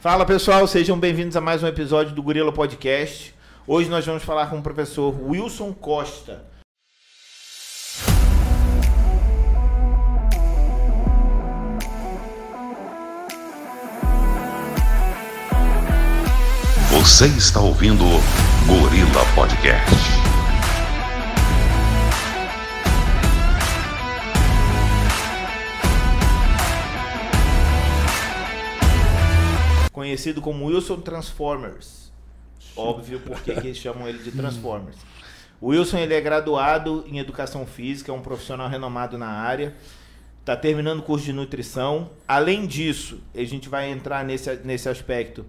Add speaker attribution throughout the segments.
Speaker 1: Fala pessoal, sejam bem-vindos a mais um episódio do Gorila Podcast. Hoje nós vamos falar com o professor Wilson Costa.
Speaker 2: Você está ouvindo Gorila Podcast.
Speaker 1: Conhecido como Wilson Transformers. Óbvio porque que eles chamam ele de Transformers. O Wilson ele é graduado em Educação Física, é um profissional renomado na área, está terminando o curso de nutrição. Além disso, a gente vai entrar nesse, nesse aspecto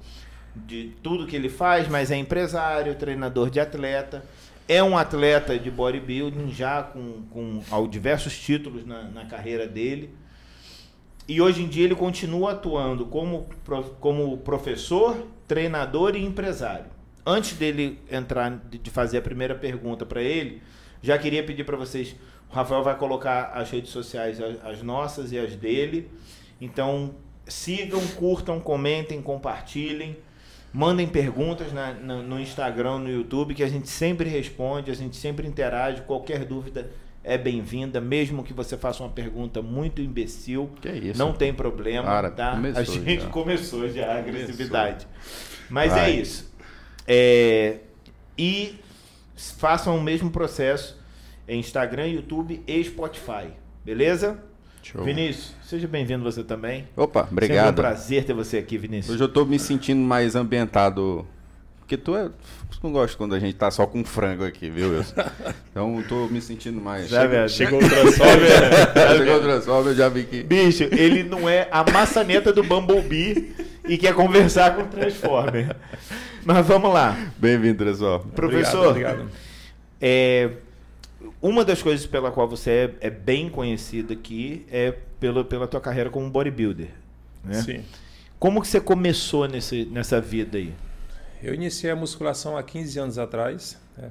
Speaker 1: de tudo que ele faz, mas é empresário, treinador de atleta, é um atleta de bodybuilding já com, com ao diversos títulos na, na carreira dele. E hoje em dia ele continua atuando como, como professor, treinador e empresário. Antes dele entrar, de fazer a primeira pergunta para ele, já queria pedir para vocês. O Rafael vai colocar as redes sociais, as nossas e as dele. Então sigam, curtam, comentem, compartilhem. Mandem perguntas na, na, no Instagram, no YouTube, que a gente sempre responde, a gente sempre interage. Qualquer dúvida é bem-vinda, mesmo que você faça uma pergunta muito imbecil.
Speaker 3: Que isso?
Speaker 1: Não tem problema,
Speaker 3: Cara,
Speaker 1: tá?
Speaker 3: começou
Speaker 1: a gente
Speaker 3: já.
Speaker 1: começou já a agressividade. Mas
Speaker 3: Vai.
Speaker 1: é isso. É, e façam o mesmo processo em Instagram, YouTube e Spotify. Beleza?
Speaker 3: Show.
Speaker 1: Vinícius, seja bem-vindo você também.
Speaker 3: Opa,
Speaker 1: Sempre um
Speaker 3: obrigado.
Speaker 1: prazer ter você aqui, Vinícius.
Speaker 3: Hoje eu tô me sentindo mais ambientado. Porque tu é. Tu não gosta quando a gente tá só com frango aqui, viu, Wilson? Então eu tô me sentindo mais.
Speaker 1: Já, velho.
Speaker 4: Chegou o Transformer.
Speaker 3: Chegou o Transformer, eu já vi que.
Speaker 1: Bicho, ele não é a maçaneta do Bumblebee e quer conversar com o Transformer. Mas vamos lá.
Speaker 3: Bem-vindo, Transformer.
Speaker 1: Professor,
Speaker 4: Obrigado, obrigado.
Speaker 1: É, uma das coisas pela qual você é, é bem conhecido aqui é pelo, pela tua carreira como bodybuilder. Né?
Speaker 4: Sim.
Speaker 1: Como que você começou nesse, nessa vida aí?
Speaker 4: Eu iniciei a musculação há 15 anos atrás. né?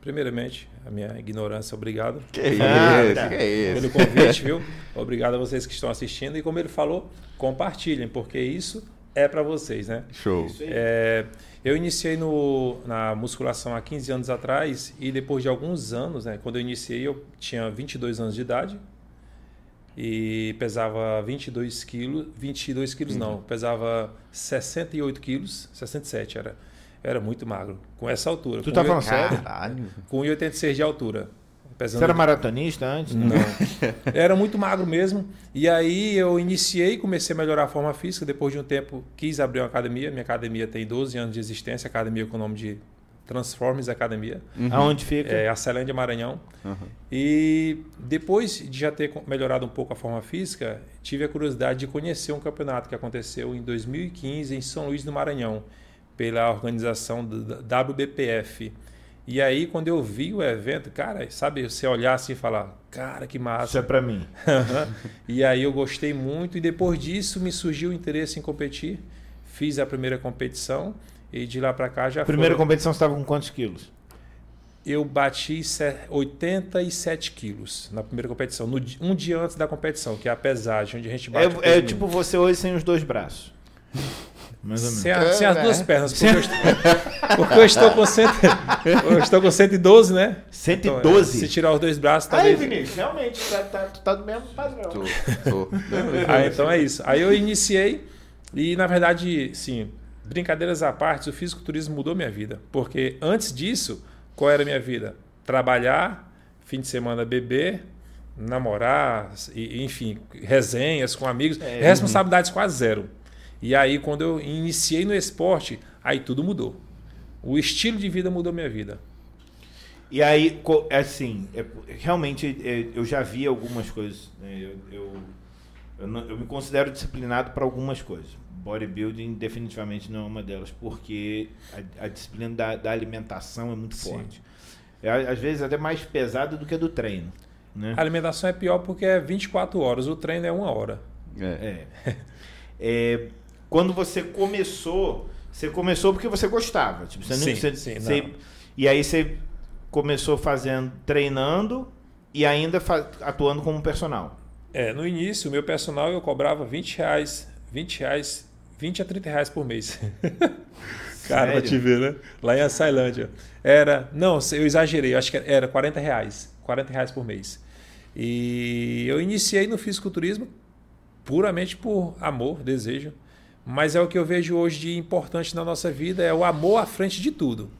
Speaker 4: Primeiramente, a minha ignorância, obrigado
Speaker 3: Que isso, que é
Speaker 4: pelo
Speaker 3: isso.
Speaker 4: convite, viu? Obrigado a vocês que estão assistindo. E como ele falou, compartilhem, porque isso é para vocês, né?
Speaker 3: Show.
Speaker 4: É, eu iniciei no, na musculação há 15 anos atrás e depois de alguns anos, né, quando eu iniciei, eu tinha 22 anos de idade e pesava 22 quilos, 22 quilos
Speaker 1: Uhum.
Speaker 4: não, pesava 68 quilos, 67 era, era muito magro, com essa altura.
Speaker 1: Tu
Speaker 4: com
Speaker 1: tá falando sério?
Speaker 3: Caralho.
Speaker 4: Com 1,86 de altura. Pesando
Speaker 1: Você era maratonista antes? né?
Speaker 4: não. Era muito magro mesmo. E aí eu iniciei, comecei a melhorar a forma física. Depois de um tempo, quis abrir uma academia. Minha academia tem 12 anos de existência, academia com o nome de Transformers Academia.
Speaker 1: Aonde fica?
Speaker 4: É a Celândia Maranhão.
Speaker 3: Uhum.
Speaker 4: E depois de já ter melhorado um pouco a forma física, tive a curiosidade de conhecer um campeonato que aconteceu em 2015 em São Luís do Maranhão, pela organização WBPF. E aí, quando eu vi o evento, cara, sabe, você olhar assim e falar, cara, que
Speaker 1: Isso
Speaker 4: massa.
Speaker 1: é pra mim.
Speaker 4: e aí eu gostei muito e depois disso me surgiu o interesse em competir. Fiz a primeira competição e de lá para cá já
Speaker 1: Primeira
Speaker 4: foram-
Speaker 1: competição você estava com quantos quilos?
Speaker 4: eu bati se- 87 quilos na primeira competição, no um dia antes da competição, que é a pesagem, onde a gente bate
Speaker 1: É, é tipo você hoje sem os dois braços. Mais ou menos.
Speaker 4: sem, a- sem as
Speaker 3: É,
Speaker 4: duas
Speaker 3: né?
Speaker 4: pernas, porque, eu estou, porque eu estou com cento, eu estou com 112, né? Então, é,
Speaker 1: 112?
Speaker 4: se tirar os dois braços,
Speaker 1: Aí,
Speaker 4: talvez.
Speaker 1: Vinícius, realmente, tá, tá, tu tá do mesmo padrão.
Speaker 3: Tô, tô.
Speaker 4: Ah, então é isso. Aí eu iniciei e, na verdade, sim, brincadeiras à parte, o fisiculturismo mudou minha vida. Porque antes disso, qual era a minha vida? Trabalhar, fim de semana beber, namorar, e, enfim, resenhas com amigos,
Speaker 1: É,
Speaker 4: responsabilidades quase zero. E aí, quando eu iniciei no esporte, aí tudo mudou. O estilo de vida mudou minha vida.
Speaker 1: E aí, assim, é, realmente é, eu já vi algumas coisas. né, eu, eu, eu, não- eu me considero disciplinado para algumas coisas. Bodybuilding definitivamente não é uma delas, porque a, a disciplina da, da alimentação é muito
Speaker 4: Sim.
Speaker 1: forte. É, às vezes até mais pesada do que a do treino. Né?
Speaker 4: A alimentação é pior porque é 24 horas, o treino é uma hora.
Speaker 3: É.
Speaker 1: É. É, quando você começou, você começou porque você gostava. Tipo, você não-
Speaker 4: Sim,
Speaker 1: você-
Speaker 4: sim,
Speaker 1: você-
Speaker 4: não.
Speaker 1: e aí você começou fazendo, treinando e ainda fa- atuando como personal.
Speaker 4: É, no início, o meu personal eu cobrava 20 reais, 20 reais 20 a 30 reais por mês. Cara, pra te ver, né? Lá em Açailândia. Era. Não, eu exagerei, eu acho que era 40 reais. 40 reais por mês. E eu iniciei no fisiculturismo puramente por amor, desejo. Mas é o que eu vejo hoje de importante na nossa vida, é o amor à frente de tudo.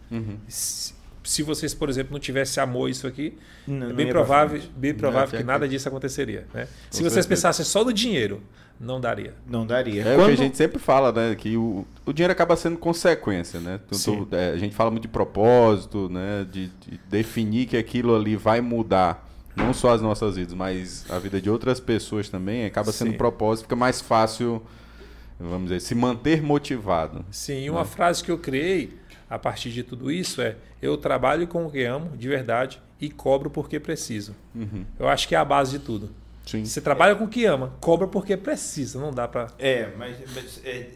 Speaker 4: Se, se vocês, por exemplo, não tivessem amor isso aqui,
Speaker 1: Não-
Speaker 4: é bem provável, bem provável que nada disso aconteceria. Né? Se vocês pensassem só no dinheiro, não daria.
Speaker 1: Não daria.
Speaker 3: É o
Speaker 1: Quando-
Speaker 3: que a gente sempre fala, né? Que o, o dinheiro acaba sendo consequência, né? Tu- é, a gente fala muito de propósito, né? De, de definir que aquilo ali vai mudar não só as nossas vidas, mas a vida de outras pessoas também. Acaba sendo
Speaker 4: Sim.
Speaker 3: um propósito, fica mais fácil, vamos dizer, se manter motivado.
Speaker 4: Sim, e uma frase que eu criei a partir de tudo isso é: eu trabalho com o que amo, de verdade, e cobro porque preciso. Eu acho que é a base de tudo.
Speaker 3: Sim.
Speaker 4: Você trabalha com o que ama, cobra porque precisa, não dá pra.
Speaker 1: É, mas, mas é,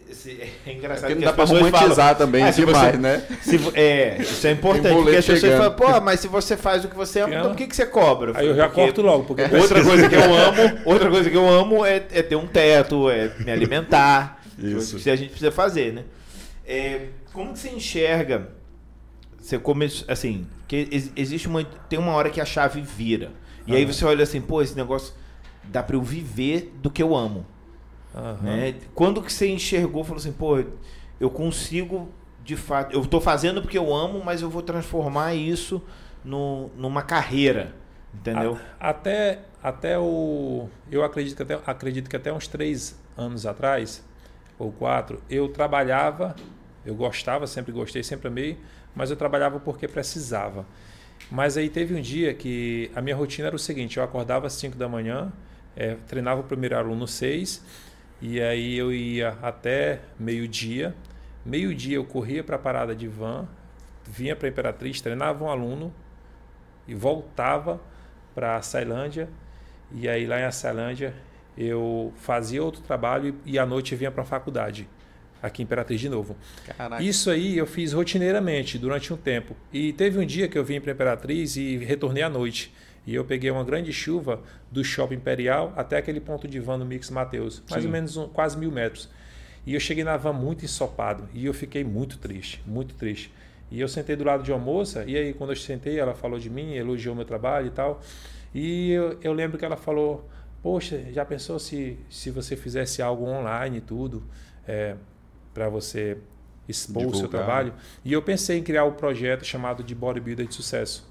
Speaker 1: é engraçado
Speaker 3: Porque não
Speaker 1: que
Speaker 3: dá
Speaker 1: as
Speaker 3: pra
Speaker 1: pessoas
Speaker 3: romantizar
Speaker 1: falam,
Speaker 3: também
Speaker 1: "Ah, se
Speaker 3: demais,
Speaker 1: você-
Speaker 3: né?
Speaker 1: se é, isso é importante. Porque as pessoas falam, pô, mas se você faz o que você ama,
Speaker 4: Que
Speaker 1: então por que, que você cobra?
Speaker 4: Aí eu já
Speaker 1: Porque
Speaker 4: corto logo, porque
Speaker 1: Outra coisa que eu amo, outra coisa que eu amo é, é ter um teto, é me alimentar.
Speaker 4: Isso.
Speaker 1: Que a gente precisa fazer, né? É, como que você enxerga? Você começa assim, que ex- existe uma tem uma hora que a chave vira. E aí
Speaker 4: Aham.
Speaker 1: você olha assim, pô, esse negócio dá pra eu viver do que eu amo.
Speaker 4: Aham.
Speaker 1: Né? Quando que você enxergou, falou assim, pô, eu consigo, de fato, eu estou fazendo porque eu amo, mas eu vou transformar isso no, numa carreira, entendeu?
Speaker 4: A- Até, até o. Eu acredito que, até, acredito que até uns três anos atrás, ou quatro, eu trabalhava, eu gostava, sempre gostei, sempre amei, mas eu trabalhava porque precisava. Mas aí teve um dia que a minha rotina era o seguinte: eu acordava às 5 da manhã, eh, treinava o primeiro aluno 6, e aí eu ia até meio-dia. Meio-dia eu corria para a parada de van, vinha para a Imperatriz, treinava um aluno e voltava para a Ceilândia. E aí lá em Açailândia eu fazia outro trabalho e, à noite vinha para a faculdade, aqui em Imperatriz de novo.
Speaker 3: Caraca.
Speaker 4: Isso aí eu fiz rotineiramente durante um tempo. E teve um dia que eu vim para Imperatriz e retornei à noite. E eu peguei uma grande chuva do Shopping Imperial até aquele ponto de van no Mix Mateus, mais
Speaker 3: Sim.
Speaker 4: ou menos um- quase mil metros. E eu cheguei na van muito ensopado e eu fiquei muito triste, muito triste. E eu sentei do lado de uma moça e aí quando eu sentei ela falou de mim, elogiou meu trabalho e tal. E eu, eu lembro que ela falou, poxa, já pensou se, se você fizesse algo online e tudo, é, para você expor o seu
Speaker 3: Divulgar.
Speaker 4: trabalho? E eu pensei em criar um projeto chamado de Bodybuilder de Sucesso,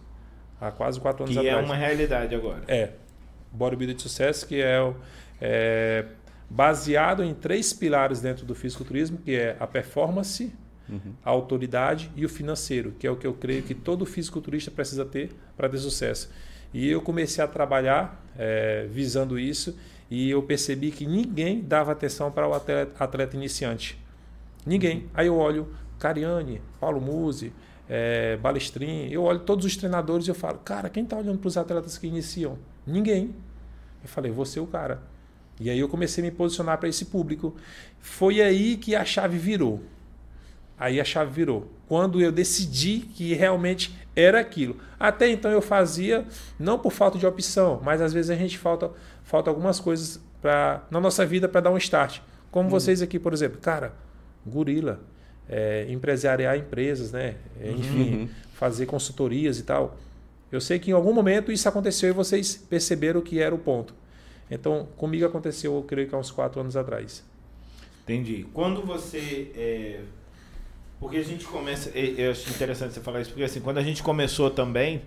Speaker 4: há quase quatro anos
Speaker 1: Que é
Speaker 4: atrás.
Speaker 1: uma realidade agora.
Speaker 4: É, bodybuilder de sucesso, que é, é baseado em três pilares dentro do fisiculturismo, que é a performance, a autoridade e o financeiro, que é o que eu creio que todo fisiculturista precisa ter para ter sucesso. E eu comecei a trabalhar é, visando isso e eu percebi que ninguém dava atenção para o atleta, atleta iniciante. Ninguém. Aí eu olho Cariani, Paulo Musi, é, Balestrin, eu olho todos os treinadores e eu falo, cara, quem está olhando para os atletas que iniciam? Ninguém. Eu falei, vou ser o cara. E aí eu comecei a me posicionar para esse público. Foi aí que a chave virou. Aí a chave virou. Quando eu decidi que realmente era aquilo. Até então eu fazia não por falta de opção, mas às vezes a gente falta, falta algumas coisas pra, na nossa vida para dar um start. Como vocês aqui, por exemplo, cara, gorila, é, empresariar empresas, né? É, enfim,
Speaker 3: Uhum.
Speaker 4: fazer consultorias e tal. Eu sei que em algum momento isso aconteceu e vocês perceberam que era o ponto. Então, comigo aconteceu, eu creio que há uns quatro anos atrás.
Speaker 1: Entendi. Quando você. é, Porque a gente começa. Eu acho interessante você falar isso, porque assim, quando a gente começou também,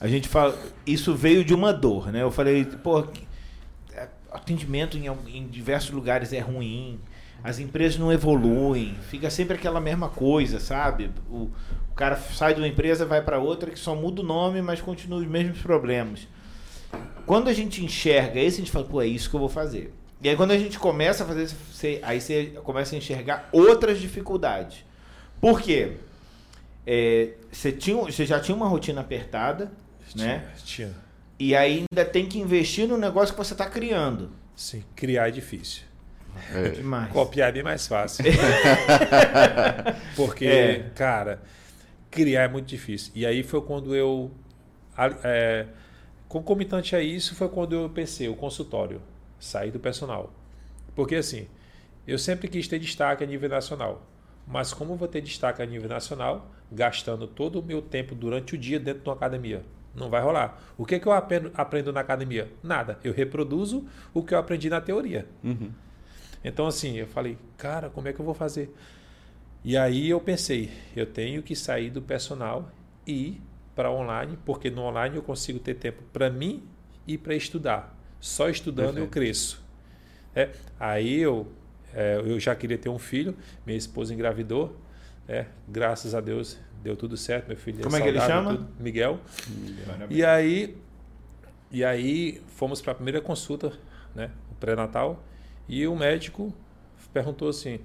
Speaker 1: a gente fala. Isso veio de uma dor, né? Eu falei, pô, é, atendimento em, em diversos lugares é ruim. As empresas não evoluem, fica sempre aquela mesma coisa, sabe? O, o cara sai de uma empresa, vai para outra que só muda o nome, mas continua os mesmos problemas. Quando a gente enxerga isso, a gente fala, pô, é isso que eu vou fazer. E aí quando a gente começa a fazer, você, aí você começa a enxergar outras dificuldades. Por quê? É, você, tinha, você já tinha uma rotina apertada, né?
Speaker 4: Tinha.
Speaker 1: E ainda tem que investir no negócio que você está criando.
Speaker 4: Sim, criar é difícil.
Speaker 3: É.
Speaker 1: Demais.
Speaker 4: Copiar é bem mais fácil. Porque,
Speaker 1: É.
Speaker 4: cara, criar é muito difícil. E aí foi quando eu. É, concomitante a isso foi quando eu pensei o consultório, sair do personal. Porque assim, Eu sempre quis ter destaque a nível nacional. Mas como eu vou ter destaque a nível nacional, gastando todo o meu tempo durante o dia dentro de uma academia? Não vai rolar. O que, que eu aprendo, aprendo na academia? Nada. Eu reproduzo o que eu aprendi na teoria.
Speaker 3: Uhum.
Speaker 4: Então, assim, eu falei, cara, como é que eu vou fazer? E aí eu pensei, eu tenho que sair do personal e ir para online, porque no online eu consigo ter tempo para mim e para estudar. Só estudando
Speaker 3: Perfeito.
Speaker 4: eu cresço. É, aí eu, é, eu já queria ter um filho, minha esposa engravidou, é, graças a Deus deu tudo certo, meu filho
Speaker 1: Como é que ele chama?
Speaker 4: tudo. Miguel. E aí, e aí fomos para a primeira consulta, né, o pré-natal, e o médico perguntou assim: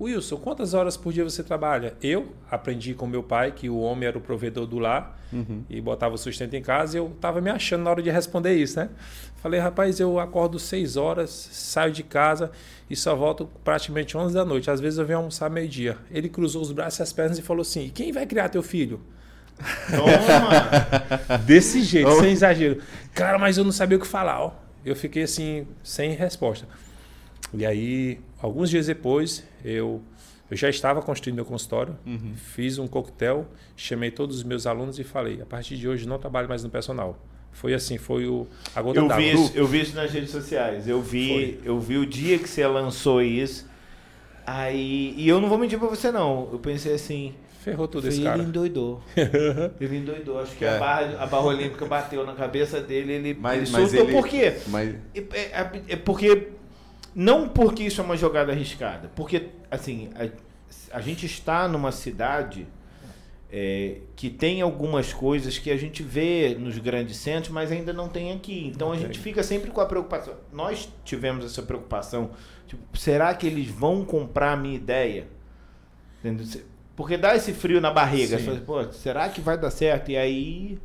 Speaker 4: Wilson, quantas horas por dia você trabalha? Eu aprendi com meu pai que o homem era o provedor do lar
Speaker 3: Uhum.
Speaker 4: e botava o sustento em casa e eu estava me achando na hora de responder isso, né? Falei, rapaz, eu acordo 6 horas, saio de casa e só volto praticamente 11 da noite. Às vezes eu venho almoçar meio-dia. Ele cruzou os braços e as pernas e falou assim: quem vai criar teu filho?
Speaker 1: Toma!
Speaker 4: Desse jeito, sem exagero. Cara, mas eu não sabia o que falar, ó. Eu fiquei assim, sem resposta. E aí, alguns dias depois, eu, eu já estava construindo meu consultório, fiz um coquetel, chamei todos os meus alunos e falei: a partir de hoje não trabalho mais no personal. Foi assim, foi o, a gota
Speaker 1: Eu vi, isso, eu vi isso nas redes sociais. Eu vi, eu vi o dia que você lançou isso. Aí, e eu não vou mentir pra você não. Eu pensei assim,
Speaker 4: Ferrou tudo esse
Speaker 1: ele
Speaker 4: cara.
Speaker 1: endoidou. ele endoidou. Acho que
Speaker 3: É.
Speaker 1: a, barra, a barra olímpica bateu na cabeça dele. Ele,
Speaker 3: Mas,
Speaker 1: ele
Speaker 3: mas
Speaker 1: soltou.
Speaker 3: ele,
Speaker 1: Por quê?
Speaker 3: Mas,
Speaker 1: É, é- é porque. Não porque isso é uma jogada arriscada. Porque, assim, a, a gente está numa cidade é, que tem algumas coisas que a gente vê nos grandes centros, mas ainda não tem aqui. Então a gente fica sempre com a preocupação. Nós tivemos essa preocupação. Tipo, será que eles vão comprar a minha ideia? Porque dá esse frio na barriga. Você fala, Pô, será que vai dar certo? E aí.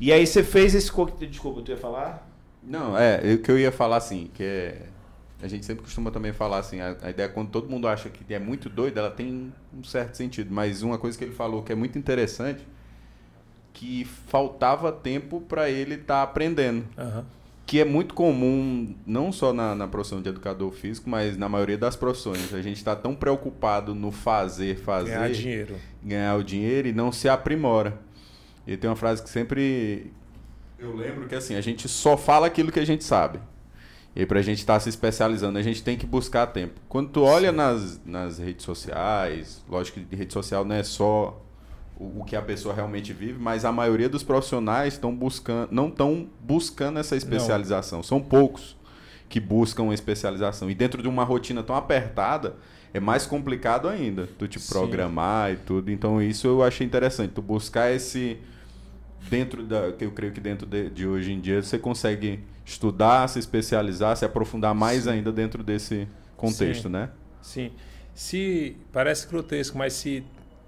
Speaker 1: E aí você fez esse coquetel. Desculpa, tu ia falar?
Speaker 3: Não, é, o que eu ia falar assim, que é. A gente sempre costuma também falar assim, a, a ideia é quando todo mundo acha que é muito doida, ela tem um certo sentido. Mas uma coisa que ele falou que é muito interessante, que faltava tempo para ele estar aprendendo.
Speaker 4: Aham.
Speaker 3: Que é muito comum, não só na, na profissão de educador físico, mas na maioria das profissões. A gente está tão preocupado no fazer, fazer
Speaker 4: Ganhar dinheiro.
Speaker 3: ganhar o dinheiro e não se aprimora. E tem uma frase que sempre eu lembro que assim, a gente só fala aquilo que a gente sabe. E aí pra gente estar se especializando, a gente tem que buscar tempo. Quando tu olha nas, nas redes sociais, lógico que rede social não é só o, o que a pessoa realmente vive, mas a maioria dos profissionais estão buscando, não estão buscando essa especialização. São poucos que buscam especialização. E dentro de uma rotina tão apertada, é mais complicado ainda tu te
Speaker 4: Sim.
Speaker 3: programar e tudo. Então isso eu achei interessante, tu buscar esse dentro da que eu creio que dentro de, de hoje em dia você consegue estudar, se especializar, se aprofundar mais ainda dentro desse contexto,
Speaker 4: Sim.
Speaker 3: né?
Speaker 4: Sim. Se parece grotesco, mas se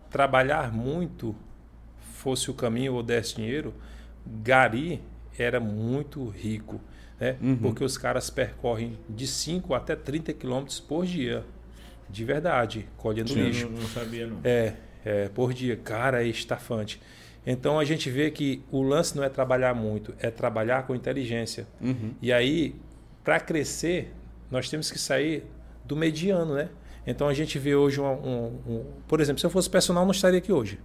Speaker 4: trabalhar muito fosse o caminho ou desse dinheiro, Gari era muito rico, né?
Speaker 3: Uhum.
Speaker 4: Porque os caras percorrem de 5 até 30 quilômetros por dia, de verdade, colhendo lixo.
Speaker 1: não, não sabia, não.
Speaker 4: É, é, por dia. Cara, é estafante. Então a gente vê que o lance não é trabalhar muito, é trabalhar com inteligência.
Speaker 3: Uhum.
Speaker 4: E aí, para crescer, nós temos que sair do mediano, né? Então a gente vê hoje um, um- um- por exemplo, se eu fosse personal, não estaria aqui hoje.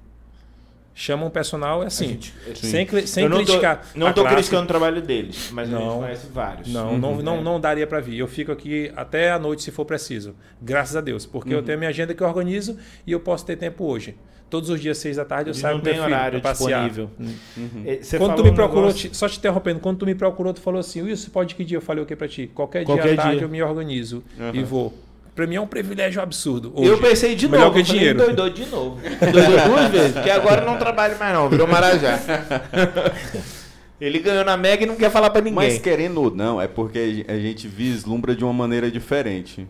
Speaker 4: Chama um personal é assim,
Speaker 1: gente-
Speaker 3: Sim.
Speaker 4: sem, cri- sem
Speaker 1: eu não
Speaker 4: criticar.
Speaker 1: Tô, não
Speaker 4: classe.
Speaker 1: criticando o trabalho deles, mas a gente
Speaker 4: Não.
Speaker 1: conhece vários.
Speaker 4: Não, não,
Speaker 3: Uhum.
Speaker 4: não,
Speaker 1: É.
Speaker 4: não daria para vir. Eu fico aqui até a noite se for preciso. Graças a Deus, porque eu tenho a minha agenda que eu organizo e eu posso ter tempo hoje. Todos os dias, seis da tarde, eu
Speaker 1: Eles
Speaker 4: saio
Speaker 1: não
Speaker 4: com meu
Speaker 1: horário
Speaker 4: pra
Speaker 1: disponível.
Speaker 3: Uhum.
Speaker 1: É,
Speaker 4: quando tu me
Speaker 1: um
Speaker 4: procurou,
Speaker 1: negócio-
Speaker 4: te- só te interrompendo, quando tu me procurou, tu falou assim, Wilson, pode que dia? Eu falei o que pra ti? Qualquer,
Speaker 1: Qualquer
Speaker 4: dia à tarde
Speaker 1: dia.
Speaker 4: eu me organizo
Speaker 3: Aham.
Speaker 4: e vou. Pra mim é um privilégio absurdo. Hoje.
Speaker 1: Eu pensei de
Speaker 4: Melhor
Speaker 1: novo.
Speaker 4: que
Speaker 1: eu falei,
Speaker 4: dinheiro.
Speaker 1: Doidou de novo. Doidou duas vezes, porque agora não trabalha mais não, virou Marajá. Ele ganhou na Mega e não quer falar pra ninguém.
Speaker 3: Mas querendo ou não, é porque a gente vislumbra de uma maneira diferente.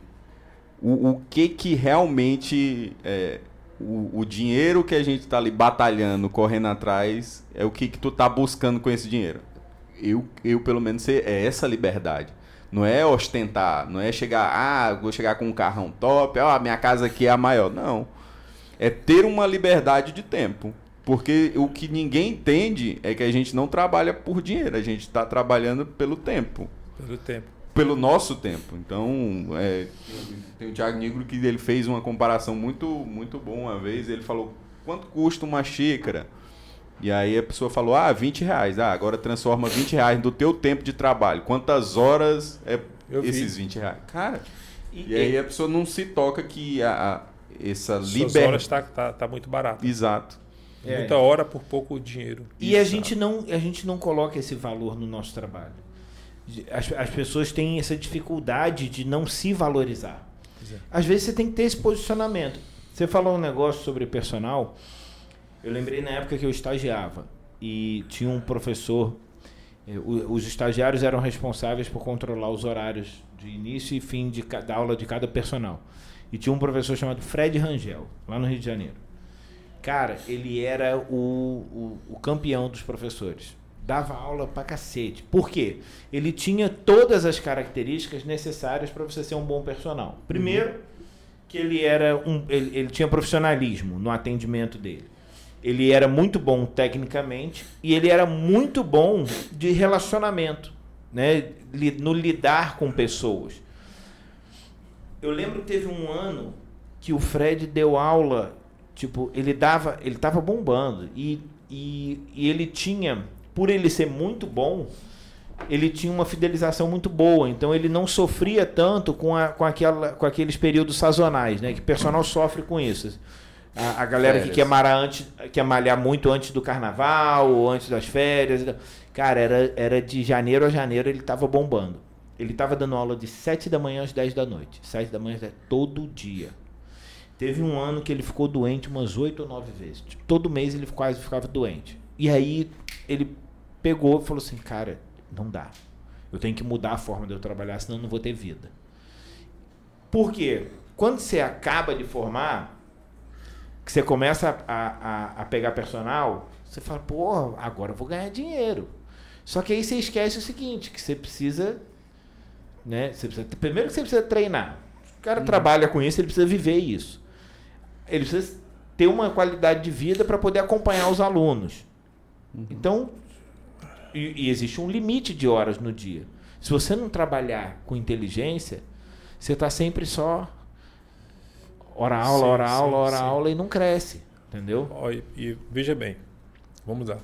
Speaker 3: O, o que que realmente é, o, dinheiro que a gente tá ali batalhando, correndo atrás, é o que que tu tá buscando com esse dinheiro. Eu, eu pelo menos, é essa liberdade. Não é ostentar, não é chegar, ah, vou chegar com um carrão top, ó, minha casa aqui é a maior. Não. É ter uma liberdade de tempo. Porque o que ninguém entende é que a gente não trabalha por dinheiro, a gente está trabalhando pelo tempo.
Speaker 4: Pelo tempo.
Speaker 3: Pelo nosso tempo. Então, é, tem o Thiago Negro que ele fez uma comparação muito, muito boa uma vez. Ele falou, quanto custa uma xícara? E aí a pessoa falou, ah, 20 reais. Ah, agora transforma 20 reais do teu tempo de trabalho. Quantas horas é
Speaker 4: Eu vi.
Speaker 3: esses 20 reais? Cara,
Speaker 1: E,
Speaker 3: e aí a pessoa não se toca que a, a- essa liberdade...
Speaker 4: horas tá, tá, tá muito barato.
Speaker 3: Exato.
Speaker 1: É.
Speaker 4: Muita hora por pouco dinheiro.
Speaker 1: E a gente, não, a gente não coloca esse valor no nosso trabalho. As, as pessoas têm essa dificuldade de não se valorizar.
Speaker 4: É.
Speaker 1: Às vezes você tem que ter esse posicionamento. Você falou um negócio sobre personal. Eu lembrei na época que eu estagiava e tinha um professor. eh, Os estagiários eram responsáveis por controlar os horários de início e fim de, ca- da aula de cada personal. E tinha um professor chamado Fred Rangel, lá no Rio de Janeiro. Cara, ele era o, o, o campeão dos professores. Dava aula pra cacete. Por quê? Ele tinha todas as características necessárias para você ser um bom personal. Primeiro, que ele era um. Ele, ele tinha profissionalismo no atendimento dele. Ele era muito bom tecnicamente e ele era muito bom de relacionamento, né? No lidar com pessoas. Eu lembro que teve um ano que o Fred deu aula, tipo, ele dava, ele tava bombando e, e, e ele tinha, por ele ser muito bom, ele tinha uma fidelização muito boa, então ele não sofria tanto com, a, com, aquela, com aqueles períodos sazonais, né? Que o personal sofre com isso. A, a galera que quer, malhar antes, quer malhar muito antes do carnaval ou antes das férias. Cara, era, era de janeiro a janeiro ele tava bombando. Ele tava dando aula de 7 da manhã às 10 da noite. 7 da manhã às 10, todo dia. Teve um ano que ele ficou doente umas 8 ou 9 vezes. Todo mês ele quase ficava doente. E aí ele pegou e falou assim: Cara, não dá. Eu tenho que mudar a forma de eu trabalhar, senão eu não vou ter vida. Por quê? Quando você acaba de formar, que você começa a, a, a pegar personal, você fala, pô, agora eu vou ganhar dinheiro. Só que aí você esquece o seguinte, que você precisa. Né, você precisa primeiro que você precisa treinar. O cara trabalha com isso, ele precisa viver isso. Ele precisa ter uma qualidade de vida para poder acompanhar os alunos. Então, e, e existe um limite de horas no dia. Se você não trabalhar com inteligência, você está sempre só hora aula,
Speaker 4: Sim,
Speaker 1: hora
Speaker 4: sim,
Speaker 1: aula, hora
Speaker 4: sim.
Speaker 1: aula e não cresce. Entendeu?
Speaker 4: Ó, e, e veja bem, vamos lá.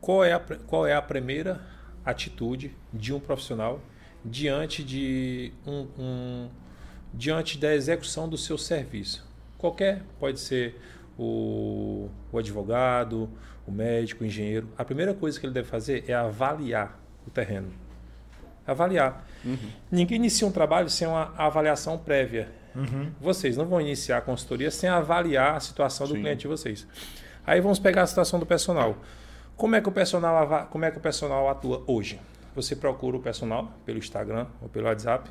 Speaker 4: Qual é, a, qual é a primeira atitude de um profissional diante de um, um- diante da execução do seu serviço? Qualquer, pode ser o, o advogado, o médico, o engenheiro. A primeira coisa que ele deve fazer é avaliar o terreno. Avaliar. Ninguém inicia um trabalho sem uma avaliação prévia. Vocês não vão iniciar a consultoria sem avaliar a situação do
Speaker 3: Sim.
Speaker 4: cliente de vocês. Aí vamos pegar a situação do personal. Como é que o personal, como é que o personal atua hoje? Você procura o personal pelo Instagram ou pelo WhatsApp,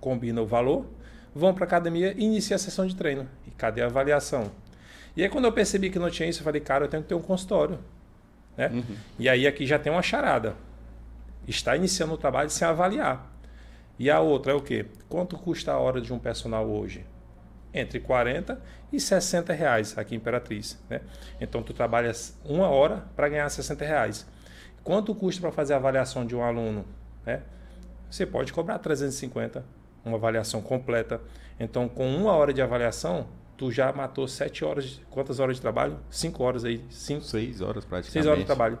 Speaker 4: combina o valor, vão para a academia e inicia a sessão de treino. E cadê a avaliação? E aí quando eu percebi que não tinha isso, eu falei, cara, eu tenho que ter um consultório. Né? E aí aqui já tem uma charada. Está iniciando o trabalho sem avaliar. E a outra é o quê? Quanto custa a hora de um personal hoje? Entre 40 e 60 reais aqui em Imperatriz. Né? Então tu trabalhas uma hora para ganhar 60 reais. Quanto custa para fazer a avaliação de um aluno? Né? Você pode cobrar 350, uma avaliação completa. Então, com uma hora de avaliação, tu já matou 7 horas. De, quantas horas de trabalho? 5 horas aí. 5,
Speaker 3: Seis horas praticamente.
Speaker 4: 6 horas de trabalho.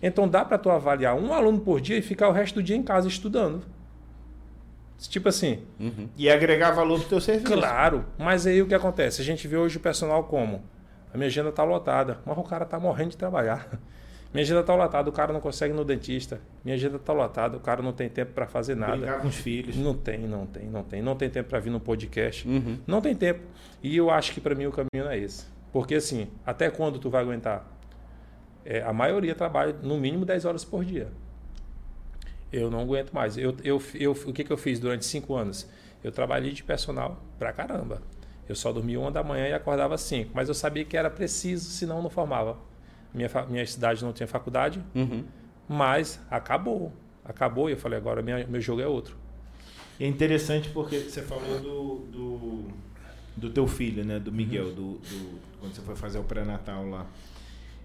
Speaker 4: Então dá para tu avaliar um aluno por dia e ficar o resto do dia em casa estudando. Tipo assim,
Speaker 3: Uhum.
Speaker 1: E agregar valor pro teu serviço.
Speaker 4: claro, mas aí o que acontece? A gente vê hoje o personal como? A minha agenda tá lotada, mas o cara tá morrendo de trabalhar. Minha agenda tá lotada, o cara não consegue ir no dentista. Minha agenda tá lotada, o cara não tem tempo para fazer nada.
Speaker 1: Brincar com os filhos.
Speaker 4: Não tem, não tem, não tem. Não tem tempo para vir no podcast.
Speaker 3: Uhum.
Speaker 4: Não tem tempo. E eu acho que para mim o caminho não é esse. Porque assim, até quando tu vai aguentar? É, a maioria trabalha no mínimo 10 horas por dia. Eu não aguento mais. Eu, eu, eu, o que, que eu fiz durante cinco anos? Eu trabalhei de personal pra caramba. Eu só dormia uma da manhã e acordava às cinco. Mas eu sabia que era preciso, senão não formava. Minha, minha cidade não tinha faculdade,
Speaker 3: Uhum.
Speaker 4: mas acabou. Acabou e eu falei, agora minha, meu jogo é outro.
Speaker 1: E é interessante porque você falou do, do, do teu filho, né? Do Miguel, do, do- quando você foi fazer o pré-natal lá.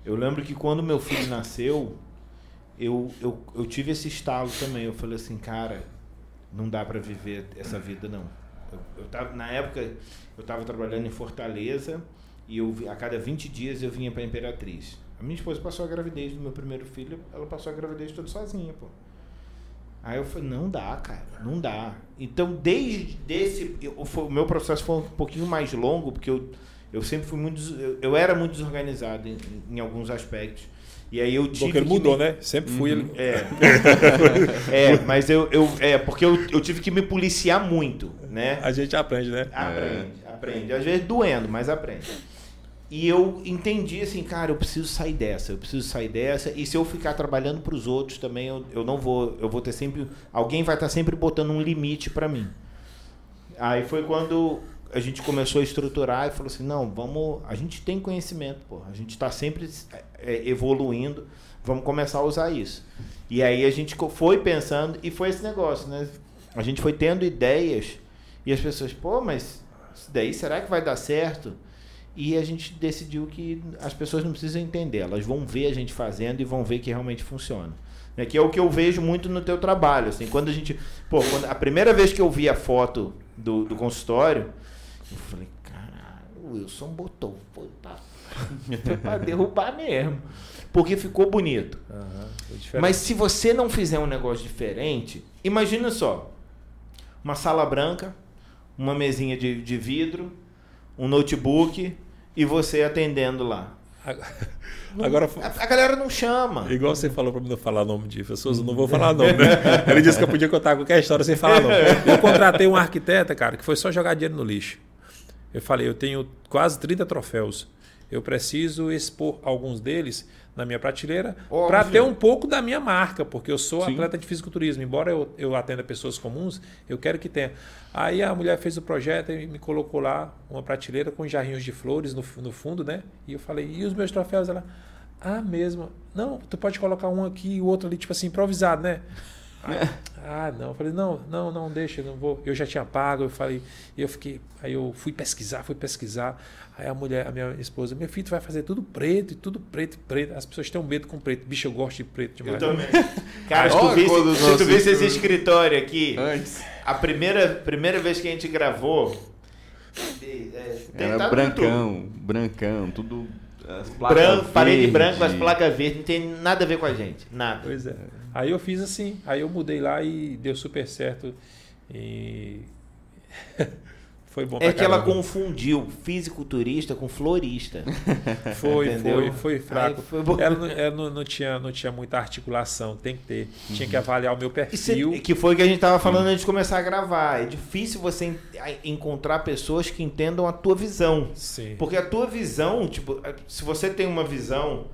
Speaker 1: Eu lembro que quando meu filho nasceu, eu, eu, eu tive esse estalo também. Eu falei assim, cara, não dá para viver essa vida não. Eu, eu tava, na época, eu estava trabalhando em Fortaleza e eu, a cada 20 dias eu vinha para Imperatriz. A minha esposa passou a gravidez do meu primeiro filho, ela passou a gravidez toda sozinha, pô. Aí eu falei, não dá, cara, não dá. Então, desde esse. Eu, o meu processo foi um pouquinho mais longo, porque eu, eu sempre fui muito. Eu, eu era muito desorganizado em, em, alguns aspectos. E aí eu tive.
Speaker 4: Porque ele mudou, me... né? Sempre fui uhum. ele.
Speaker 1: É. é, mas eu, eu. É, porque eu, eu tive que me policiar muito, né?
Speaker 4: A gente aprende, né?
Speaker 1: Aprende, é. aprende. Às vezes doendo, mas aprende. E eu entendi assim, cara, eu preciso sair dessa, eu preciso sair dessa. E se eu ficar trabalhando para os outros também, eu, eu não vou, eu vou ter sempre, alguém vai estar sempre botando um limite para mim. Aí foi quando a gente começou a estruturar e falou assim, não, vamos, a gente tem conhecimento, pô, a gente está sempre é, evoluindo, vamos começar a usar isso. E aí a gente foi pensando e foi esse negócio, né? A gente foi tendo ideias e as pessoas, pô, mas isso daí será que vai dar certo? E a gente decidiu que as pessoas não precisam entender, elas vão ver a gente fazendo e vão ver que realmente funciona. Né? Que é o que eu vejo muito no teu trabalho. Assim, quando a gente. Pô, quando, a primeira vez que eu vi a foto do, do consultório, eu falei, caralho, o Wilson botou. Foi pra, foi pra derrubar mesmo. Porque ficou bonito. Uhum, Mas se você não fizer um negócio diferente, imagina só: uma sala branca, uma mesinha de, de vidro, um notebook e você atendendo lá.
Speaker 4: Agora,
Speaker 1: a, a, galera não chama.
Speaker 4: Igual você falou para mim não falar nome de pessoas, eu não vou falar nome, né? Ele disse que eu podia contar qualquer história sem falar nome. Eu contratei um arquiteta, cara, que foi só jogar dinheiro no lixo. Eu falei, eu tenho quase 30 troféus. Eu preciso expor alguns deles na minha prateleira para ter um pouco da minha marca, porque eu sou Sim. atleta de fisiculturismo. Embora eu, eu atenda pessoas comuns, eu quero que tenha. Aí a mulher fez o projeto e me colocou lá uma prateleira com jarrinhos de flores no, no fundo, né? E eu falei, e os meus troféus? Ela, ah, mesmo. Não, tu pode colocar um aqui e o outro ali, tipo assim, improvisado, né? Ah, não. Eu falei, não, não, não, deixa, eu não vou. Eu já tinha pago, eu falei, eu fiquei. Aí eu fui pesquisar, fui pesquisar. Aí a mulher, a minha esposa, meu filho, tu vai fazer tudo preto, e tudo preto, preto. As pessoas têm um medo com preto. Bicho, eu gosto de preto demais.
Speaker 1: Eu também. Cara, se tu visse, se tu visse esse escritório aqui, Antes. a primeira, primeira vez que a gente gravou.
Speaker 3: É, Era brancão, tudo. brancão, tudo.
Speaker 1: Branco, parede branca, as placas verdes, não tem nada a ver com a gente. Nada.
Speaker 4: Pois é. Aí eu fiz assim, aí eu mudei lá e deu super certo. E.
Speaker 1: Foi bom É que ela confundiu fisiculturista com florista.
Speaker 4: foi, foi, foi fraco. Foi ela, não, ela não, não, tinha, não tinha muita articulação, tem que ter. Uhum. Tinha que avaliar o meu perfil.
Speaker 1: Cê, que foi o que a gente estava falando uhum. antes de começar a gravar. É difícil você encontrar pessoas que entendam a tua visão.
Speaker 4: Sim.
Speaker 1: Porque a tua visão, tipo, se você tem uma visão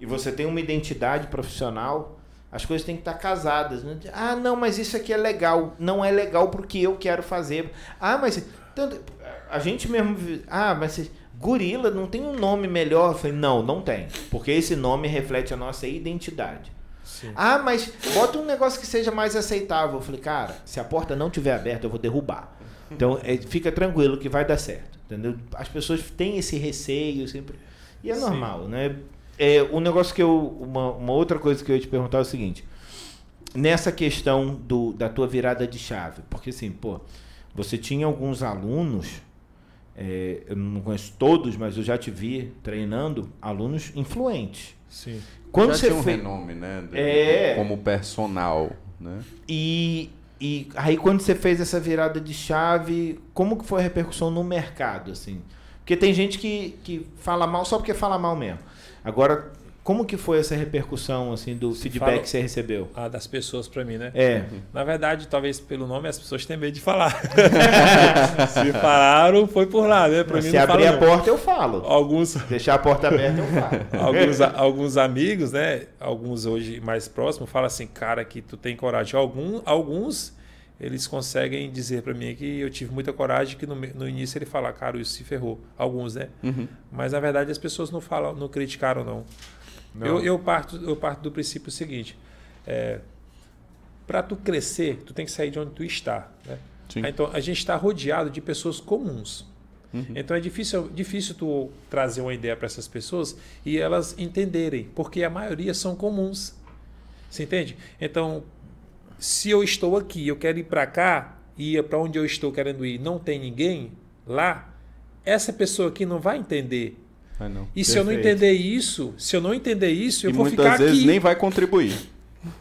Speaker 1: e você tem uma identidade profissional, as coisas têm que estar casadas. Né? Ah, não, mas isso aqui é legal. Não é legal porque eu quero fazer. Ah, mas tanto, a gente mesmo. Ah, mas gorila não tem um nome melhor? Eu falei, não, não tem. Porque esse nome reflete a nossa identidade. Sim. Ah, mas bota um negócio que seja mais aceitável. Eu falei, cara, se a porta não tiver aberta, eu vou derrubar. Então, é, fica tranquilo que vai dar certo. Entendeu? As pessoas têm esse receio sempre. E é Sim. normal, né? É, um negócio que eu. Uma, uma outra coisa que eu ia te perguntar é o seguinte. Nessa questão do, da tua virada de chave. Porque assim, pô você tinha alguns alunos, é, eu não conheço todos, mas eu já te vi treinando alunos influentes.
Speaker 4: Sim.
Speaker 3: Quando já você tinha um fez... renome, né? De, é... Como personal, né?
Speaker 1: E, e aí quando você fez essa virada de chave, como que foi a repercussão no mercado, assim? Porque tem gente que, que fala mal só porque fala mal mesmo. Agora, como que foi essa repercussão assim do feedback Fala, que você recebeu?
Speaker 4: Ah, das pessoas para mim, né?
Speaker 1: É.
Speaker 4: Na verdade, talvez pelo nome as pessoas têm medo de falar. Se falaram, foi por lá, né?
Speaker 1: Para mim Se abrir a porta eu falo.
Speaker 4: Alguns
Speaker 1: deixar a porta aberta eu falo.
Speaker 4: alguns alguns amigos, né? Alguns hoje mais próximos falam assim, cara, que tu tem coragem. Algum, alguns eles conseguem dizer para mim que eu tive muita coragem que no, no início ele fala, cara, isso se ferrou. Alguns, né? Uhum. Mas na verdade as pessoas não falam, não criticaram não. Eu, eu, parto, eu parto do princípio seguinte: é, para tu crescer, tu tem que sair de onde tu está. Né? Então a gente está rodeado de pessoas comuns. Uhum. Então é difícil, difícil tu trazer uma ideia para essas pessoas e elas entenderem, porque a maioria são comuns. Você entende? Então, se eu estou aqui, eu quero ir para cá, e para onde eu estou querendo ir, não tem ninguém lá, essa pessoa aqui não vai entender.
Speaker 3: Ah, não.
Speaker 4: E
Speaker 1: Perfeito.
Speaker 4: se eu não entender isso, se eu não entender isso, eu
Speaker 3: e
Speaker 4: vou
Speaker 3: muitas
Speaker 4: ficar
Speaker 3: vezes
Speaker 4: aqui.
Speaker 3: nem vai contribuir.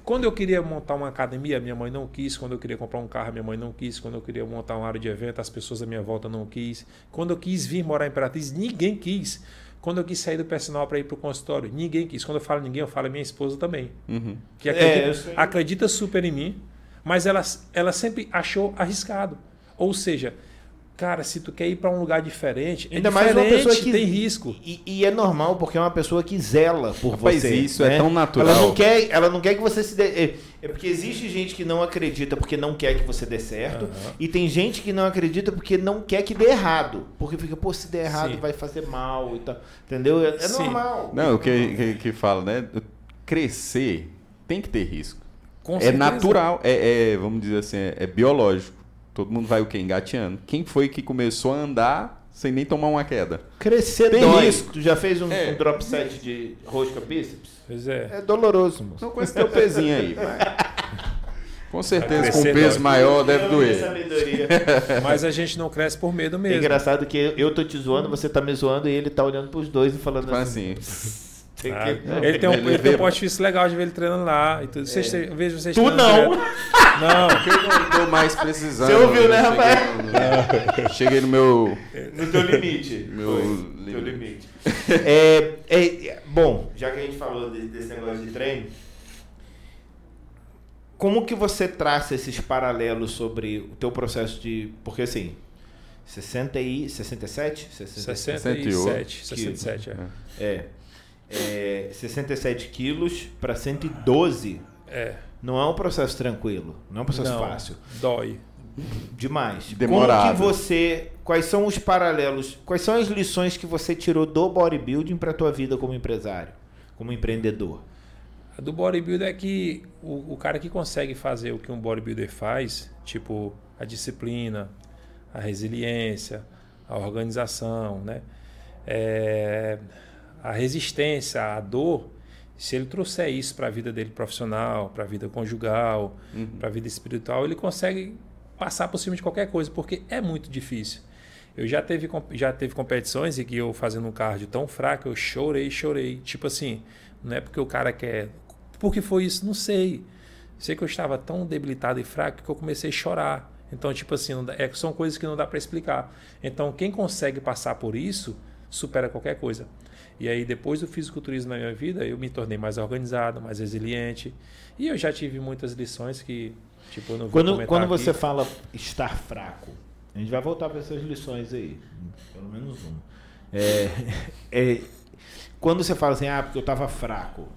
Speaker 4: Quando eu queria montar uma academia, minha mãe não quis. Quando eu queria comprar um carro, minha mãe não quis. Quando eu queria montar uma área de evento, as pessoas à minha volta não quis. Quando eu quis vir morar em Imperatriz, ninguém quis. Quando eu quis sair do personal para ir para o consultório, ninguém quis. Quando eu falo ninguém, eu falo minha esposa também.
Speaker 3: Uhum.
Speaker 4: Que
Speaker 1: É,
Speaker 4: acredita,
Speaker 1: sei.
Speaker 4: acredita super em mim, mas ela, ela sempre achou arriscado. Ou seja, cara, se tu quer ir para um lugar diferente, é
Speaker 1: Ainda mais uma pessoa que
Speaker 4: tem risco.
Speaker 1: E, e é normal porque é uma pessoa que zela por
Speaker 3: Rapaz,
Speaker 1: você.
Speaker 3: isso é
Speaker 1: né?
Speaker 3: tão natural.
Speaker 1: Ela não quer, ela não quer que você se dê. É, é porque existe gente que não acredita porque não quer que você dê certo
Speaker 4: Aham.
Speaker 1: e tem gente que não acredita porque não quer que dê errado, porque fica, pô, se der errado
Speaker 4: Sim.
Speaker 1: vai fazer mal e tal, entendeu? É, é normal.
Speaker 3: Não, o que, que, que fala, né? Crescer tem que ter risco.
Speaker 4: Com
Speaker 3: é
Speaker 4: certeza.
Speaker 3: natural, é, é, vamos dizer assim, é, é biológico. Todo mundo vai o quê? Engateando. Quem foi que começou a andar sem nem tomar uma queda?
Speaker 1: Crescer
Speaker 3: Tem
Speaker 1: dói.
Speaker 3: risco.
Speaker 1: Tu já fez um,
Speaker 3: É.
Speaker 1: um drop set de rosca bíceps?
Speaker 4: Pois é.
Speaker 1: É doloroso, moço.
Speaker 3: Não com esse teu pezinho aí, vai. Com certeza, com um peso
Speaker 4: dói.
Speaker 3: maior deve
Speaker 1: Eu
Speaker 3: doer.
Speaker 4: Mas a gente não cresce por medo
Speaker 1: É
Speaker 4: mesmo.
Speaker 1: engraçado que eu tô te zoando, você tá me zoando e ele tá olhando pros dois e falando
Speaker 3: Fala
Speaker 1: assim.
Speaker 3: assim,
Speaker 1: tem
Speaker 4: Ah,
Speaker 1: que-
Speaker 4: ele tem um,
Speaker 3: Ele
Speaker 4: ele tem um artifício legal de ver ele treinando lá. E tudo. Vocês, Eu vejo vocês
Speaker 1: Tu não.
Speaker 4: direto. Não.
Speaker 3: que eu não tô mais precisando.
Speaker 1: Você ouviu, né,
Speaker 3: Eu
Speaker 1: rapaz?
Speaker 3: cheguei no- Cheguei no meu...
Speaker 1: No teu limite.
Speaker 3: Meu limite.
Speaker 1: Teu limite. É, é, é, bom, já que a gente falou de- desse negócio de treino, como que você traça esses paralelos sobre o teu processo de... Porque assim, 60 e... 67?
Speaker 4: 67, 67, é.
Speaker 1: É. é 67 quilos para 112
Speaker 4: É.
Speaker 1: não é um processo tranquilo, não é um processo
Speaker 4: Não,
Speaker 1: fácil.
Speaker 4: Dói.
Speaker 1: Demais.
Speaker 3: Demorado.
Speaker 1: Como que você. Quais são os paralelos? Quais são as lições que você tirou do bodybuilding para tua vida como empresário, como empreendedor?
Speaker 4: A do bodybuilder é que o, o cara que consegue fazer o que um bodybuilder faz, tipo a disciplina, a resiliência, a organização, né? É, a resistência, a dor, se ele trouxer isso para a vida dele profissional, para a vida conjugal, para a vida espiritual, ele consegue passar por cima de qualquer coisa, porque é muito difícil. Eu já teve, já teve competições em que eu fazendo um cardio tão fraco, eu chorei, chorei. Tipo assim, não é porque o cara quer. Por que foi isso? Não sei. Sei que eu estava tão debilitado e fraco que eu comecei a chorar. Então, tipo assim, dá- é, são coisas que não dá para explicar. Então, quem consegue passar por isso, supera qualquer coisa. E aí, depois do fisiculturismo na minha vida, eu me tornei mais organizado, mais resiliente. E eu já tive muitas lições que, tipo, eu não vou
Speaker 1: Quando,
Speaker 4: aqui.
Speaker 1: você fala estar fraco, a gente vai voltar para essas lições aí, pelo menos uma. É, é, quando você fala assim, ah, porque eu estava fraco,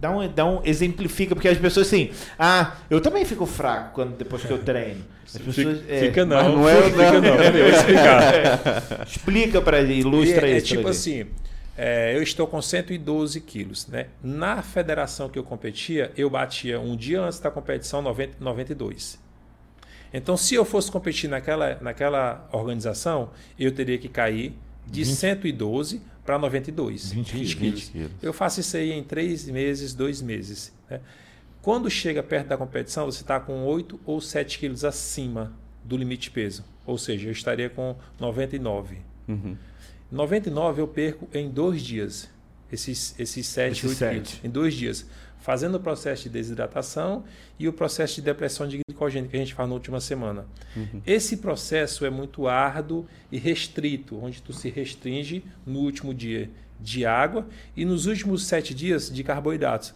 Speaker 1: dá um, dá um, exemplifica, porque as pessoas assim, ah, eu também fico fraco quando, depois que eu treino. As pessoas,
Speaker 4: Fica,
Speaker 1: é,
Speaker 4: fica não,
Speaker 3: não é-
Speaker 4: fica não. Vou explicar.
Speaker 1: Explica para ilustra
Speaker 4: é, é
Speaker 1: isso. pra
Speaker 4: tipo
Speaker 1: gente.
Speaker 4: É, eu estou com 112 quilos, né? Na federação que eu competia, eu batia um dia antes da competição 90, 92. Então, se eu fosse competir naquela, naquela organização, eu teria que cair de 112 para 92.
Speaker 1: 20 quilos.
Speaker 3: 20 quilos.
Speaker 4: Eu faço isso aí em três meses, dois meses. né? Quando chega perto da competição, você está com 8 ou 7 quilos acima do limite de peso. Ou seja, eu estaria com 99.
Speaker 3: Uhum.
Speaker 4: 99 eu perco em dois dias. Esses, esses 7,
Speaker 1: Esses
Speaker 4: 8
Speaker 1: sete.
Speaker 4: quilos. Em dois dias. Fazendo o processo de desidratação e o processo de depressão de glicogênio que a gente faz na última semana. Esse processo é muito árduo e restrito, onde tu se restringe no último dia de água e nos últimos sete dias de carboidratos.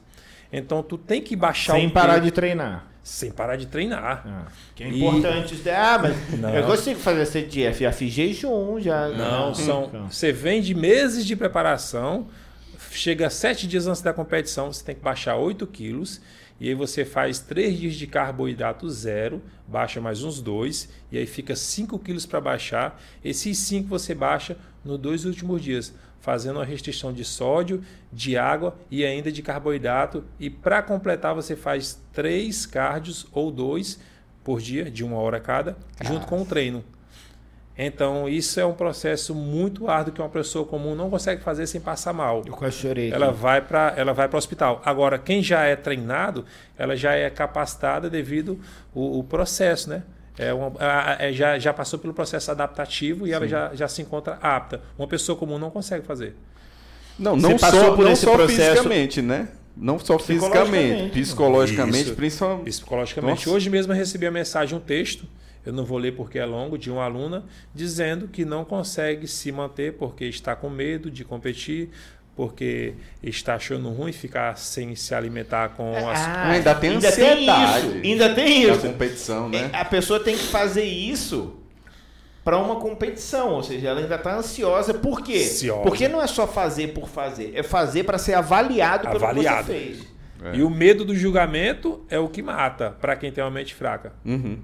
Speaker 4: Então tu tem que baixar
Speaker 1: Sem
Speaker 4: o
Speaker 1: parar de treinar.
Speaker 4: Sem parar de treinar.
Speaker 1: Ah, que é
Speaker 4: E-
Speaker 1: importante. isso. Ah, mas
Speaker 4: Não.
Speaker 1: eu consigo fazer dieta. Já fiz jejum, já.
Speaker 4: Não, são.
Speaker 1: Então.
Speaker 4: Você vem de meses de preparação, chega sete dias antes da competição, você tem que baixar 8 quilos, e aí você faz três dias de carboidrato zero, baixa mais uns dois, e aí fica 5 quilos para baixar. Esses 5 você baixa nos dois últimos dias, fazendo uma restrição de sódio, de água e ainda de carboidrato. E para completar, você faz três cardios ou dois por dia, de uma hora cada, junto com o treino. Então, isso é um processo muito árduo que uma pessoa comum não consegue fazer sem passar mal.
Speaker 1: Eu quase chorei.
Speaker 4: Ela vai para ela vai para o hospital. Agora, quem já é treinado, ela já é capacitada devido o, o processo, né? É uma, é, já, já passou pelo processo adaptativo e ela já, já se encontra apta. Uma pessoa comum não consegue fazer.
Speaker 3: Não, não
Speaker 1: passou
Speaker 3: só,
Speaker 1: por
Speaker 3: não
Speaker 1: esse
Speaker 3: só
Speaker 1: processo-
Speaker 3: fisicamente, né? Não só
Speaker 1: Psicologicamente.
Speaker 3: fisicamente, psicologicamente, principalmente.
Speaker 4: Psicologicamente.
Speaker 3: Nossa.
Speaker 4: Hoje mesmo eu recebi a mensagem, um texto, eu não vou ler porque é longo, de uma aluna, dizendo que não consegue se manter porque está com medo de competir, porque está achando ruim ficar sem se alimentar com as.
Speaker 1: Ah,
Speaker 3: ainda tem
Speaker 1: ainda tem
Speaker 3: ansiedade.
Speaker 1: isso. Ainda tem isso.
Speaker 3: competição, né?
Speaker 1: É, A pessoa tem que fazer isso para uma competição, ou seja, ela ainda está ansiosa. Por quê?
Speaker 4: Ansiosa.
Speaker 1: Porque não é só fazer por fazer, é fazer para ser avaliado pelo
Speaker 4: Avaliado.
Speaker 1: que você fez.
Speaker 3: É.
Speaker 4: E o medo do julgamento é o que mata para quem tem uma mente fraca.
Speaker 3: Uhum.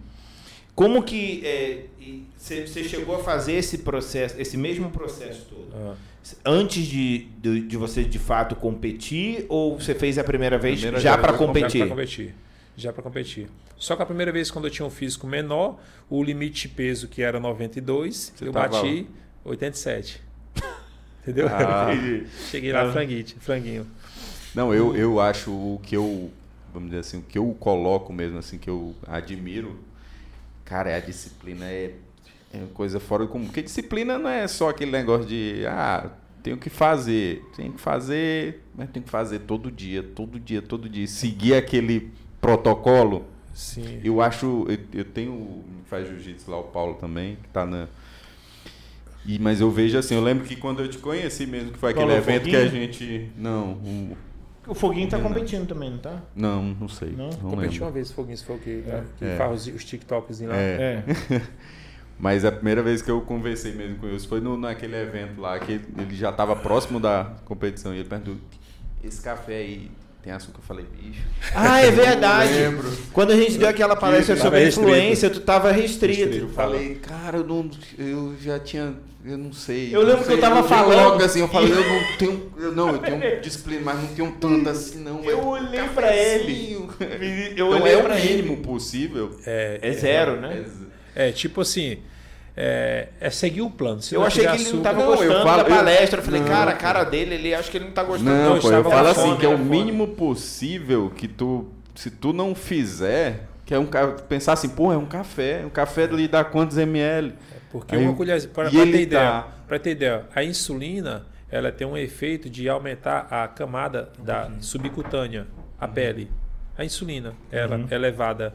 Speaker 1: Como que é, você você chegou a fazer esse processo, esse mesmo processo todo?
Speaker 4: Ah.
Speaker 1: Antes de, de, de você de fato competir ou você fez a primeira vez
Speaker 3: Primeira
Speaker 1: já para competir?
Speaker 4: competir. Já para competir. Só que a primeira vez quando eu tinha um físico menor, o limite de peso que era 92,
Speaker 3: Você
Speaker 4: eu
Speaker 3: tava
Speaker 4: bati 87. Entendeu?
Speaker 3: Ah.
Speaker 4: Cheguei lá franguinho, franguinho.
Speaker 3: Não, eu, eu acho o que eu, vamos dizer assim, o que eu coloco mesmo, assim, que eu admiro, cara, é a disciplina, é, é uma coisa fora do comum. Porque disciplina não é só aquele negócio de, ah, tenho que fazer, tenho que fazer, mas tenho que fazer todo dia, todo dia, todo dia. Seguir aquele protocolo,
Speaker 4: Sim.
Speaker 3: eu acho, eu, eu tenho, faz jiu-jitsu lá, o Paulo também, que tá na... E, mas eu vejo assim, eu lembro que quando eu te conheci mesmo, que foi aquele
Speaker 1: Paulo
Speaker 3: evento que a
Speaker 1: Foguinho?
Speaker 3: gente... Não, o-
Speaker 1: O Foguinho tá
Speaker 3: Não.
Speaker 1: competindo também, não tá?
Speaker 3: não, não sei.
Speaker 1: Não?
Speaker 3: Não,
Speaker 4: Competi
Speaker 3: lembro.
Speaker 4: uma vez, Foguinho, se for o que, que
Speaker 3: É.
Speaker 4: faz os, os TikToks lá.
Speaker 3: É.
Speaker 1: É.
Speaker 3: Mas a primeira vez que eu conversei mesmo com ele foi no, naquele evento lá, que ele já estava próximo da competição. E ele perguntou: esse café aí tem açúcar? Eu falei: bicho.
Speaker 1: Ah, é verdade.
Speaker 3: Eu lembro.
Speaker 1: Quando a gente deu aquela palestra sobre
Speaker 4: restrito.
Speaker 1: influência, tu tava restrito.
Speaker 3: Eu falei: cara, eu, não, eu já tinha. Eu não sei.
Speaker 1: Eu
Speaker 3: não
Speaker 1: lembro que
Speaker 3: sei,
Speaker 1: eu tava
Speaker 3: vi
Speaker 1: falando.
Speaker 3: Logo assim, eu falei: eu não tenho. Eu, não, eu tenho disciplina, mas não tenho tanto assim, não.
Speaker 1: Eu olhei pra ele. Eu
Speaker 3: Então
Speaker 1: olhei
Speaker 3: é o
Speaker 1: pra ele.
Speaker 3: mínimo possível.
Speaker 4: É,
Speaker 1: É zero, né?
Speaker 3: É-
Speaker 4: é tipo assim, é, é seguir o plano. Se
Speaker 1: Eu
Speaker 4: não
Speaker 1: achei que ele não
Speaker 4: açúcar-
Speaker 1: tava
Speaker 3: Não, eu
Speaker 1: gostando
Speaker 3: falo-
Speaker 1: da palestra. Eu falei,
Speaker 3: Não,
Speaker 1: cara, a cara dele, ele acho que ele não tá gostando.
Speaker 3: Não,
Speaker 4: eu
Speaker 3: pô, eu
Speaker 4: estava
Speaker 3: falo assim,
Speaker 1: fome,
Speaker 3: que é o
Speaker 1: era fome.
Speaker 3: mínimo possível que tu, se tu não fizer, que é um pensar assim, pô, é um café, um café ali dá quantos ml?
Speaker 4: Porque
Speaker 3: Aí
Speaker 4: uma
Speaker 3: eu-
Speaker 4: colher, para ter ideia,
Speaker 3: tá-
Speaker 4: para ter ideia, a insulina, ela tem um efeito de aumentar a camada da subcutânea, a pele. A insulina, ela é elevada.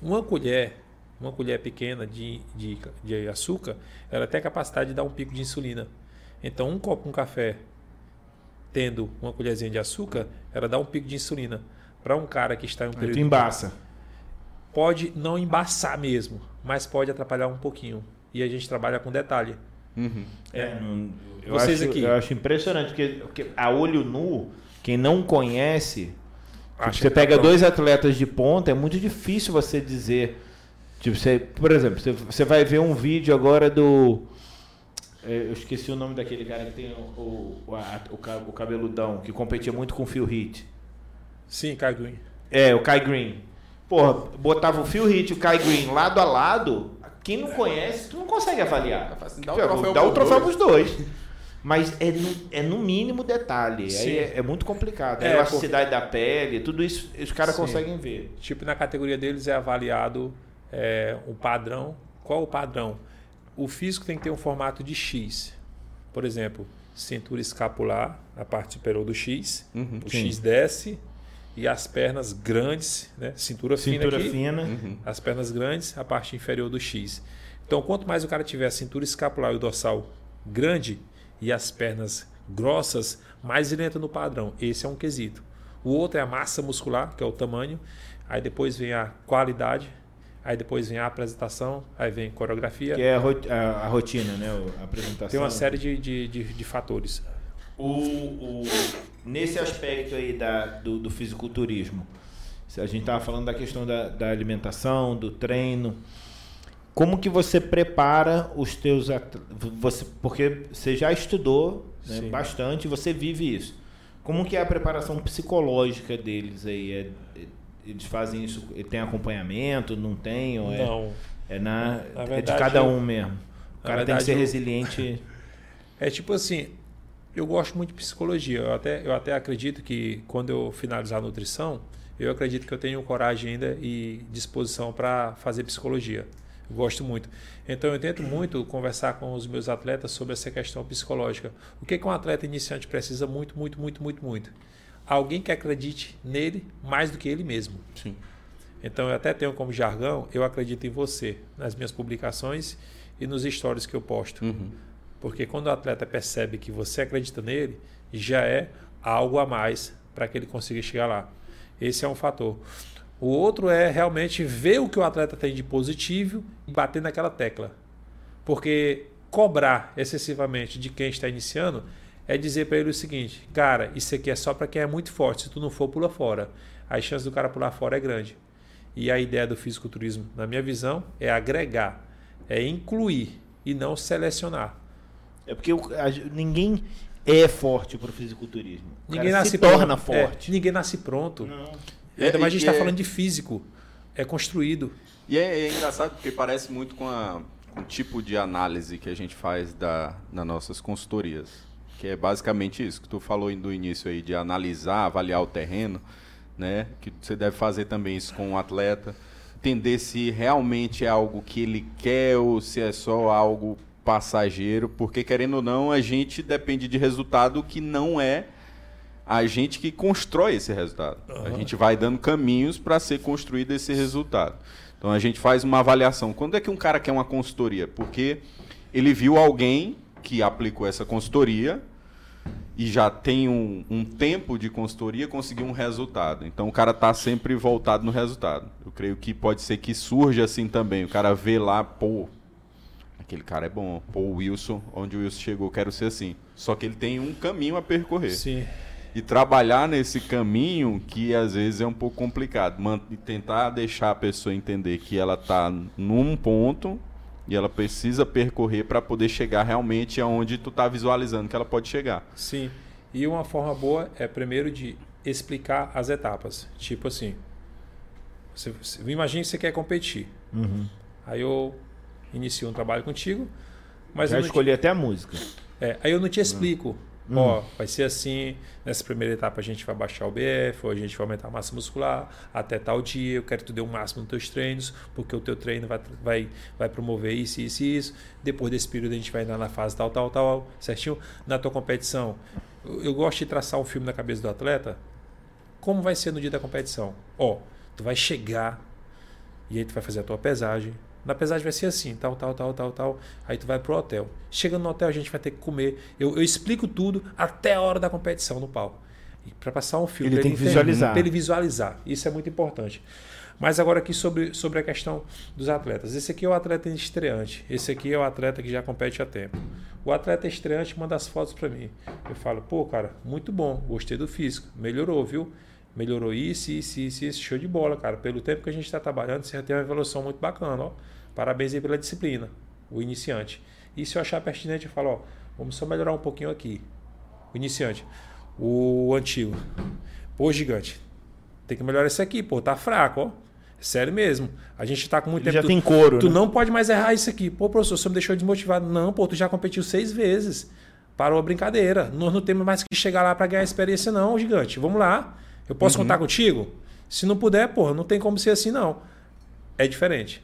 Speaker 4: Uma colher, uma colher pequena de, de, de açúcar, ela tem a capacidade de dar um pico de insulina. Então, um copo com café, tendo uma colherzinha de açúcar, ela dá um pico de insulina. Para um cara que está em um
Speaker 1: Aí
Speaker 4: período
Speaker 1: tu embaça.
Speaker 4: pode não embaçar mesmo, mas pode atrapalhar um pouquinho. E a gente trabalha com detalhe.
Speaker 3: Uhum.
Speaker 1: É, não- eu,
Speaker 4: Vocês
Speaker 1: acho,
Speaker 4: aqui.
Speaker 1: eu acho impressionante, porque, porque a olho nu, quem não conhece,
Speaker 4: Acha
Speaker 1: você
Speaker 4: que tá
Speaker 1: pega
Speaker 4: pronto.
Speaker 1: dois atletas de ponta, é muito difícil você dizer. Tipo, você, por exemplo, você, você vai ver um vídeo agora do. é, Eu esqueci o nome daquele cara que tem o, o, o, a- o o cabeludão, que competia muito com o Phil Heath.
Speaker 4: Sim, Kai Green.
Speaker 1: É, o Kai Green. Porra, botava o Phil Heath e o Kai Green lado a lado. Quem não conhece, tu não consegue avaliar.
Speaker 3: Dá o troféu
Speaker 1: Dá o troféu
Speaker 3: dois.
Speaker 1: pros dois. Mas é no, é no mínimo detalhe. Aí
Speaker 4: Sim.
Speaker 1: é, é muito complicado. A
Speaker 4: É,
Speaker 1: elasticidade da pele, tudo isso os caras conseguem ver.
Speaker 4: Tipo, na categoria deles é avaliado é, o padrão. Qual o padrão? O físico tem que ter um formato de X. Por exemplo, cintura escapular, a parte superior do X.
Speaker 3: Uhum.
Speaker 4: o
Speaker 1: Sim.
Speaker 4: X desce e as pernas grandes, né? cintura,
Speaker 1: Cintura
Speaker 4: fina aqui.
Speaker 1: fina.
Speaker 3: Uhum.
Speaker 4: as pernas grandes, a parte inferior do X. Então, quanto mais o cara tiver a cintura escapular e o dorsal grande e as pernas grossas, mais ele entra no padrão. Esse é um quesito. O outro é a massa muscular, que é o tamanho. Aí depois vem a qualidade. Aí depois vem a apresentação. Aí vem coreografia.
Speaker 1: Que é a, ro- a- a rotina, né? A apresentação.
Speaker 4: Tem uma série de, de, de, de fatores.
Speaker 1: O, o- nesse aspecto aí da, do, do fisiculturismo, se a gente estava falando da questão da, da alimentação, do treino, como que você prepara os teus você Porque você já estudou né, bastante, você vive isso. Como que é a preparação psicológica deles aí? Eles fazem isso, tem acompanhamento, não tem? Ou é,
Speaker 4: Não.
Speaker 1: é, na,
Speaker 4: Na
Speaker 1: é de
Speaker 4: verdade,
Speaker 1: cada
Speaker 4: eu-
Speaker 1: um mesmo? O cara verdade, tem que ser resiliente.
Speaker 4: É tipo assim, eu gosto muito de psicologia. Eu até, eu até acredito que quando eu finalizar a nutrição, eu acredito que eu tenho coragem ainda e disposição para fazer psicologia. Eu gosto muito. Então eu tento muito conversar com os meus atletas sobre essa questão psicológica. O que, que um atleta iniciante precisa muito, muito, muito, muito, muito? Alguém que acredite nele mais do que ele mesmo.
Speaker 3: Sim.
Speaker 4: Então eu até tenho como jargão, eu acredito em você, nas minhas publicações e nos stories que eu posto.
Speaker 3: Uhum.
Speaker 4: Porque quando o atleta percebe que você acredita nele, já é algo a mais para que ele consiga chegar lá. Esse é um fator. O outro é realmente ver o que o atleta tem de positivo e bater naquela tecla. Porque cobrar excessivamente de quem está iniciando é dizer para ele o seguinte: cara, isso aqui é só para quem é muito forte. Se tu não for, pula fora. A chance do cara pular fora é grande. E a ideia do fisiculturismo, na minha visão, é agregar, é incluir e não selecionar.
Speaker 1: É porque a, ninguém é forte para o fisiculturismo.
Speaker 4: O ninguém nasce se torna pronto. É, forte. É, ninguém nasce pronto.
Speaker 1: Não.
Speaker 4: Ainda mais a gente está é... falando de físico. É construído.
Speaker 3: E é, é engraçado porque parece muito com, a, com, o tipo de análise que a gente faz da, nas nossas consultorias. Que é basicamente isso que tu falou do início aí, de analisar, avaliar o terreno, né? Que você deve fazer também isso com o um atleta. Entender se realmente é algo que ele quer ou se é só algo passageiro, porque querendo ou não, a gente depende de resultado que não é a gente que constrói esse resultado. Uhum. A gente vai dando caminhos para ser construído esse resultado. Então a gente faz uma avaliação. Quando é que um cara quer uma consultoria? Porque ele viu alguém que aplicou essa consultoria e já tem um, um tempo de consultoria conseguiu um resultado. Então o cara está sempre voltado no resultado. Eu creio que pode ser que surja assim também. O cara vê lá, pô, aquele cara é bom. Pô, o Wilson, onde o Wilson chegou, quero ser assim. Só que ele tem um caminho a percorrer.
Speaker 4: Sim.
Speaker 3: E trabalhar nesse caminho que às vezes é um pouco complicado. tentar deixar a pessoa entender que ela está num ponto e ela precisa percorrer para poder chegar realmente aonde tu está visualizando que ela pode chegar.
Speaker 4: Sim. E uma forma boa é primeiro de explicar as etapas. Tipo assim, você, você imagine que você quer competir.
Speaker 1: Uhum.
Speaker 4: Aí eu inicio um trabalho contigo. Mas
Speaker 1: Já escolhi te... até a música.
Speaker 4: É, aí eu não te explico. Hum. Ó, vai ser assim, nessa primeira etapa a gente vai baixar o BF, ou a gente vai aumentar a massa muscular, até tal dia, eu quero que tu dê o máximo nos teus treinos, porque o teu treino vai, vai, vai promover isso, isso e isso. Depois desse período a gente vai entrar na fase tal, tal, tal, certinho? Na tua competição, eu, eu gosto de traçar um filme na cabeça do atleta, como vai ser no dia da competição. Ó, tu vai chegar, e aí tu vai fazer a tua pesagem, na pesagem vai ser assim, tal, tal, tal, tal, tal. Aí tu vai pro hotel. Chegando no hotel, a gente vai ter que comer. Eu, eu explico tudo até a hora da competição no palco. Para passar um filme.
Speaker 1: Ele tem que visualizar.
Speaker 4: Para ele visualizar. Isso é muito importante. Mas agora aqui sobre, sobre a questão dos atletas. Esse aqui é o atleta estreante. Esse aqui é o atleta que já compete há tempo. O atleta estreante manda as fotos para mim. Eu falo, pô, cara, muito bom. Gostei do físico. Melhorou, viu? melhorou isso, isso, isso, isso, show de bola, cara. Pelo tempo que a gente está trabalhando, você já tem uma evolução muito bacana, ó. Parabéns aí pela disciplina, o iniciante. E se eu achar pertinente, eu falo, ó, vamos só melhorar um pouquinho aqui. O iniciante. O antigo. Pô, gigante. Tem que melhorar isso aqui, pô, tá fraco, ó. É sério mesmo. A gente tá com muito
Speaker 1: Ele
Speaker 4: tempo.
Speaker 1: Já tem couro.
Speaker 4: Tu
Speaker 1: né?
Speaker 4: não pode mais errar isso aqui. Pô, professor, você me deixou desmotivado. Não, pô, tu já competiu seis vezes. Parou a brincadeira. Nós não temos mais que chegar lá para ganhar experiência, não, gigante. Vamos lá. Eu posso uhum. contar contigo? Se não puder, pô, não tem como ser assim, não. É diferente.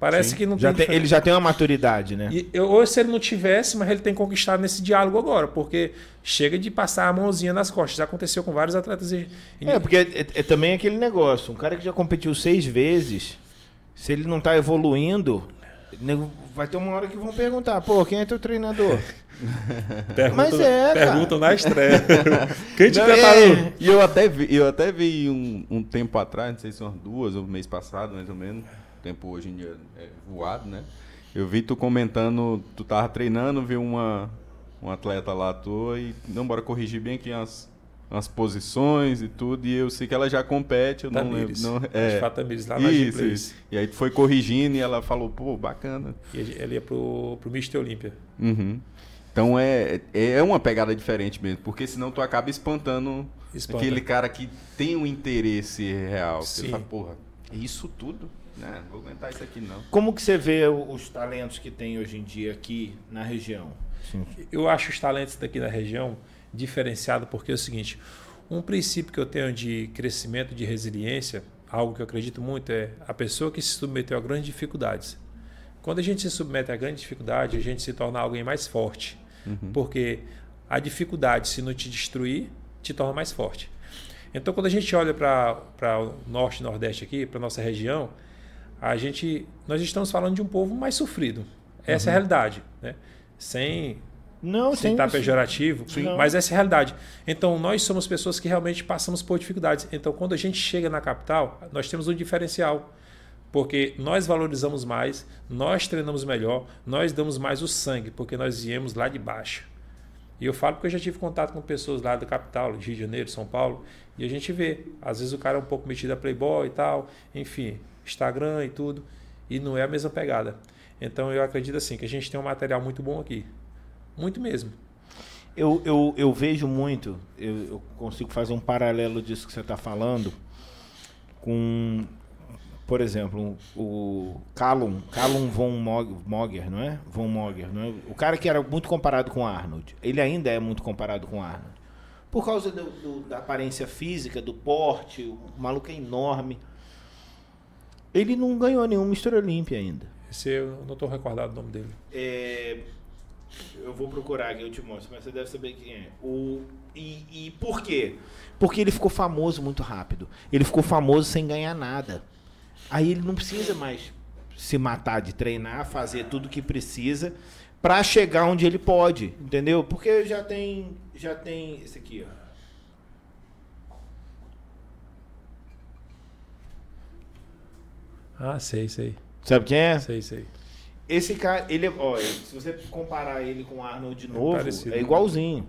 Speaker 4: Parece Sim. que não
Speaker 1: já
Speaker 4: tem,
Speaker 1: tem Ele já tem uma maturidade, né?
Speaker 4: E, ou se ele não tivesse, mas ele tem conquistado nesse diálogo agora, porque chega de passar a mãozinha nas costas. Já aconteceu com vários atletas. E...
Speaker 1: É, porque é, é, também aquele negócio. Um cara que já competiu seis vezes, se ele não está evoluindo, vai ter uma hora que vão perguntar: pô, quem é teu treinador?
Speaker 4: Perguntam, Mas é, Perguntam na estreia. Quem te não, preparou? É,
Speaker 3: e eu até vi, eu até vi um, um tempo atrás, não sei se umas duas ou mês passado, mais ou menos tempo hoje em dia é voado, né? Eu vi tu comentando, tu tava treinando, viu uma, um atleta lá tua e não bora corrigir bem aqui as, as posições e tudo, e eu sei que ela já compete, eu
Speaker 4: Tamires.
Speaker 3: não lembro.
Speaker 4: Não, é, Tamires, lá na
Speaker 3: isso, isso. E aí tu foi corrigindo e ela falou, pô, bacana.
Speaker 4: E ela ia pro, pro Mister Olímpia.
Speaker 3: Uhum. Então é, é uma pegada diferente mesmo, porque senão tu acaba espantando Espanta. aquele cara que tem um interesse real. Sim. Você fala, porra, é isso tudo? Não, não vou aguentar isso aqui não.
Speaker 1: Como que você vê os talentos que tem hoje em dia aqui na região?
Speaker 4: Sim. Eu acho os talentos daqui na região diferenciado porque é o seguinte, um princípio que eu tenho de crescimento, de resiliência, algo que eu acredito muito é a pessoa que se submeteu a grandes dificuldades. Quando a gente se submete a grandes dificuldades, a gente se torna alguém mais forte. Uhum. Porque a dificuldade, se não te destruir, te torna mais forte. Então, quando a gente olha para o norte e nordeste aqui, para nossa região, a gente, nós estamos falando de um povo mais sofrido. Essa uhum. é a uhum. realidade. Né? Sem
Speaker 1: não,
Speaker 4: sem estar pejorativo, sim. mas essa é a realidade. Então, nós somos pessoas que realmente passamos por dificuldades. Então, quando a gente chega na capital, nós temos um diferencial. Porque nós valorizamos mais, nós treinamos melhor, nós damos mais o sangue, porque nós viemos lá de baixo. E eu falo porque eu já tive contato com pessoas lá da capital, Rio de Janeiro, São Paulo, e a gente vê. Às vezes o cara é um pouco metido a playboy e tal, enfim, Instagram e tudo, e não é a mesma pegada. Então eu acredito assim que a gente tem um material muito bom aqui. Muito mesmo.
Speaker 1: Eu, eu, eu vejo muito, eu, eu consigo fazer um paralelo disso que você está falando com, por exemplo, o Callum, Callum von Mogger, não é? Von Mogger, não é? O cara que era muito comparado com Arnold. Ele ainda é muito comparado com Arnold. Por causa do, do, da aparência física, do porte, o maluco é enorme. Ele não ganhou nenhuma mistura olímpia ainda.
Speaker 4: Esse eu não estou recordado o nome dele.
Speaker 1: É, eu vou procurar aqui, eu te mostro, mas você deve saber quem é. O, e, e por quê? Porque ele ficou famoso muito rápido. Ele ficou famoso sem ganhar nada. Aí ele não precisa mais se matar de treinar, fazer tudo o que precisa para chegar onde ele pode, entendeu? Porque já tem, já tem esse aqui, ó.
Speaker 4: Ah, sei, sei.
Speaker 1: Sabe quem é?
Speaker 4: Sei, sei.
Speaker 1: Esse cara, ele, ó, se você comparar ele com o Arnold de novo, é, é igualzinho.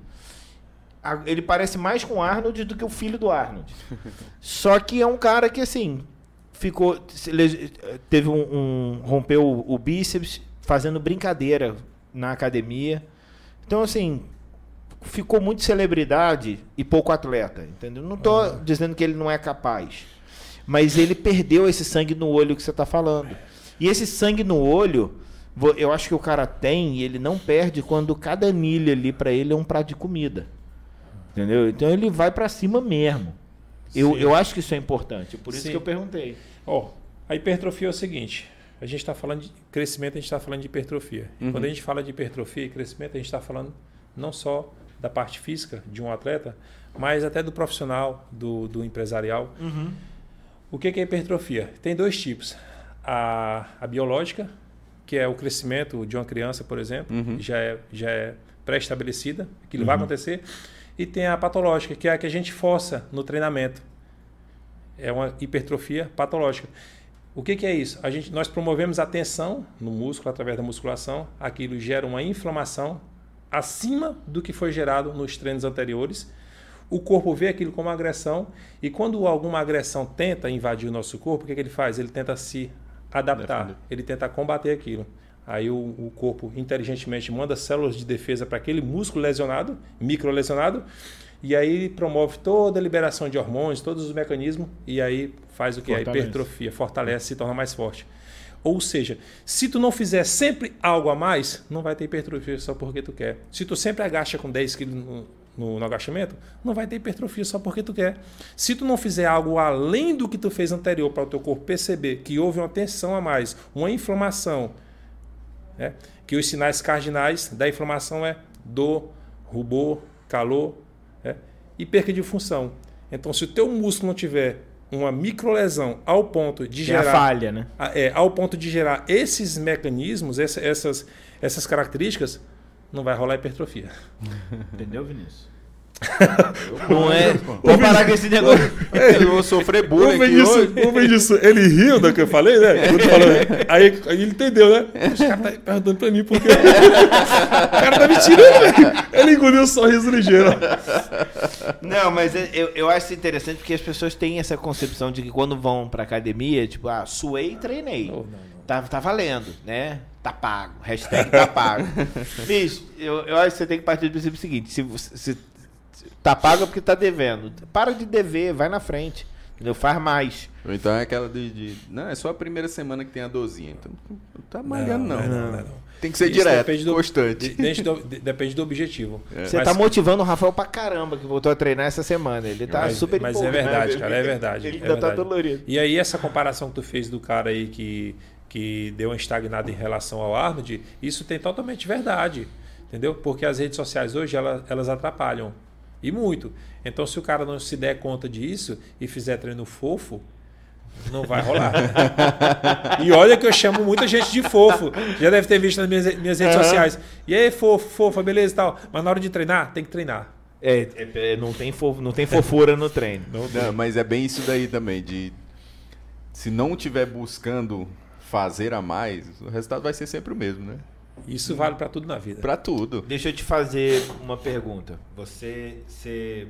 Speaker 1: Ele parece mais com o Arnold do que o filho do Arnold. Só que é um cara que, assim, ficou. Teve um. um rompeu o, o bíceps fazendo brincadeira na academia. Então, assim, ficou muito celebridade e pouco atleta, entendeu? Não estou uhum. dizendo que ele não é capaz, mas ele perdeu esse sangue no olho que você está falando. E esse sangue no olho eu acho que o cara tem e ele não perde quando cada anilha ali para ele é um prato de comida. Entendeu? Então ele vai para cima mesmo. Eu, eu acho que isso é importante, por isso Sim. que eu perguntei.
Speaker 4: Ó, oh, a hipertrofia é o seguinte: a gente está falando de crescimento, a gente está falando de hipertrofia. Uhum. Quando a gente fala de hipertrofia e crescimento, a gente está falando não só da parte física de um atleta, mas até do profissional, do, do empresarial. Uhum. O que é hipertrofia? Tem dois tipos: a, a biológica que é o crescimento de uma criança, por exemplo, uhum. já é, já é pré-estabelecida, aquilo uhum. vai acontecer. E tem a patológica, que é a que a gente força no treinamento. É uma hipertrofia patológica. O que, que, é isso? A gente, nós promovemos a tensão no músculo através da musculação. Aquilo gera uma inflamação acima do que foi gerado nos treinos anteriores. O corpo vê aquilo como agressão e quando alguma agressão tenta invadir o nosso corpo, o que, que ele faz? Ele tenta se adaptar, Defender. ele tenta combater aquilo. Aí o, o, corpo inteligentemente manda células de defesa para aquele músculo lesionado, micro lesionado, e aí promove toda a liberação de hormônios, todos os mecanismos, e aí faz o que? A hipertrofia, fortalece, se torna mais forte. Ou seja, se tu não fizer sempre algo a mais, não vai ter hipertrofia só porque tu quer. Se tu sempre agacha com 10 quilos no, no, agachamento, não vai ter hipertrofia só porque tu quer. Se tu não fizer algo além do que tu fez anterior para o teu corpo perceber que houve uma tensão a mais, uma inflamação, né? que os sinais cardinais da inflamação é dor, rubor, calor né? e perca de função. Então, se o teu músculo não tiver uma microlesão ao ponto de gerar
Speaker 1: a falha, né?
Speaker 4: É, ao ponto de gerar esses mecanismos, essas, essas características, não vai rolar hipertrofia.
Speaker 1: Entendeu, Vinícius? não é. Vou parar com esse negócio.
Speaker 3: Eu vou sofrer bullying aqui
Speaker 4: hoje. disso. Ele riu do que eu falei, né? Eu aí, aí, ele entendeu, né? Os caras tá perguntando pra mim porque. o cara tá me tirando, velho. Ele engoliu o um sorriso ligeiro.
Speaker 1: Não, mas eu, eu acho interessante porque as pessoas têm essa concepção de que quando vão pra academia, tipo, ah, suei e treinei. Não, não, não. Tá, tá valendo, né? Tá pago. Hashtag tá pago. Bicho, eu, eu acho que você tem que partir do princípio seguinte: se, se Tá pago porque tá devendo. Para de dever, vai na frente. Entendeu? Faz mais.
Speaker 3: Ou então é aquela de, de, Não, é só a primeira semana que tem a dozinha. Então não tá malhando, não.
Speaker 4: não, não, não, não.
Speaker 3: Tem que ser
Speaker 4: Isso
Speaker 3: direto,
Speaker 4: depende do-
Speaker 3: constante.
Speaker 4: de- depende do, de- depende do objetivo.
Speaker 1: Você
Speaker 4: Mas-
Speaker 1: tá motivando o Rafael pra caramba, que voltou a treinar essa semana. Ele tá
Speaker 4: Mas-
Speaker 1: super
Speaker 4: mas é
Speaker 1: empolgado.
Speaker 4: verdade, cara, é verdade,
Speaker 1: Ele
Speaker 4: é
Speaker 1: ainda tá
Speaker 4: verdade.
Speaker 1: dolorido.
Speaker 4: E aí essa comparação que tu fez do cara aí que, que deu uma estagnada em relação ao Arnold, isso tem totalmente verdade, entendeu? Porque as redes sociais hoje elas, elas atrapalham e muito. Então se o cara não se der conta disso e fizer treino fofo, não vai rolar. e olha que eu chamo muita gente de fofo. Já deve ter visto nas minhas, minhas redes
Speaker 1: Aham.
Speaker 4: sociais. E aí, fofo, fofa, beleza e tal. Mas na hora de treinar, tem que treinar.
Speaker 1: É, é, é, não, tem fofo, não tem fofura no treino.
Speaker 3: Não, mas é bem isso daí também, de se não estiver buscando fazer a mais, o resultado vai ser sempre o mesmo, né?
Speaker 4: Isso vale para tudo na vida.
Speaker 3: Pra tudo.
Speaker 1: Deixa eu te fazer uma pergunta. Você, você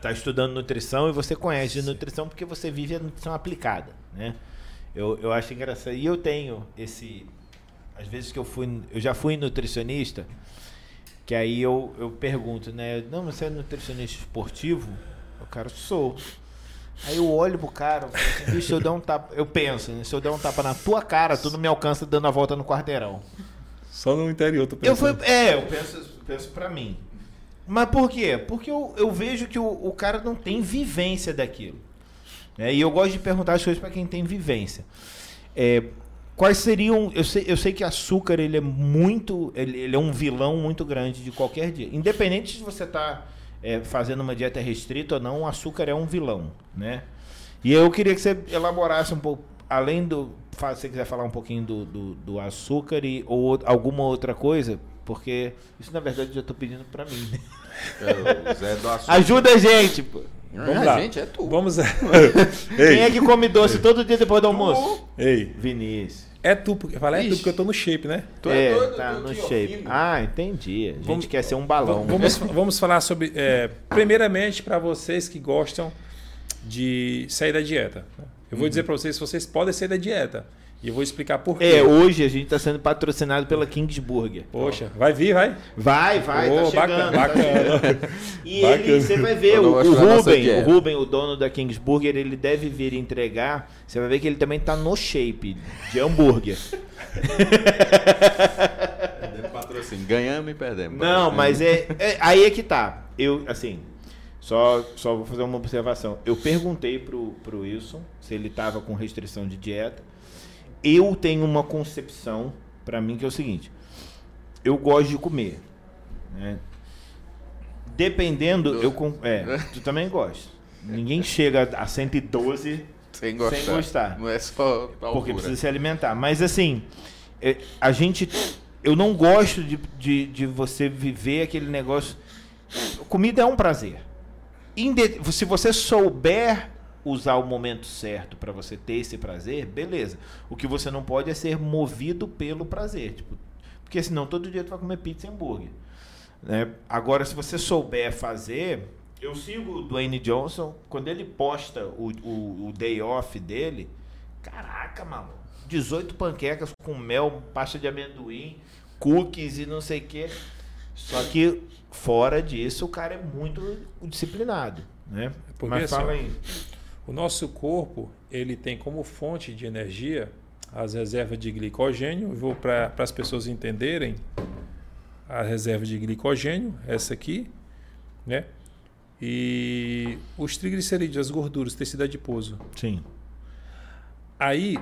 Speaker 1: tá estudando nutrição e você conhece de nutrição porque você vive a nutrição aplicada, né? Eu, eu acho engraçado. E eu tenho esse... Às vezes que eu fui... Eu já fui nutricionista, que aí eu, eu pergunto, né? Não, você é nutricionista esportivo? O cara, sou. Aí eu olho pro cara, eu falo assim, bicho, se eu der um tapa... Eu penso, né? Se eu der um tapa na tua cara, tu não me alcança dando a volta no quarteirão.
Speaker 4: Só no interior, tu
Speaker 1: Eu fui, é, eu penso, penso pra mim. Mas por quê? Porque eu, eu vejo que o, o cara não tem vivência daquilo. né? E eu gosto de perguntar as coisas pra quem tem vivência. É, quais seriam. Eu sei, eu sei que açúcar ele é muito. Ele, ele é um vilão muito grande de qualquer dia. Independente de você estar fazendo uma dieta restrita ou não, o açúcar é um vilão. Né? E eu queria que você elaborasse um pouco. Além do. Se você quiser falar um pouquinho do, do, do açúcar e, ou alguma outra coisa, porque isso na verdade eu já tô pedindo pra mim. né?
Speaker 3: É, Zé do açúcar.
Speaker 1: Ajuda a gente, pô.
Speaker 4: Vamos lá.
Speaker 3: gente, é tu.
Speaker 4: Vamos.
Speaker 1: Quem é que come doce todo dia depois do almoço?
Speaker 4: Ei,
Speaker 1: Vinícius.
Speaker 4: É tu, porque fala é tu porque eu tô no shape, né?
Speaker 3: Tu é
Speaker 1: é,
Speaker 3: doido,
Speaker 1: tá
Speaker 3: tu
Speaker 1: no shape. Ah, entendi. A gente
Speaker 4: Vamos-
Speaker 1: quer ser um balão.
Speaker 4: Vamos, vamos falar sobre. é, primeiramente, para vocês que gostam de sair da dieta. Eu vou dizer para vocês, vocês podem sair da dieta. E eu vou explicar por quê.
Speaker 1: É, hoje a gente tá sendo patrocinado pela Kingsburger.
Speaker 4: Poxa, vai vir, vai?
Speaker 1: Vai, vai,
Speaker 4: Ô,
Speaker 1: tá chegando.
Speaker 4: bacana,
Speaker 1: tá
Speaker 4: bacana.
Speaker 1: chegando. E
Speaker 4: Bacana.
Speaker 1: ele, você vai ver, o, o Ruben, o
Speaker 3: dieta.
Speaker 1: Ruben, o dono da Kingsburger, ele deve vir entregar. Você vai ver que ele também tá no shape de hambúrguer.
Speaker 3: Patrocínio. Ganhamos e perdemos.
Speaker 1: Não, mas é, é- aí é que tá. Eu, assim, só, só vou fazer uma observação. Eu perguntei pro, pro Wilson se ele tava com restrição de dieta. Eu tenho uma concepção, pra mim, que é o seguinte. Eu gosto de comer. né? Dependendo, eu... É, tu também gosta. Ninguém chega a 112
Speaker 3: Sem gostar.
Speaker 1: Sem gostar.
Speaker 3: Não é só
Speaker 1: porque precisa se alimentar. Mas assim, é, a gente. Eu não gosto de, de, de você viver aquele negócio. Comida é um prazer. Inde- Se você souber usar o momento certo para você ter esse prazer, beleza. O que você não pode é ser movido pelo prazer. Tipo, porque senão todo dia tu vai comer pizza e hambúrguer. né? Agora, se você souber fazer. Eu sigo o Dwayne Johnson, quando ele posta o, o, o day off dele, caraca, mano, 18 panquecas com mel, pasta de amendoim, cookies e não sei o quê. Só que fora disso, o cara é muito disciplinado, né?
Speaker 4: Porque,
Speaker 1: Mas
Speaker 4: assim,
Speaker 1: fala
Speaker 4: ó,
Speaker 1: aí.
Speaker 4: O nosso corpo, ele tem como fonte de energia as reservas de glicogênio. Eu vou para as pessoas entenderem a reserva de glicogênio, essa aqui, né? E os triglicerídeos, as gorduras, tecido adiposo.
Speaker 1: Sim.
Speaker 4: Aí,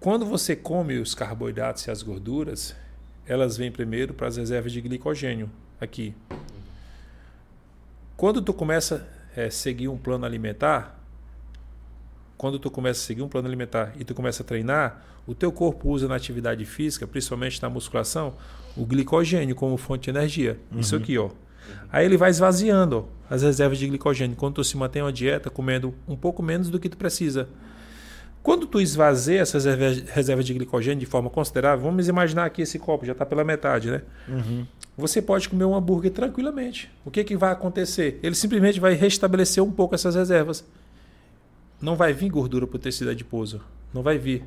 Speaker 4: quando você come os carboidratos e as gorduras, elas vêm primeiro para as reservas de glicogênio aqui. Quando tu começa a seguir um plano alimentar, quando tu começa a seguir um plano alimentar e tu começa a treinar, o teu corpo usa na atividade física, principalmente na musculação, o glicogênio como fonte de energia. Isso aqui, ó. Aí ele vai esvaziando ó, as reservas de glicogênio. Quando tu se mantém uma dieta comendo um pouco menos do que tu precisa. Quando tu esvazia essas reservas- de glicogênio de forma considerável, vamos imaginar que esse copo já está pela metade, né? Você pode comer um hambúrguer tranquilamente. O que, que vai acontecer? Ele simplesmente vai restabelecer um pouco essas reservas. Não vai vir gordura para o tecido adiposo. Não vai vir.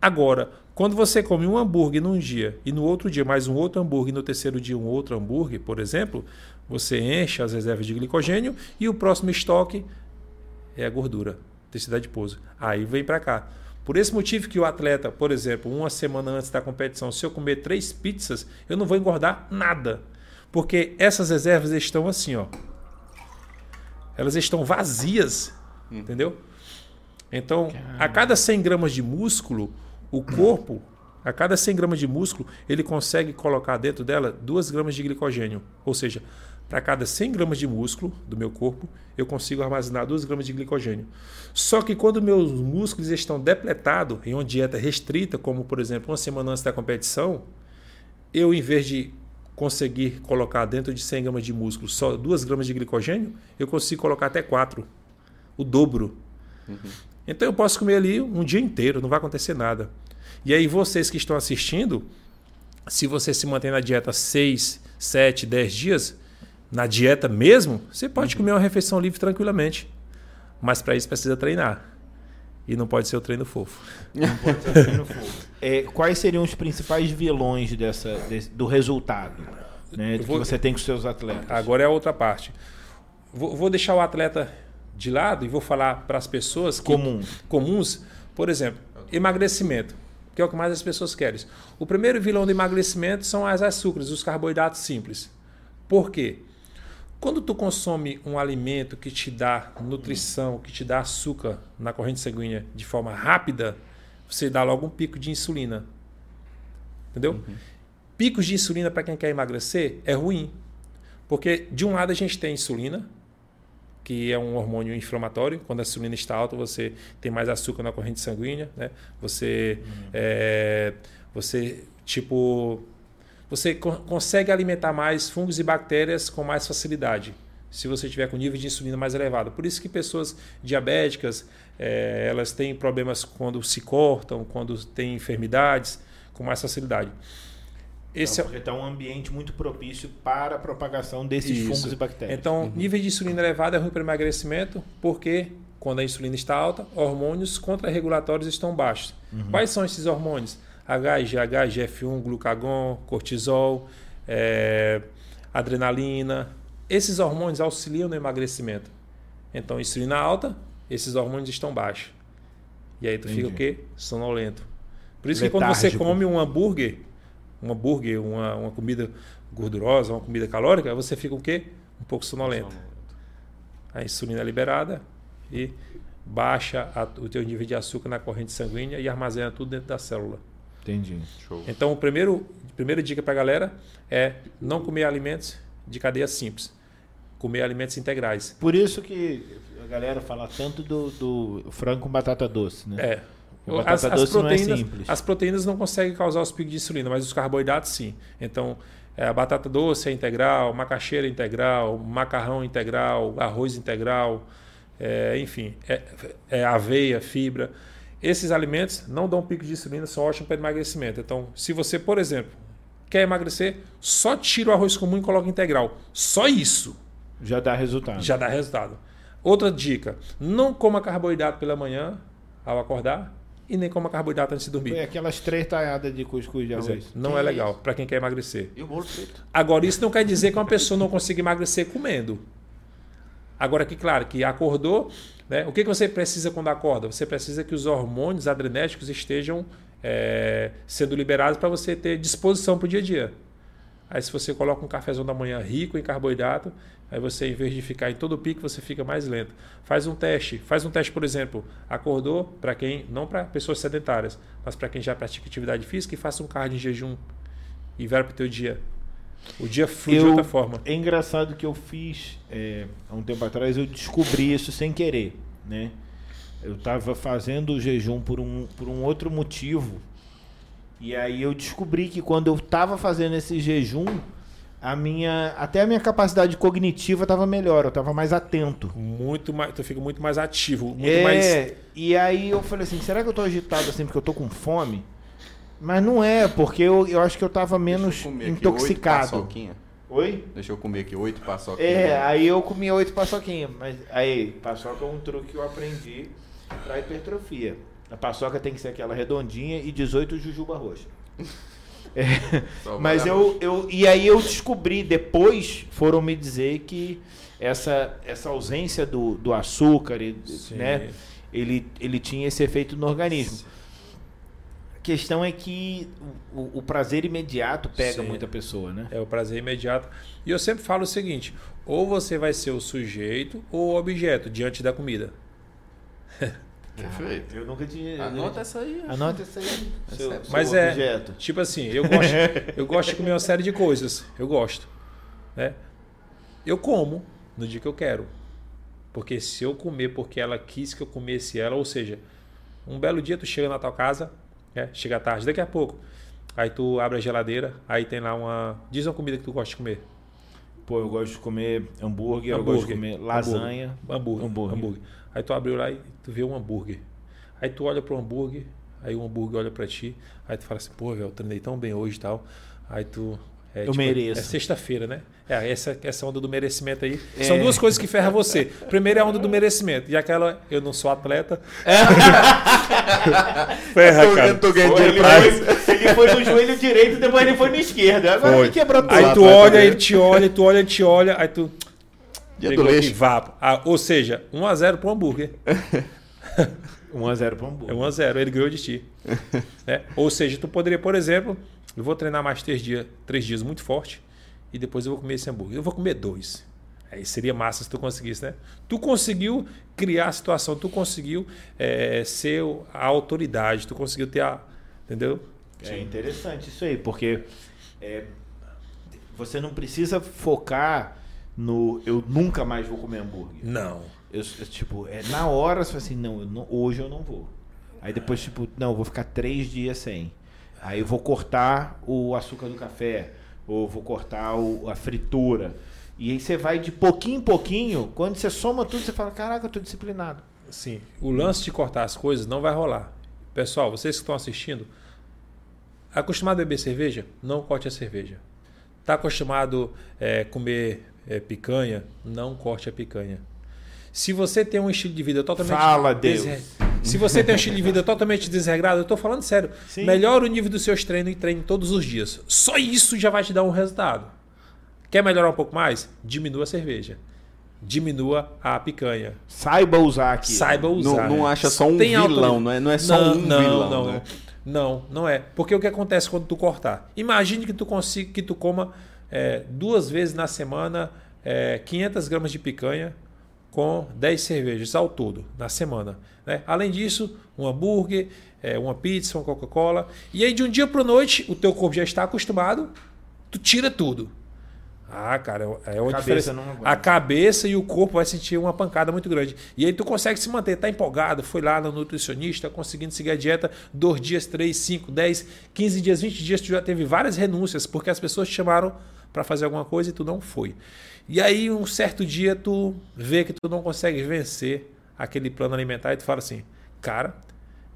Speaker 4: Agora, quando você come um hambúrguer num dia e no outro dia mais um outro hambúrguer e no terceiro dia um outro hambúrguer, por exemplo, você enche as reservas de glicogênio e o próximo estoque é a gordura, tecido adiposo. Aí vem para cá. Por esse motivo que o atleta, por exemplo, uma semana antes da competição, se eu comer três pizzas, eu não vou engordar nada. Porque essas reservas estão assim, ó. Elas estão vazias, hum. entendeu? Então, a cada 100 gramas de músculo, o corpo, a cada 100 gramas de músculo, ele consegue colocar dentro dela 2 gramas de glicogênio. Ou seja, para cada 100 gramas de músculo do meu corpo, eu consigo armazenar 2 gramas de glicogênio. Só que quando meus músculos estão depletados em uma dieta restrita, como por exemplo uma semana antes da competição, eu em vez de conseguir colocar dentro de 100 gramas de músculo só 2 gramas de glicogênio, eu consigo colocar até 4, o dobro. Uhum. Então eu posso comer ali um dia inteiro, não vai acontecer nada. E aí vocês que estão assistindo, se você se mantém na dieta 6, 7, 10 dias, na dieta mesmo, você pode uhum. comer uma refeição livre tranquilamente. Mas para isso precisa treinar. E não pode ser o treino fofo. Não pode ser o treino
Speaker 1: fofo. É, quais seriam os principais vilões dessa, desse, do resultado né, vou, que você tem com os seus atletas?
Speaker 4: Agora é a outra parte. Vou, vou deixar o atleta de lado e vou falar para as pessoas que,
Speaker 1: Comum.
Speaker 4: comuns. Por exemplo, emagrecimento, que é o que mais as pessoas querem. O primeiro vilão do emagrecimento são as açúcares, os carboidratos simples. Por quê? Quando tu consome um alimento que te dá nutrição, que te dá açúcar na corrente sanguínea de forma rápida, você dá logo um pico de insulina. Entendeu? Uhum. Picos de insulina para quem quer emagrecer é ruim. Porque de um lado a gente tem insulina, que é um hormônio inflamatório. Quando a insulina está alta, você tem mais açúcar na corrente sanguínea, né? Você, uhum. é, você tipo você co consegue alimentar mais fungos e bactérias com mais facilidade, se você tiver com nível de insulina mais elevado. Por isso que pessoas diabéticas, é, elas têm problemas quando se cortam, quando têm enfermidades, com mais facilidade.
Speaker 1: Esse então, é... está um ambiente muito propício para a propagação desses Isso. fungos e bactérias.
Speaker 4: Então, uhum. nível de insulina elevado é ruim para o emagrecimento, porque quando a insulina está alta, hormônios contrarregulatórios estão baixos. Uhum. Quais são esses hormônios? HGH, GF1, glucagon, cortisol, é, adrenalina. Esses hormônios auxiliam no emagrecimento. Então, insulina alta, esses hormônios estão baixos. E aí tu Entendi. fica o quê? Sonolento. Por isso Letárgico. que quando você come um hambúrguer, um hambúrguer, uma, uma comida gordurosa, uma comida calórica, você fica o quê? Um pouco sonolento. A insulina é liberada e baixa a, o teu nível de açúcar na corrente sanguínea e armazena tudo dentro da célula.
Speaker 1: Entendi.
Speaker 4: Show. Então, o primeiro, a primeira dica para a galera é não comer alimentos de cadeia simples. Comer alimentos integrais.
Speaker 1: Por isso que a galera fala tanto do, do frango com batata doce, né?
Speaker 4: É. As, as, proteínas, é as proteínas não conseguem causar os picos de insulina, mas os carboidratos sim. Então, é, a batata doce é integral, macaxeira é integral, macarrão é integral, arroz integral, é, enfim, é, é aveia, fibra. Esses alimentos não dão pico de insulina, são ótimos para emagrecimento. Então, se você, por exemplo, quer emagrecer, só tira o arroz comum e coloca integral. Só isso.
Speaker 1: Já dá resultado.
Speaker 4: Já dá resultado. Outra dica: não coma carboidrato pela manhã ao acordar e nem coma carboidrato antes de dormir. Foi
Speaker 1: aquelas três talhadas de cuscuz de é, arroz.
Speaker 4: não que é, é legal para quem quer emagrecer.
Speaker 1: E o bolo preto?
Speaker 4: Agora, isso não quer dizer que uma pessoa não consiga emagrecer comendo. Agora que, claro, que acordou, né? O que, que você precisa quando acorda? Você precisa que os hormônios adrenérgicos estejam é, sendo liberados para você ter disposição para o dia a dia. Aí se você coloca um cafezão da manhã rico em carboidrato, aí você, em vez de ficar em todo pico, você fica mais lento. Faz um teste. Faz um teste, por exemplo, acordou, para quem, não para pessoas sedentárias, mas para quem já pratica atividade física e faça um cardio em jejum e vai para o teu dia. O dia flui eu, de outra forma.
Speaker 1: É engraçado que eu fiz é, há um tempo atrás, eu descobri isso sem querer, né? Eu estava fazendo o jejum por um, por um outro motivo. E aí eu descobri que quando eu estava fazendo esse jejum, a minha até a minha capacidade cognitiva estava melhor, eu estava mais atento.
Speaker 4: Muito mais, tu fica muito mais ativo, muito
Speaker 1: é,
Speaker 4: mais
Speaker 1: E aí eu falei assim, será que eu estou agitado assim porque eu estou com fome? Mas não é, porque eu, eu acho que eu tava menos eu intoxicado. Oi?
Speaker 3: Deixa eu comer aqui oito paçoquinhas.
Speaker 1: É, aí eu comi oito paçoquinhas. Mas aí, paçoca é um truque que eu aprendi pra hipertrofia. A paçoca tem que ser aquela redondinha e 18 jujuba roxa. É, mas eu, eu. E aí eu descobri, depois foram me dizer que essa, essa ausência do, do açúcar, né? Ele, ele tinha esse efeito no organismo. Sim. A questão é que o, o prazer imediato pega Sim. muita pessoa, né?
Speaker 4: É o prazer imediato. E eu sempre falo o seguinte: ou você vai ser o sujeito ou o objeto diante da comida.
Speaker 1: Perfeito. Eu nunca tinha.
Speaker 3: Anota essa aí.
Speaker 1: Anota essa aí.
Speaker 4: Seu, seu Mas é, objeto. tipo assim, eu gosto, eu gosto de comer uma série de coisas. Eu gosto. Né? Eu como no dia que eu quero. Porque se eu comer porque ela quis que eu comesse ela, ou seja, um belo dia tu chega na tua casa, né? chega tarde, daqui a pouco. Aí tu abre a geladeira, aí tem lá uma. Diz uma comida que tu gosta de comer.
Speaker 1: Pô, eu gosto de comer hambúrguer, hambúrguer. eu gosto de comer lasanha.
Speaker 4: Hambúrguer. Hambúrguer. hambúrguer. Aí tu abriu lá e tu vê um hambúrguer. Aí tu olha pro hambúrguer, aí o hambúrguer olha para ti, aí tu fala assim, pô, velho, eu treinei tão bem hoje e tal. Aí tu.
Speaker 1: É, eu tipo, mereço.
Speaker 4: É sexta-feira, né? É, essa, essa onda do merecimento aí. É. São duas coisas que ferram você. Primeiro é a onda do merecimento. E aquela, eu não sou atleta. É.
Speaker 1: Ferra, eu tô, cara. Eu tô ganhando isso. Ele foi no joelho direito, depois ele foi no esquerdo. Agora foi. ele quebrou tudo.
Speaker 4: Aí tu olha, ele te olha, tu olha, ele te olha, aí tu. Dia do leite. Ah, ou seja, 1x0 pro hambúrguer.
Speaker 1: 1x0 pro hambúrguer.
Speaker 4: É 1x0, ele ganhou de ti. é. Ou seja, tu poderia, por exemplo, eu vou treinar mais três dias, três dias muito forte e depois eu vou comer esse hambúrguer. Eu vou comer dois. Aí seria massa se tu conseguisse, né? Tu conseguiu criar a situação, tu conseguiu é, ser a autoridade, tu conseguiu ter a. Entendeu?
Speaker 1: É interessante isso aí, porque é, você não precisa focar no eu nunca mais vou comer hambúrguer.
Speaker 4: Não.
Speaker 1: Eu, eu tipo, é na hora você fala assim, não, eu não, hoje eu não vou. Aí depois, tipo, não, eu vou ficar três dias sem. Aí eu vou cortar o açúcar do café, ou vou cortar o, a fritura. E aí você vai de pouquinho em pouquinho, quando você soma tudo, você fala, caraca, eu tô disciplinado.
Speaker 4: Sim. O lance de cortar as coisas não vai rolar. Pessoal, vocês que estão assistindo, acostumado a beber cerveja? Não corte a cerveja. Está acostumado a é, comer é, picanha, não corte a picanha. Se você tem um estilo de vida totalmente.
Speaker 1: Fala, Deus!
Speaker 4: Se você tem um estilo de vida totalmente desregrado, eu estou falando sério. Sim. Melhore o nível dos seus treinos e treine todos os dias. Só isso já vai te dar um resultado. Quer melhorar um pouco mais? Diminua a cerveja. Diminua a picanha.
Speaker 1: Saiba usar aqui.
Speaker 4: Saiba usar.
Speaker 3: Não, não acha só um tem vilão, não é, não é só não, um
Speaker 4: não,
Speaker 3: vilão.
Speaker 4: Não, né? não, não é. Porque o que acontece quando tu cortar? Imagine que tu consiga que tu coma é, duas vezes na semana é, 500 gramas de picanha com 10 cervejas ao todo na semana. Né? Além disso, um hambúrguer, é, uma pizza, uma Coca-Cola. E aí de um dia para noite, o teu corpo já está acostumado, tu tira tudo. Ah, cara, é uma cabeça diferença. A cabeça e o corpo vai sentir uma pancada muito grande. E aí tu consegue se manter, tá empolgado, foi lá no nutricionista, conseguindo seguir a dieta, dois dias, três, cinco, dez, quinze dias, vinte dias, tu já teve várias renúncias, porque as pessoas te chamaram para fazer alguma coisa e tu não foi. E aí, um certo dia, tu vê que tu não consegue vencer aquele plano alimentar e tu fala assim, cara,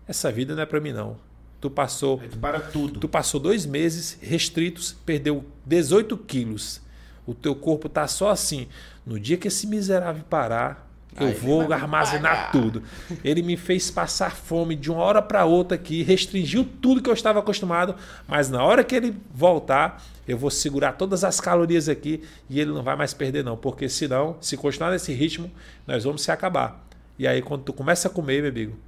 Speaker 4: essa vida não é para mim não. Tu passou.
Speaker 1: Tu para tudo.
Speaker 4: Tu passou dois meses restritos, perdeu 18 quilos. O teu corpo tá só assim. No dia que esse miserável parar, eu vou armazenar tudo. Ele me fez passar fome de uma hora para outra aqui, restringiu tudo que eu estava acostumado, mas na hora que ele voltar, eu vou segurar todas as calorias aqui e ele não vai mais perder não, porque senão, se continuar nesse ritmo, nós vamos se acabar. E aí quando tu começa a comer, meu amigo,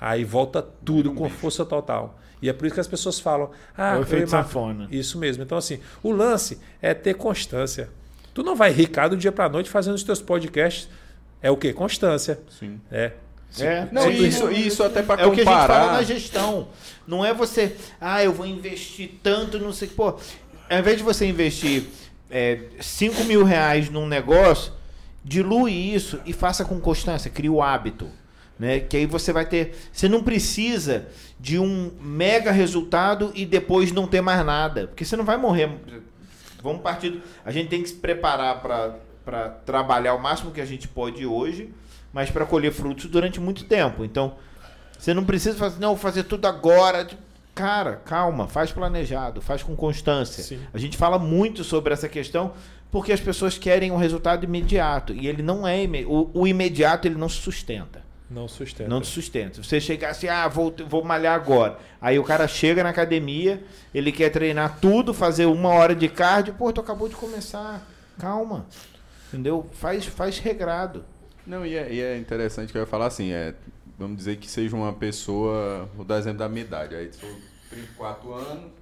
Speaker 4: aí volta tudo com força total. E é por isso que as pessoas falam: "Ah,
Speaker 1: é o safona.
Speaker 4: Isso mesmo. Então assim, o lance é ter constância. Tu não vai ricar do dia para noite fazendo os teus podcasts é o que? Constância.
Speaker 3: Sim.
Speaker 4: É.
Speaker 1: É, não, isso, isso até para comparar. É o que a gente fala na gestão. Não é você, ah, eu vou investir tanto, não sei. Pô, ao invés de você investir é, 5 mil reais num negócio, dilui isso e faça com constância, crie o hábito. Né? Que aí você vai ter. Você não precisa de um mega resultado e depois não ter mais nada. Porque você não vai morrer. Vamos partir. A gente tem que se preparar para para trabalhar o máximo que a gente pode hoje, mas para colher frutos durante muito tempo. Então, você não precisa fazer, não, fazer tudo agora. Cara, calma, faz planejado, faz com constância. Sim. A gente fala muito sobre essa questão porque as pessoas querem um resultado imediato e ele não é o, o imediato ele não se sustenta.
Speaker 4: Não sustenta.
Speaker 1: Não te sustenta. Você chegar assim, ah, vou, vou malhar agora. Aí o cara chega na academia, ele quer treinar tudo, fazer uma hora de cardio. Pô, tu acabou de começar. Calma. Entendeu? Faz, faz regrado.
Speaker 3: Não, e é, e é interessante que eu ia falar assim, é, vamos dizer que seja uma pessoa, vou dar exemplo da minha idade, aí sou 34 anos,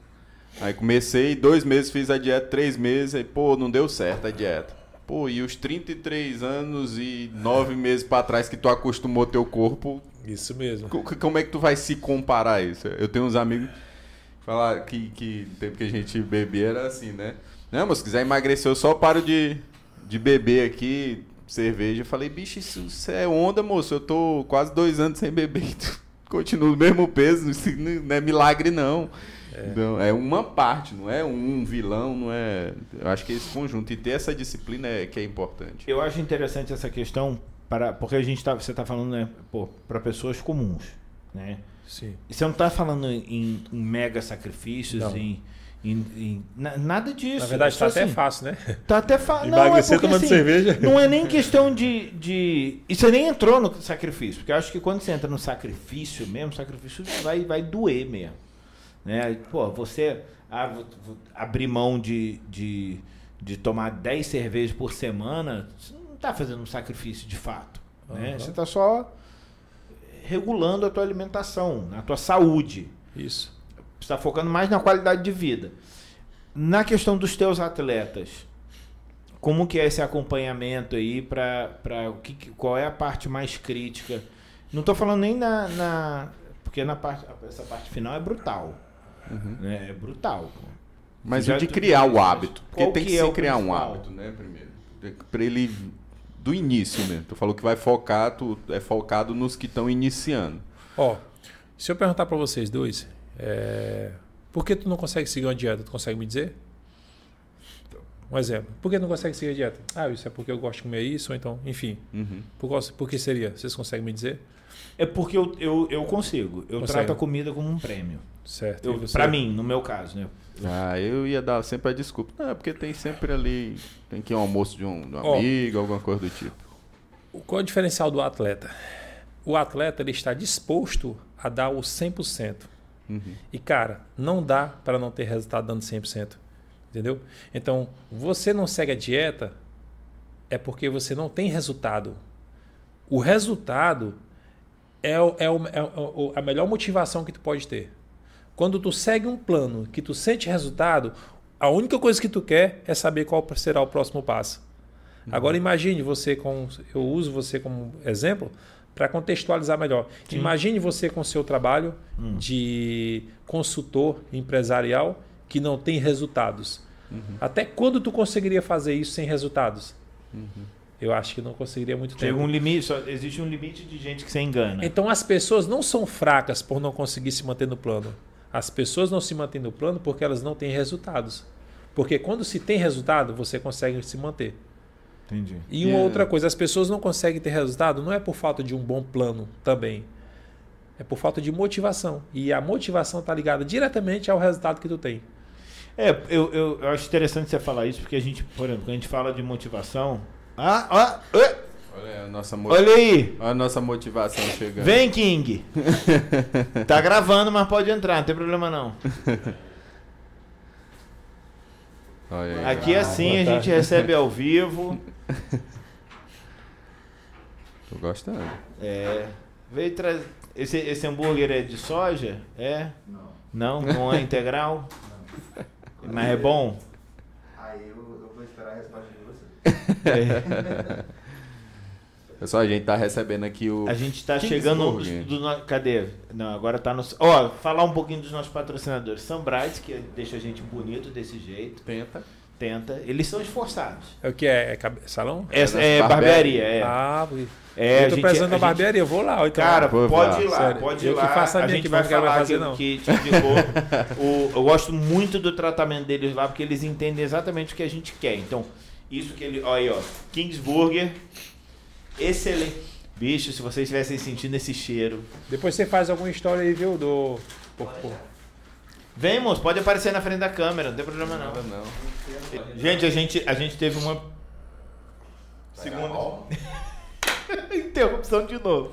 Speaker 3: aí comecei, dois meses fiz a dieta, três meses, aí pô, não deu certo a dieta. Pô, e os 33 anos e nove meses para trás que tu acostumou teu corpo,
Speaker 4: Isso mesmo.
Speaker 3: co- como é que tu vai se comparar a isso? Eu tenho uns amigos que falar que, que tempo que a gente bebia era assim, né? Não, mas se quiser emagrecer, eu só paro de, de beber aqui cerveja. Eu falei, bicho, isso, isso é onda, moço. Eu tô quase dois anos sem beber. Continuo no mesmo peso, não é milagre, não. Não, é uma parte, não é um vilão, não é. Eu acho que é esse conjunto. E ter essa disciplina é que é importante.
Speaker 1: Eu acho interessante essa questão, para, porque a gente tá, você está falando, né, pô, para pessoas comuns, né?
Speaker 4: Sim.
Speaker 1: E Você não está falando em, em mega sacrifícios,
Speaker 4: Não.
Speaker 1: em, em- em- na- nada disso.
Speaker 4: Na verdade,
Speaker 1: É
Speaker 4: tá
Speaker 1: só
Speaker 4: até
Speaker 1: assim,
Speaker 4: fácil, né?
Speaker 1: Tá até fácil.
Speaker 4: Emagrecer tomando cerveja.
Speaker 1: Não é nem questão de, de. Isso nem entrou no sacrifício. Porque eu acho que quando você entra no sacrifício mesmo, sacrifício vai, vai doer mesmo. Né? Pô, você abrir mão de, de, de tomar 10 cervejas por semana, você não está fazendo um sacrifício de fato. Né?
Speaker 4: Aham.
Speaker 1: Você está só regulando a tua alimentação, a tua saúde
Speaker 4: Isso.
Speaker 1: está focando mais na qualidade de vida. Na questão dos teus atletas, como que é esse acompanhamento aí para o que que- qual é a parte mais crítica? Não estou falando nem na, na porque na parte essa parte final é brutal, né? É brutal. pô.
Speaker 3: Mas o de
Speaker 1: tu-
Speaker 3: criar o
Speaker 1: mas
Speaker 3: hábito. Porque
Speaker 1: qual
Speaker 3: tem que,
Speaker 1: que é
Speaker 3: ser
Speaker 1: o
Speaker 3: criar um hábito, né, primeiro. Pra ele. Do início mesmo. Tu falou que vai focar, tu é focado nos que estão iniciando.
Speaker 4: Ó, se eu perguntar pra vocês dois, é, por que tu não consegue seguir uma dieta? Tu consegue me dizer? Um exemplo. Por que não consegue seguir a dieta? Ah, isso é porque eu gosto de comer isso, ou então, enfim.
Speaker 3: Uhum.
Speaker 4: Por, qual- por que seria? Vocês conseguem me dizer?
Speaker 1: É porque eu, eu, eu consigo. Eu
Speaker 4: Consegue.
Speaker 1: trato a comida como um prêmio.
Speaker 4: Certo.
Speaker 1: Eu, pra mim, no meu caso, né?
Speaker 3: Ah, eu ia dar sempre a desculpa. Não, é porque tem sempre ali. Tem que ir um almoço de um, de um
Speaker 4: Ó.
Speaker 3: amigo, alguma coisa do tipo.
Speaker 4: O- Qual é o diferencial do atleta? O atleta ele está disposto a dar o 100%.
Speaker 3: Uhum.
Speaker 4: E, cara, não dá para não ter resultado dando 100%. Entendeu? Então, você não segue a dieta é porque você não tem resultado. O resultado é, o- é o- é o- a melhor motivação que tu pode ter. Quando tu segue um plano que tu sente resultado, a única coisa que tu quer é saber qual será o próximo passo. Agora imagine você com eu uso você como exemplo para contextualizar melhor. Imagine você com seu trabalho de consultor empresarial que não tem resultados. Até quando tu conseguiria fazer isso sem resultados? Eu acho que não conseguiria muito
Speaker 1: Chega
Speaker 4: tempo.
Speaker 1: um limite, só existe um limite de gente que você engana.
Speaker 4: Então as pessoas não são fracas por não conseguir se manter no plano. As pessoas não se mantêm no plano porque elas não têm resultados. Porque quando se tem resultado, você consegue se manter.
Speaker 1: Entendi.
Speaker 4: E uma
Speaker 3: Yeah.
Speaker 4: outra coisa, as pessoas não conseguem ter resultado não é por falta de um bom plano também. É por falta de motivação. E a motivação está ligada diretamente ao resultado que tu tem.
Speaker 1: É, eu, eu, eu acho interessante você falar isso, porque a gente, por exemplo, quando a gente fala de motivação. Ah, ê,
Speaker 3: Olha a nossa,
Speaker 1: olha aí!
Speaker 3: olha a nossa motivação chegando.
Speaker 1: Vem, King! tá gravando, mas pode entrar, não tem problema não.
Speaker 3: Olha aí.
Speaker 1: Aqui é assim, a gente recebe ao vivo.
Speaker 3: Tô gostando.
Speaker 1: É. Veio trazer. Esse, esse hambúrguer é de soja? É? Não. Não? Não é integral? Mas é bom?
Speaker 5: Aí eu, eu vou esperar a resposta.
Speaker 1: É.
Speaker 3: Pessoal, a gente tá recebendo aqui o.
Speaker 1: A gente está
Speaker 3: Kings
Speaker 1: chegando. Do, no- cadê? Não, agora tá no. Ó, falar um pouquinho dos nossos patrocinadores. Sunbright, que deixa a gente bonito desse jeito.
Speaker 3: Tenta.
Speaker 1: Tenta. Eles são esforçados.
Speaker 4: É o que é? É salão?
Speaker 1: É,
Speaker 3: nossa
Speaker 1: é
Speaker 3: barbearia.
Speaker 1: é.
Speaker 4: Ah, porque-
Speaker 1: é
Speaker 4: eu tô precisando da
Speaker 1: a
Speaker 4: barbearia, eu vou lá. Então,
Speaker 1: Cara, pode
Speaker 3: lá.
Speaker 1: ir lá,
Speaker 4: Sério,
Speaker 1: pode ir
Speaker 4: eu que
Speaker 1: lá.
Speaker 4: faço a
Speaker 1: a gente
Speaker 4: aqui,
Speaker 1: vai falar
Speaker 4: fazer,
Speaker 1: que,
Speaker 4: não.
Speaker 1: que te indicou. o, eu gosto muito do tratamento deles lá, porque eles entendem exatamente o que a gente quer. Então, isso que ele. Olha aí, ó. Kingsburger. Excelente. Bicho, se vocês estivessem sentindo esse cheiro.
Speaker 4: Depois você faz alguma história aí, viu? Do. Pô, pô.
Speaker 1: Vem, moço, pode aparecer na frente da câmera, não tem problema não.
Speaker 3: Nada não.
Speaker 1: Gente, a gente, a gente teve uma. Segunda. Interrupção de novo.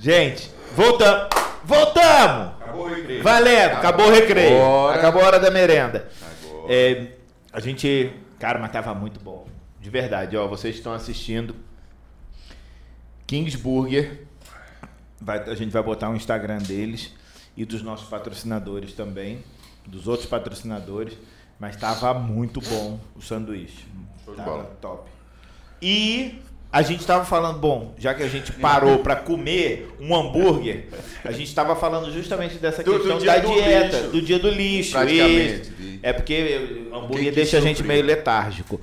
Speaker 1: Gente, voltamos. Voltamos!
Speaker 3: Acabou o recreio.
Speaker 1: Valendo, acabou o recreio.
Speaker 3: Agora.
Speaker 1: Acabou a hora da merenda.
Speaker 3: Agora.
Speaker 1: É, a gente. Cara, mas tava muito bom. De verdade, ó. Vocês estão assistindo. Kingsburger. Vai, a gente vai botar o Instagram deles e dos nossos patrocinadores também. Dos outros patrocinadores. Mas tava muito bom o sanduíche.
Speaker 3: Show
Speaker 1: Tava top. E a gente tava falando, bom, já que a gente parou para comer um hambúrguer, a gente tava falando justamente dessa
Speaker 3: Do- do
Speaker 1: questão
Speaker 3: dia
Speaker 1: da
Speaker 3: do
Speaker 1: dieta,
Speaker 3: lixo.
Speaker 1: do dia do lixo.
Speaker 3: Praticamente.
Speaker 1: É porque o hambúrguer deixa a gente meio letárgico.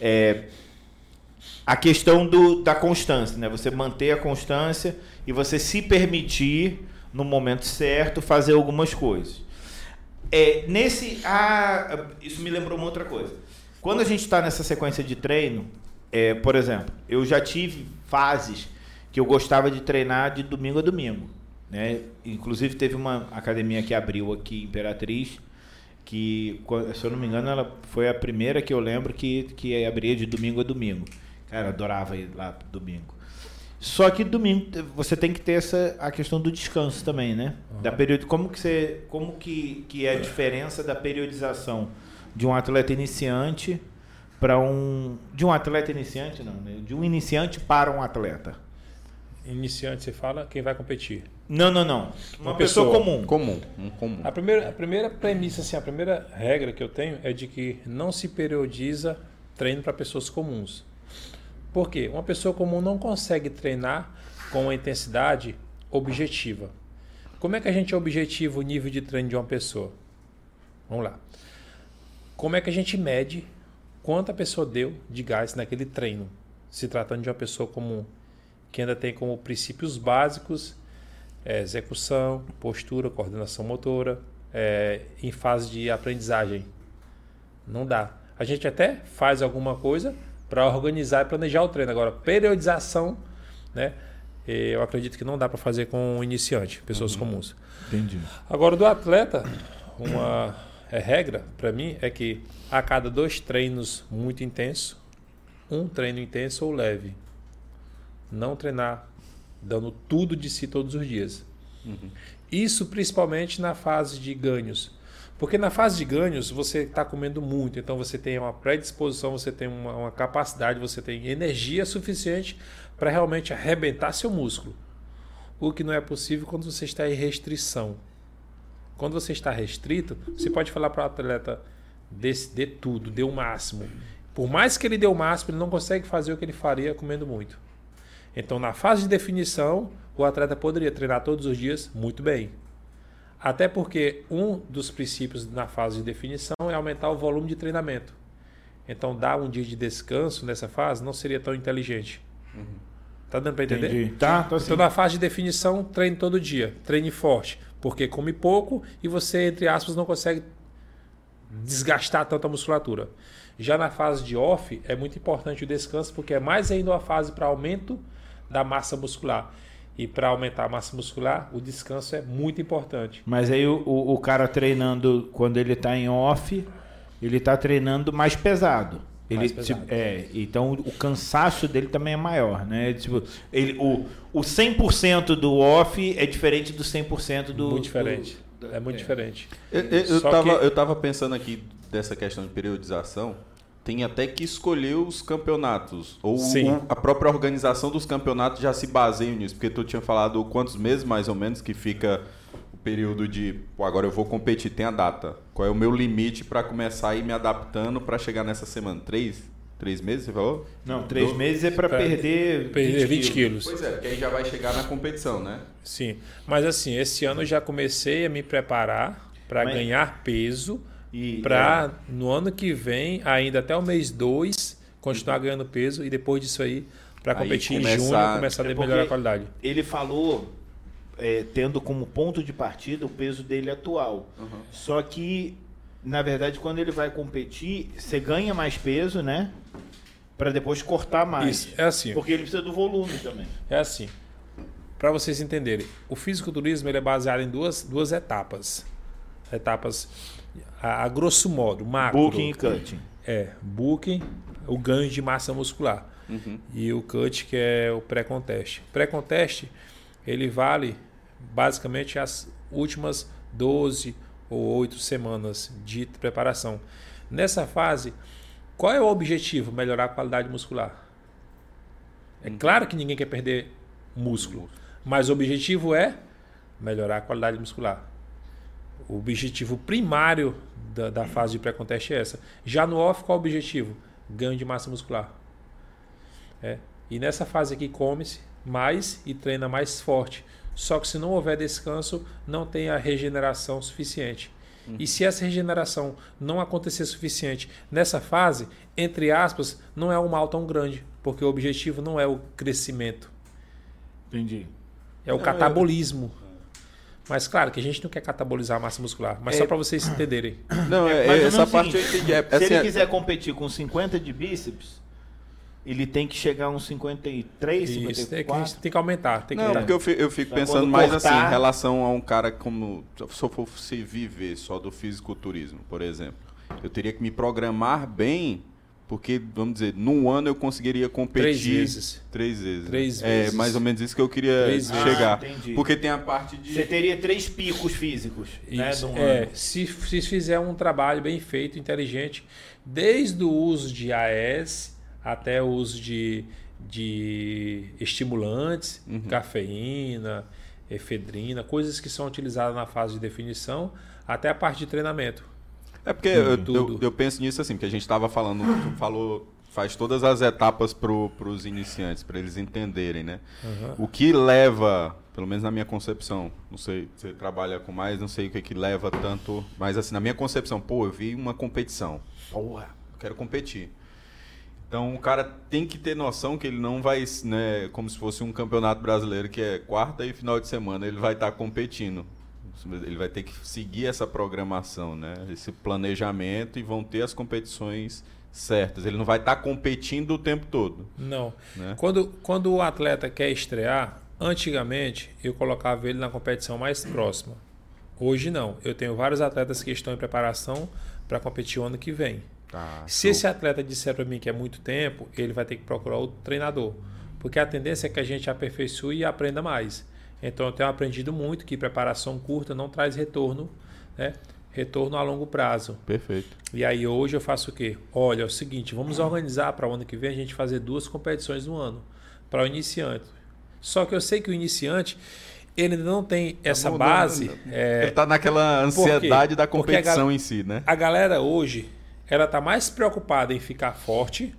Speaker 1: É, a questão do, da constância, né? Você manter a constância e você se permitir, no momento certo, fazer algumas coisas. É, nesse. Ah, isso me lembrou uma outra coisa. Quando a gente está nessa sequência de treino, é, por exemplo, eu já tive fases que eu gostava de treinar de domingo a domingo. Né? Inclusive teve uma academia que abriu aqui Imperatriz, que, se eu não me engano, ela foi a primeira que eu lembro que, que abria de domingo a domingo. Cara, adorava ir lá domingo. Só que domingo você tem que ter essa a questão do descanso também, né? Da período, como que você, como que, que é a diferença da periodização de um atleta iniciante para um de um atleta iniciante não, né? De um iniciante para um atleta.
Speaker 4: Iniciante, você fala quem vai competir.
Speaker 1: Não, não, não. Uma,
Speaker 4: Uma
Speaker 1: pessoa,
Speaker 4: pessoa.
Speaker 1: comum.
Speaker 3: Comum. Um comum.
Speaker 4: A primeira, a primeira premissa, assim, a primeira regra que eu tenho é de que não se periodiza treino para pessoas comuns. Por quê? Uma pessoa comum não consegue treinar com uma intensidade objetiva. Como é que a gente objetiva o nível de treino de uma pessoa? Vamos lá. Como é que a gente mede quanto a pessoa deu de gás naquele treino, se tratando de uma pessoa comum, que ainda tem como princípios básicos é, execução, postura, coordenação motora, é, em fase de aprendizagem. Não dá. A gente até faz alguma coisa para organizar e planejar o treino. Agora, periodização, né? Eu acredito que não dá para fazer com iniciante, pessoas comuns.
Speaker 1: Entendi.
Speaker 4: Agora, do atleta, uma é, regra para mim é que a cada dois treinos muito intensos, um treino intenso ou leve. Não treinar dando tudo de si todos os dias. Isso principalmente na fase de ganhos. Porque na fase de ganhos você está comendo muito, então você tem uma predisposição, você tem uma, uma capacidade, você tem energia suficiente para realmente arrebentar seu músculo. O que não é possível quando você está em restrição. Quando você está restrito, você pode falar para o atleta dê, dê tudo, dê o máximo. Por mais que ele dê o máximo, ele não consegue fazer o que ele faria comendo muito. Então, na fase de definição, o atleta poderia treinar todos os dias muito bem. Até porque um dos princípios na fase de definição é aumentar o volume de treinamento. Então, dar um dia de descanso nessa fase não seria tão inteligente. Tá dando para entender?
Speaker 1: Entendi. Tá, tô assim.
Speaker 4: Então, na fase de definição, treine todo dia, treine forte, porque come pouco e você, entre aspas, não consegue desgastar tanta musculatura. Já na fase de off, é muito importante o descanso, porque é mais ainda uma fase para aumento da massa muscular. E para aumentar a massa muscular, o descanso é muito importante.
Speaker 1: Mas aí o, o, cara treinando quando ele tá em off, ele tá treinando mais pesado. Ele, tipo, é, então o cansaço dele também é maior, né? Tipo, ele, o, o 100% do off é diferente do 100% do.
Speaker 4: muito diferente.
Speaker 1: do-
Speaker 4: é muito diferente.
Speaker 3: Eu, eu, eu tava,
Speaker 4: que-
Speaker 3: eu tava pensando aqui dessa questão de periodização. Tem até que escolher os campeonatos. Ou
Speaker 4: Sim.
Speaker 3: a própria organização dos campeonatos já se baseia nisso. Porque tu tinha falado quantos meses mais ou menos que fica período de. Pô, agora eu vou competir, tem a data. Qual é o meu limite para começar a ir me adaptando para chegar nessa semana? Três? Três meses, você falou?
Speaker 1: Não, três
Speaker 3: Do-
Speaker 1: meses é para
Speaker 4: Pra
Speaker 1: perder,
Speaker 4: Perder 20 quilos.
Speaker 3: Pois é, porque aí já vai chegar na competição, né?
Speaker 4: Sim. Mas assim, esse ano eu já comecei a me preparar para
Speaker 1: Mas-
Speaker 4: ganhar peso.
Speaker 1: E,
Speaker 4: para no ano que vem, ainda até o mês 2, continuar ganhando peso e depois disso aí, para
Speaker 3: Aí
Speaker 4: competir em junho, começar a
Speaker 1: É
Speaker 4: melhorar a qualidade.
Speaker 1: Ele falou, é, tendo como ponto de partida o peso dele atual. Só que, na verdade, quando ele vai competir, você ganha mais peso, né? Para depois cortar mais.
Speaker 4: Isso, é assim.
Speaker 1: Porque ele precisa do volume também.
Speaker 4: É assim. Para vocês entenderem, o fisiculturismo ele é baseado em duas, duas etapas. Etapas, a, a grosso modo, macro.
Speaker 1: Booking e cutting.
Speaker 4: É, booking, o ganho de massa muscular.
Speaker 3: Uhum.
Speaker 4: E o cut, que é o pré-conteste. Pré-conteste, ele vale basicamente as últimas 12 ou 8 semanas de preparação. Nessa fase, qual é o objetivo? Melhorar a qualidade muscular. É claro que ninguém quer perder músculo, mas o objetivo é melhorar a qualidade muscular. O objetivo primário da, da fase de pré-conteste é essa. Já no off, qual é o objetivo? Ganho de massa muscular. É. E nessa fase aqui come-se mais e treina mais forte. Só que se não houver descanso, não tem a regeneração suficiente. E se essa regeneração não acontecer suficiente nessa fase, entre aspas, não é um mal tão grande, porque o objetivo não é o crescimento,
Speaker 1: Entendi.
Speaker 4: é o catabolismo. Mas claro que a gente não quer catabolizar a massa muscular, mas só para vocês entenderem.
Speaker 3: Não, é,
Speaker 1: ou menos
Speaker 3: essa
Speaker 1: o
Speaker 3: parte eu
Speaker 1: seguinte,
Speaker 3: entendi. É,
Speaker 1: Se
Speaker 3: assim,
Speaker 1: ele
Speaker 3: é-
Speaker 1: quiser competir com 50 de bíceps, ele tem que chegar a uns 53,
Speaker 4: Isso, é que a
Speaker 1: 54.
Speaker 4: gente tem que aumentar. Tem que
Speaker 3: Não,
Speaker 4: aumentar.
Speaker 3: porque eu fico, eu fico pensando mais
Speaker 1: cortar-
Speaker 3: assim, em relação a um cara como. Se eu fosse viver só do fisiculturismo, por exemplo, eu teria que me programar bem, porque, vamos dizer, num ano eu conseguiria competir.
Speaker 4: Três vezes.
Speaker 3: Três vezes.
Speaker 4: Três
Speaker 3: é,
Speaker 4: vezes.
Speaker 3: mais ou menos isso que eu queria
Speaker 4: Três vezes.
Speaker 3: chegar.
Speaker 1: Ah, entendi.
Speaker 3: porque tem a parte de.
Speaker 1: Você teria três picos físicos, né?
Speaker 4: Isso,
Speaker 1: num
Speaker 4: é,
Speaker 1: ano.
Speaker 4: se, se fizer um trabalho bem feito, inteligente, desde o uso de AS até o uso de, de estimulantes,
Speaker 1: Uhum.
Speaker 4: cafeína, efedrina, coisas que são utilizadas na fase de definição, até a parte de treinamento.
Speaker 3: É porque eu, eu,
Speaker 4: Tudo.
Speaker 3: eu penso nisso assim, porque a gente estava falando, tu falou, faz todas as etapas para os iniciantes, para eles entenderem, né? O que leva, pelo menos na minha concepção, não sei, você trabalha com mais, não sei o que que leva tanto, mas assim, na minha concepção, pô, eu vi uma competição, porra, eu quero competir. Então o cara tem que ter noção que ele não vai, né, como se fosse um campeonato brasileiro que é quarta e final de semana, ele vai estar competindo. Ele vai ter que seguir essa programação, né? Esse planejamento e vão ter as competições certas. Ele não vai estar competindo o tempo todo.
Speaker 4: Não.
Speaker 3: Né?
Speaker 4: Quando, quando o atleta quer estrear, antigamente eu colocava ele na competição mais próxima. Hoje não. Eu tenho vários atletas que estão em preparação para competir o ano que vem.
Speaker 3: Tá,
Speaker 4: Se esse atleta disser para mim que é muito tempo, ele vai ter que procurar outro treinador. Porque a tendência é que a gente aperfeiçoe e aprenda mais. Então eu tenho aprendido muito que preparação curta não traz retorno, né? Retorno a longo prazo.
Speaker 3: Perfeito.
Speaker 4: E aí hoje eu faço o quê? Olha, é o seguinte, vamos organizar para o ano que vem a gente fazer duas competições no ano para o iniciante. Só que eu sei que o iniciante ele não tem essa
Speaker 3: não-
Speaker 4: base.
Speaker 3: não-
Speaker 4: é,
Speaker 3: Ele tá naquela ansiedade da competição em si, né?
Speaker 4: a galera hoje, ela tá mais preocupada em ficar forte,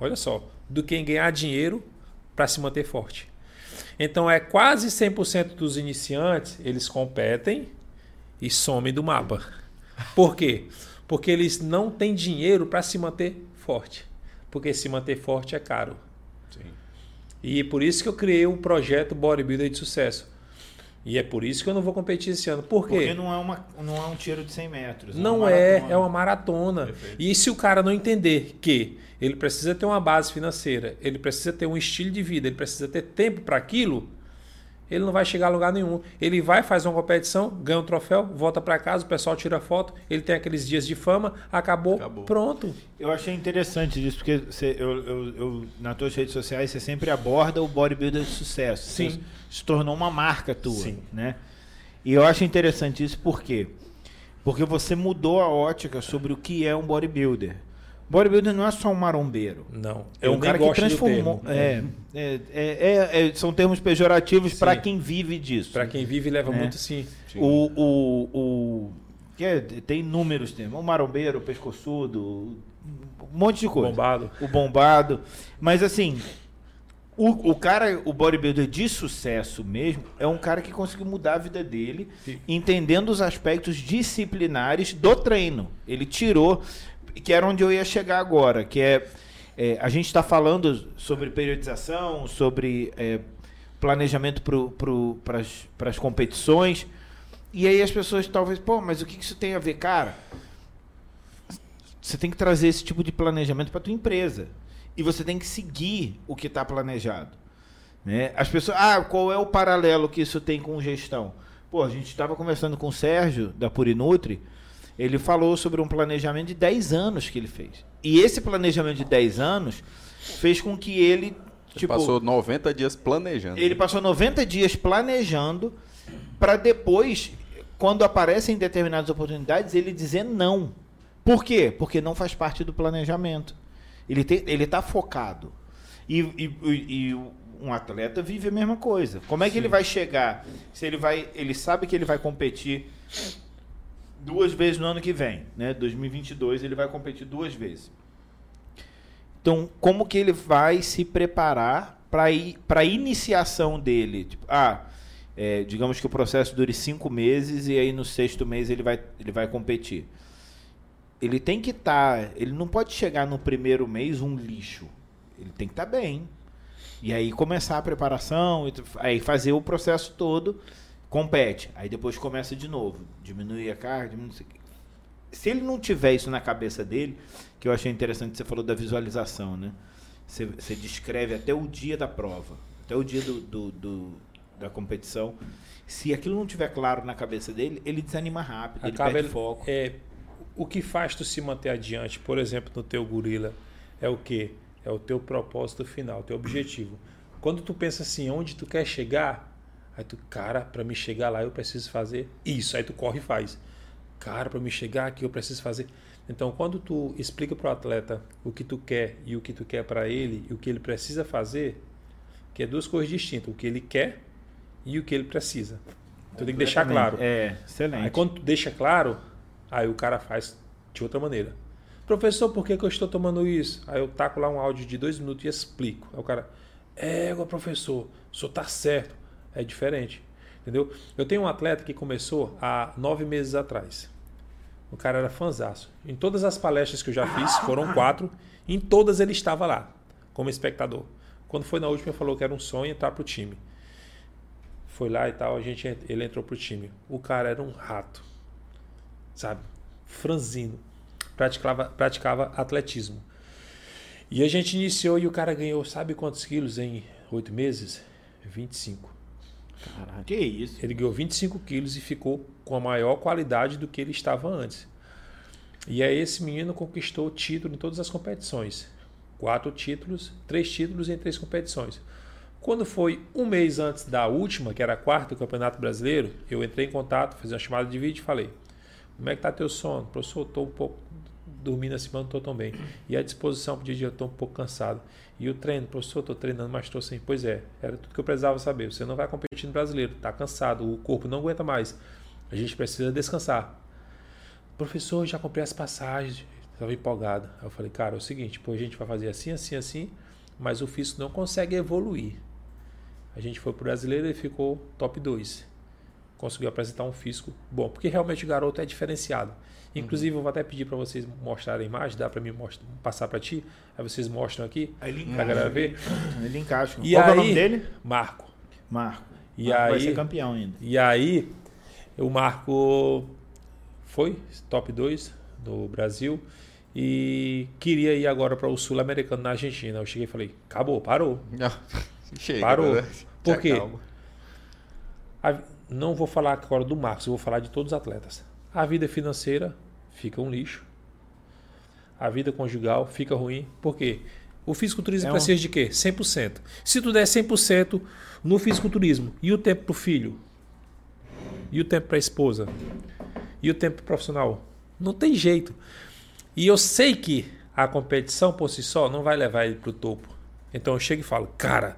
Speaker 4: olha só, do que em ganhar dinheiro para se manter forte. Então é quase 100% dos iniciantes, eles competem e somem do mapa. Por quê? Porque eles não têm dinheiro para se manter forte. Porque se manter forte é caro. E por isso que eu criei o projeto Bodybuilder de Sucesso. E é por isso que eu não vou competir esse ano. Por quê?
Speaker 1: Porque não é, uma, não é um tiro de 100 metros.
Speaker 4: Não
Speaker 1: uma
Speaker 4: é,
Speaker 1: maratona.
Speaker 4: é uma maratona. E se o cara não entender que ele precisa ter uma base financeira, ele precisa ter um estilo de vida, ele precisa ter tempo para aquilo, ele não vai chegar a lugar nenhum. Ele vai, faz uma competição, ganha um troféu, volta para casa, o pessoal tira foto, ele tem aqueles dias de fama, acabou,
Speaker 3: Acabou.
Speaker 4: pronto.
Speaker 1: Eu achei interessante isso, porque você, eu, eu, eu- nas tuas redes sociais você sempre aborda o bodybuilder de sucesso.
Speaker 4: Sim.
Speaker 1: Isso se tornou uma marca tua,
Speaker 4: Sim.
Speaker 1: né? E eu acho interessante isso por quê? Porque você mudou a ótica sobre o que é um bodybuilder. Bodybuilder não é só um marombeiro.
Speaker 4: Não.
Speaker 1: É um cara que transformou.
Speaker 4: termo.
Speaker 1: É, é, é, é- é- são termos pejorativos para quem vive disso.
Speaker 4: Para quem vive leva
Speaker 1: Né?
Speaker 4: muito sim.
Speaker 1: O, o, o que é, tem inúmeros termos. O marombeiro, o pescoçudo, um monte de coisa.
Speaker 4: Bombado.
Speaker 1: O bombado. Mas assim, o, o cara, o bodybuilder de sucesso mesmo, é um cara que conseguiu mudar a vida dele,
Speaker 4: Sim.
Speaker 1: entendendo os aspectos disciplinares do treino. Ele tirou, que era onde eu ia chegar agora, que é, é, a gente está falando sobre periodização, sobre é, planejamento para as competições. E aí as pessoas talvez, pô, mas o que isso tem a ver, cara? Você tem que trazer esse tipo de planejamento para tua empresa e você tem que seguir o que está planejado, né? As pessoas, ah, qual é o paralelo que isso tem com gestão? Pô, a gente estava conversando com o Sérgio da Purinutri, ele falou sobre um planejamento de 10 anos que ele fez. e esse planejamento de 10 anos fez com que ele. Tipo,
Speaker 3: Passou 90 dias planejando.
Speaker 1: ele passou 90 dias planejando para depois, quando aparecem determinadas oportunidades, ele dizer não. Por quê? Porque não faz parte do planejamento. Ele, tem, ele tá focado. E, e- e- e um atleta vive a mesma coisa. Como é que ele vai chegar? Se ele vai, ele sabe que ele vai competir duas vezes no ano que vem, né? 2022 ele vai competir duas vezes. Então, como que ele vai se preparar para a iniciação dele? Tipo, ah, é, digamos que o processo dure cinco meses e aí no sexto mês ele vai, ele vai competir. Ele tem que estar. ele não pode chegar no primeiro mês um lixo. Ele tem que estar bem. E aí começar a preparação, aí fazer o processo todo, compete. Aí depois começa de novo. Diminuir a carga, diminuir. Se ele não tiver isso na cabeça dele, que eu achei interessante, você falou da visualização, né? Você, você descreve até o dia da prova, até o dia do, do- do- da competição. Se aquilo não tiver claro na cabeça dele, ele desanima rápido, ele
Speaker 4: Acaba
Speaker 1: perde
Speaker 4: ele-
Speaker 1: foco.
Speaker 4: É, o que faz tu se manter adiante, por exemplo, no teu gorila, é o quê? É o teu propósito final, o teu objetivo. Quando tu pensa assim, onde tu quer chegar, aí tu, cara, para me chegar lá eu preciso fazer isso. Aí tu corre e faz. Cara, para me chegar aqui eu preciso fazer. Então, quando tu explica para o atleta o que tu quer e o que tu quer para ele e o que ele precisa fazer, que é duas coisas distintas, o que ele quer e o que ele precisa. Tu tem que deixar claro.
Speaker 1: É, excelente.
Speaker 4: Aí quando tu deixa claro, aí o cara faz de outra maneira. Professor, por que, que eu estou tomando isso? Aí eu taco lá um áudio de dois minutos e explico. Aí o cara, é, professor, o senhor tá certo. É diferente. Entendeu? Eu tenho um atleta que começou há nove meses atrás. O cara era fanzaço. Em todas as palestras que eu já fiz, foram quatro, em todas ele estava lá, como espectador. Quando foi na última, ele falou que era um sonho entrar pro time. Foi lá e tal, a gente, ele entrou pro time. O cara era um rato, sabe? Franzino. Praticava, praticava atletismo. E a gente iniciou e o cara ganhou, sabe quantos quilos em oito meses? 25.
Speaker 1: Que isso?
Speaker 4: Ele ganhou 25 quilos e ficou com a maior qualidade do que ele estava antes. E aí esse menino conquistou título em todas as competições. Quatro títulos, três títulos em três competições. Quando foi um mês antes da última, que era a quarta do Campeonato Brasileiro, eu entrei em contato, fiz uma chamada de vídeo e falei: Como é que tá teu sono? Professor, estou um pouco dormindo acima, não estou tão bem. E a disposição para o dia eu estou um pouco cansado. E o treino, professor, estou treinando, mas estou sem. Pois é, era tudo que eu precisava saber. Você não vai competir no brasileiro, está cansado, o corpo não aguenta mais. A gente precisa descansar. Professor, já comprei as passagens, estava empolgado. Eu falei, cara, é o seguinte, pô, a gente vai fazer assim, assim, assim, mas o físico não consegue evoluir. A gente foi pro brasileiro e ficou top 2. Conseguiu apresentar um físico bom, porque realmente o garoto é diferenciado. Inclusive, eu vou até pedir para vocês mostrarem a imagem, dá para mim mostrar, passar para ti, aí vocês mostram aqui,
Speaker 1: Aí ele
Speaker 4: pra galera ver.
Speaker 1: Ele encaixa.
Speaker 4: E
Speaker 1: Qual que é o
Speaker 4: aí-
Speaker 1: nome dele?
Speaker 4: Marco.
Speaker 1: Marco.
Speaker 4: E
Speaker 1: Marco vai
Speaker 4: aí-
Speaker 1: ser campeão ainda.
Speaker 4: E aí, o Marco foi top 2 no Brasil e queria ir agora para o Sul-Americano na Argentina. Eu cheguei e falei: acabou, parou.
Speaker 3: Chega,
Speaker 4: Parou.
Speaker 3: né?
Speaker 4: Por quê? não vou falar agora do Marcos, eu vou falar de todos os atletas. A vida financeira fica um lixo. A vida conjugal fica ruim. Por quê? O fisiculturismo
Speaker 1: É um-
Speaker 4: precisa de quê? 100%. Se tu der 100% no fisiculturismo, e o tempo pro filho? E o tempo para a esposa? E o tempo pro profissional? Não tem jeito. E eu sei que a competição por si só não vai levar ele pro topo. Então eu chego e falo, cara,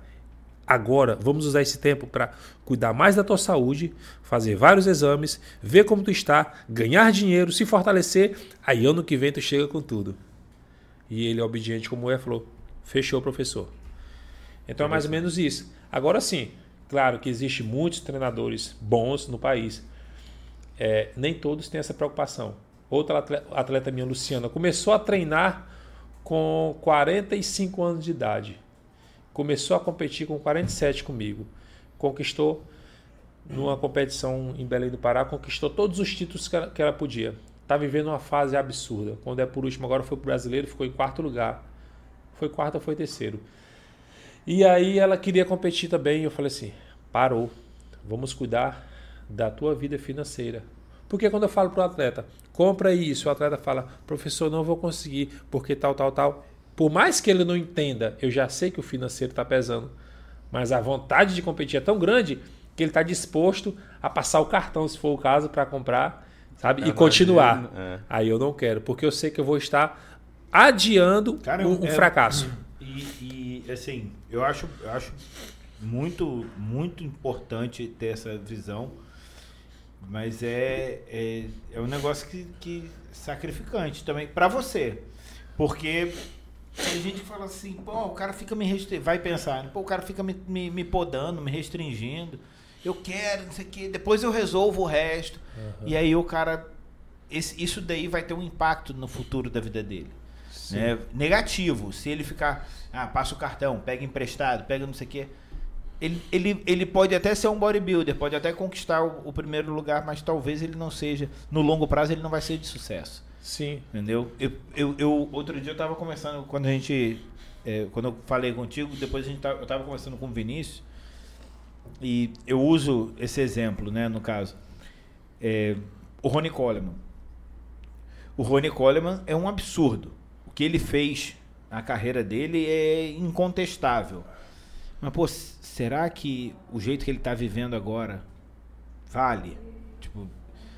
Speaker 4: agora vamos usar esse tempo para cuidar mais da tua saúde, fazer vários exames, ver como tu está, ganhar dinheiro, se fortalecer. Aí ano que vem tu chega com tudo. E ele, obediente como é, falou: fechou, professor. Então é mais ou menos isso. Agora sim, claro que existe muitos treinadores bons no país. É, nem todos têm essa preocupação. Outra atleta, atleta minha, Luciana, começou a treinar com 45 anos de idade. Começou a competir com 47 comigo. Conquistou numa competição em Belém do Pará, conquistou todos os títulos que ela, que ela podia. Está vivendo uma fase absurda. Quando é por último, agora foi pro brasileiro, ficou em quarto lugar. Foi quarto ou foi terceiro. E aí ela queria competir também. Eu falei assim: parou. Vamos cuidar da tua vida financeira. Porque quando eu falo pro atleta, compra isso. O atleta fala, professor, não vou conseguir, porque tal, tal, tal. Por mais que ele não entenda, eu já sei que o financeiro está pesando. Mas a vontade de competir é tão grande que ele está disposto a passar o cartão, se for o caso, para comprar, sabe? e continuar.
Speaker 3: É.
Speaker 4: Aí eu não quero, porque eu sei que eu vou estar adiando
Speaker 1: Cara,
Speaker 4: um, um
Speaker 1: é-
Speaker 4: fracasso.
Speaker 1: E, e, assim, eu acho, eu acho muito, muito importante ter essa visão, mas é, é, é um negócio que, que sacrificante também para você. Porque tem gente que fala assim, pô, o cara fica me restringindo, vai pensar, né? pô, o cara fica me, me, me podando, me restringindo. Eu quero, não sei o quê, depois eu resolvo o resto. E aí o cara. esse- isso daí vai ter um impacto no futuro da vida dele né? Negativo. Se ele ficar, ah, passa o cartão, pega emprestado, pega não sei o quê. Ele, ele, ele pode até ser um bodybuilder, pode até conquistar o, o primeiro lugar, mas talvez ele não seja, no longo prazo, ele não vai ser de sucesso.
Speaker 4: Sim.
Speaker 1: Entendeu? Eu, eu, eu- outro dia eu tava conversando, quando a gente. é, quando eu falei contigo, depois a gente tava, eu tava conversando com o Vinícius. E eu uso esse exemplo, né, no caso. É, o Ronnie Coleman. O Ronnie Coleman é um absurdo. O que ele fez na carreira dele é incontestável. Mas, pô, será que o jeito que ele tá vivendo agora vale?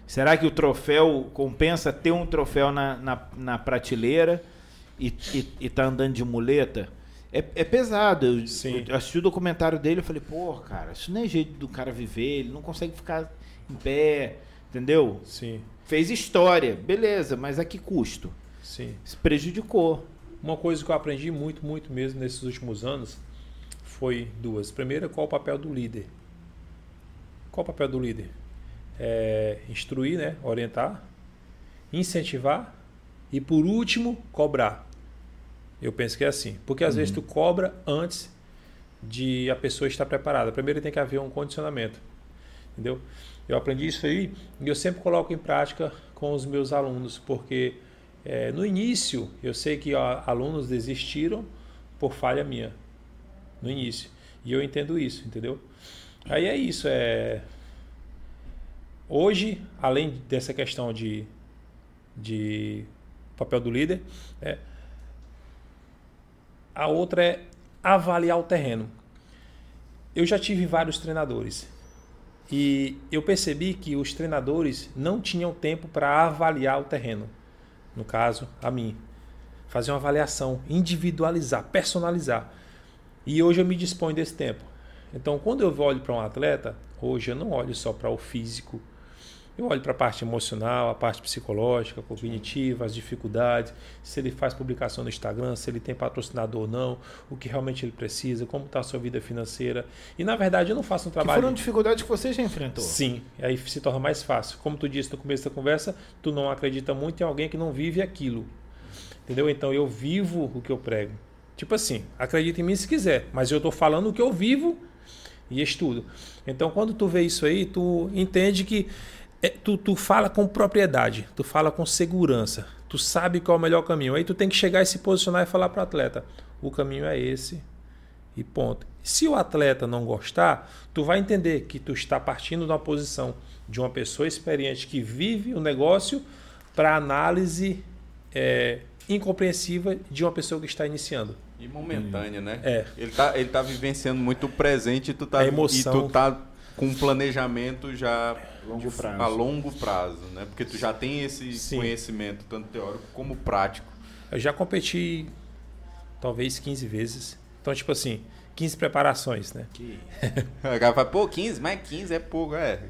Speaker 1: Será que o troféu compensa ter um troféu na, na, na prateleira e, e, e tá andando de muleta? É, é pesado. Eu, eu assisti o documentário dele e falei, pô, cara, isso não é jeito do cara viver, ele não consegue ficar em pé, entendeu?
Speaker 4: Sim.
Speaker 1: Fez história, beleza, mas a que custo?
Speaker 4: Sim.
Speaker 1: Se prejudicou.
Speaker 4: Uma coisa que eu aprendi muito, muito mesmo nesses últimos anos foi duas. Primeira, qual o papel do líder? Qual o papel do líder? É instruir, né? orientar, incentivar e, por último, cobrar. Eu penso que é assim. Porque às vezes tu cobra antes de a pessoa estar preparada. Primeiro tem que haver um condicionamento. Entendeu? Eu aprendi isso aí e eu sempre coloco em prática com os meus alunos, porque é, no início eu sei que ó, alunos desistiram por falha minha. No início. E eu entendo isso, entendeu? Aí é isso. É... Hoje, além dessa questão de, de papel do líder, é, a outra é avaliar o terreno. Eu já tive vários treinadores e eu percebi que os treinadores não tinham tempo para avaliar o terreno. No caso, a mim. Fazer uma avaliação, individualizar, personalizar. E hoje eu me disponho desse tempo. Então, quando eu olho para um atleta, hoje eu não olho só para o físico. Eu olho para a parte emocional, a parte psicológica, cognitiva, as dificuldades, se ele faz publicação no Instagram, se ele tem patrocinador ou não, o que realmente ele precisa, como está a sua vida financeira. E na verdade eu não faço um
Speaker 1: Que
Speaker 4: trabalho.
Speaker 1: foram dificuldades que você já enfrentou.
Speaker 4: Sim, aí se torna mais fácil. Como tu disse no começo da conversa, tu não acredita muito em alguém que não vive aquilo. Entendeu? Então eu vivo o que eu prego. Tipo assim, acredita em mim se quiser, mas eu estou falando o que eu vivo e estudo. Então quando tu vê isso aí, tu entende que é, tu, tu fala com propriedade, tu fala com segurança, tu sabe qual é o melhor caminho. Aí tu tem que chegar e se posicionar e falar para o atleta: o caminho é esse e ponto. Se o atleta não gostar, tu vai entender que tu está partindo de uma posição de uma pessoa experiente que vive o negócio para análise é, incompreensiva de uma pessoa que está iniciando.
Speaker 3: E momentânea, né?
Speaker 4: É.
Speaker 3: Ele tá, ele tá vivenciando muito o presente e tu tá,
Speaker 4: A emoção.
Speaker 3: e tu tá com um planejamento já
Speaker 1: Longo
Speaker 3: de- a longo prazo, né? Porque tu já tem esse
Speaker 4: Sim.
Speaker 3: conhecimento, tanto teórico como prático.
Speaker 4: Eu já competi talvez 15 vezes. Então, tipo assim, 15 preparações, né?
Speaker 3: O cara fala, pô, 15, mas 15 é pouco, é.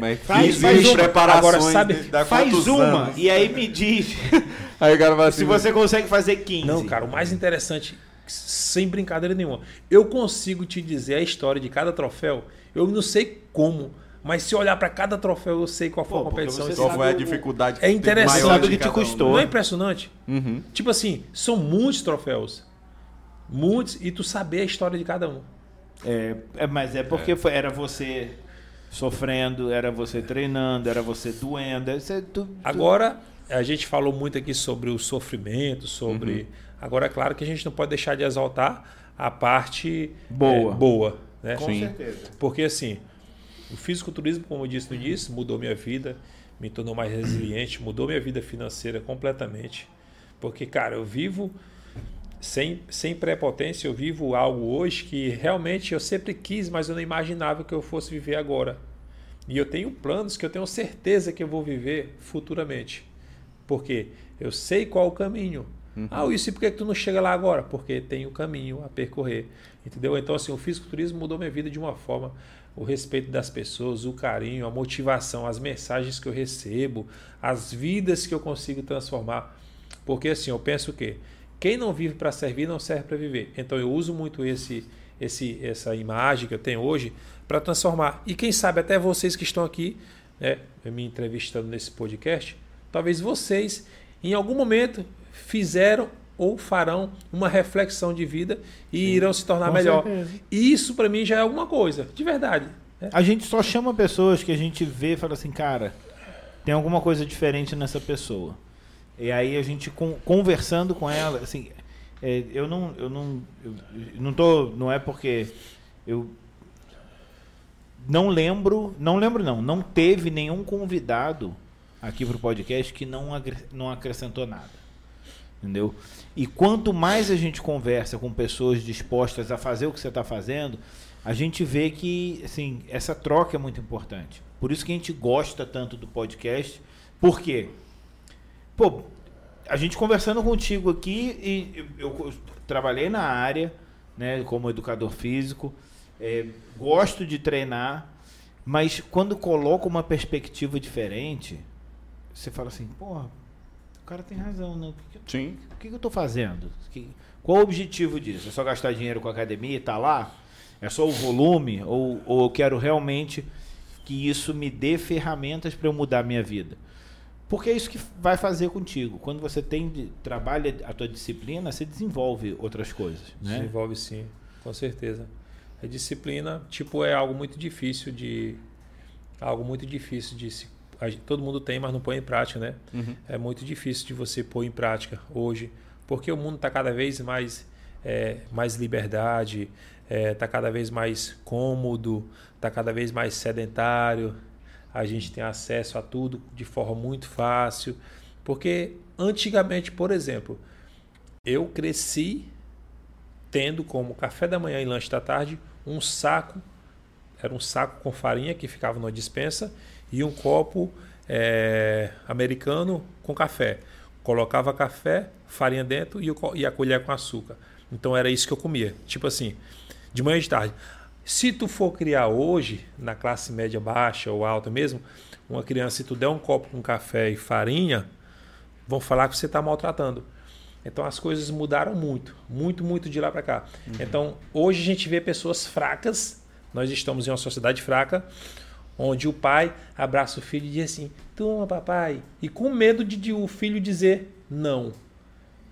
Speaker 3: Mas
Speaker 1: Faz-
Speaker 3: 15
Speaker 1: faz uma.
Speaker 3: preparações
Speaker 4: Agora, sabe-
Speaker 3: dá
Speaker 1: Faz uma
Speaker 3: anos?
Speaker 1: e aí me diz
Speaker 3: Aí o cara fala assim,
Speaker 1: se você consegue fazer 15.
Speaker 4: Não, cara, o mais interessante, sem brincadeira nenhuma, eu consigo te dizer a história de cada troféu. Eu não sei como, mas se olhar para cada troféu, eu sei qual foi
Speaker 1: Pô,
Speaker 4: a competição.
Speaker 1: você
Speaker 3: qual foi a dificuldade
Speaker 4: É interessante.
Speaker 1: Sabe que te
Speaker 3: um,
Speaker 1: custou.
Speaker 4: Não é
Speaker 3: né?
Speaker 4: impressionante?
Speaker 3: Uhum.
Speaker 4: Tipo assim, são muitos troféus. Muitos, e tu saber a história de cada um.
Speaker 1: É, é, mas é porque foi- era você sofrendo, era você treinando, era você doendo. É tu, tu-
Speaker 4: Agora, a gente falou muito aqui sobre o sofrimento, sobre. Agora, é claro que a gente não pode deixar de exaltar a parte
Speaker 1: Boa.
Speaker 4: é, boa né?
Speaker 1: Com
Speaker 3: Sim.
Speaker 1: certeza.
Speaker 4: Porque assim, o fisiculturismo, como eu disse no início, mudou minha vida, me tornou mais resiliente, mudou minha vida financeira completamente. Porque, cara, eu vivo sem, sem prepotência, eu vivo algo hoje que realmente eu sempre quis, mas eu não imaginava que eu fosse viver agora. E eu tenho planos que eu tenho certeza que eu vou viver futuramente. Porque eu sei qual o caminho. Uhum. Ah, e por que tu não chega lá agora? Porque tem o caminho a percorrer. Entendeu? Então, assim, o fisiculturismo mudou minha vida de uma forma. O respeito das pessoas, o carinho, a motivação, as mensagens que eu recebo, as vidas que eu consigo transformar. Porque assim, eu penso que quem não vive para servir não serve para viver. Então eu uso muito esse, esse, essa imagem que eu tenho hoje para transformar. E quem sabe até vocês que estão aqui, né, me entrevistando nesse podcast, talvez vocês em algum momento fizeram ou farão uma reflexão de vida e Sim, irão se tornar melhor. Certeza. Isso para mim já é alguma coisa, de verdade.
Speaker 1: Né? A gente só chama pessoas que a gente vê e fala assim, cara, tem alguma coisa diferente nessa pessoa. E aí a gente conversando com ela, assim, é, eu não, eu não, eu, não tô, não é porque eu não lembro, não lembro não, não teve nenhum convidado aqui para o podcast que não, não acrescentou nada. Entendeu? E quanto mais a gente conversa com pessoas dispostas a fazer o que você está fazendo, a gente vê que assim, essa troca é muito importante. Por isso que a gente gosta tanto do podcast. Por quê? Pô, a gente conversando contigo aqui, e eu, eu trabalhei na área, né, como educador físico, é, gosto de treinar, mas quando coloca uma perspectiva diferente, você fala assim, porra, cara tem razão, né? O que, que,
Speaker 3: Sim.
Speaker 1: O que, que eu estou fazendo? qual o objetivo disso? É só gastar dinheiro com a academia e tá lá? É só o volume? Ou, ou eu quero realmente que isso me dê ferramentas para eu mudar a minha vida? Porque é isso que vai fazer contigo. Quando você tem trabalha a tua disciplina, você desenvolve outras coisas, né?
Speaker 4: Desenvolve sim, com certeza. A disciplina, tipo, é algo muito difícil de algo muito difícil de se todo mundo tem, mas não põe em prática, né? Uhum. É muito difícil de você pôr em prática hoje, porque o mundo está cada vez mais é, mais liberdade, está é, tá cada vez mais cômodo, está cada vez mais sedentário, a gente tem acesso a tudo de forma muito fácil. Porque antigamente, por exemplo, eu cresci tendo como café da manhã e lanche da tarde um saco, era um saco com farinha que ficava numa dispensa e um copo é, americano com café. Colocava café, farinha dentro e a colher com açúcar. Então era isso que eu comia. Tipo assim, de manhã e de tarde. Se tu for criar hoje, na classe média baixa ou alta mesmo, uma criança, se tu der um copo com café e farinha, vão falar que você está maltratando. Então as coisas mudaram muito, muito, muito de lá para cá. Uhum. Então hoje a gente vê pessoas fracas, nós estamos em uma sociedade fraca, onde o pai abraça o filho e diz assim: Toma, papai. E com medo de, de o filho dizer não.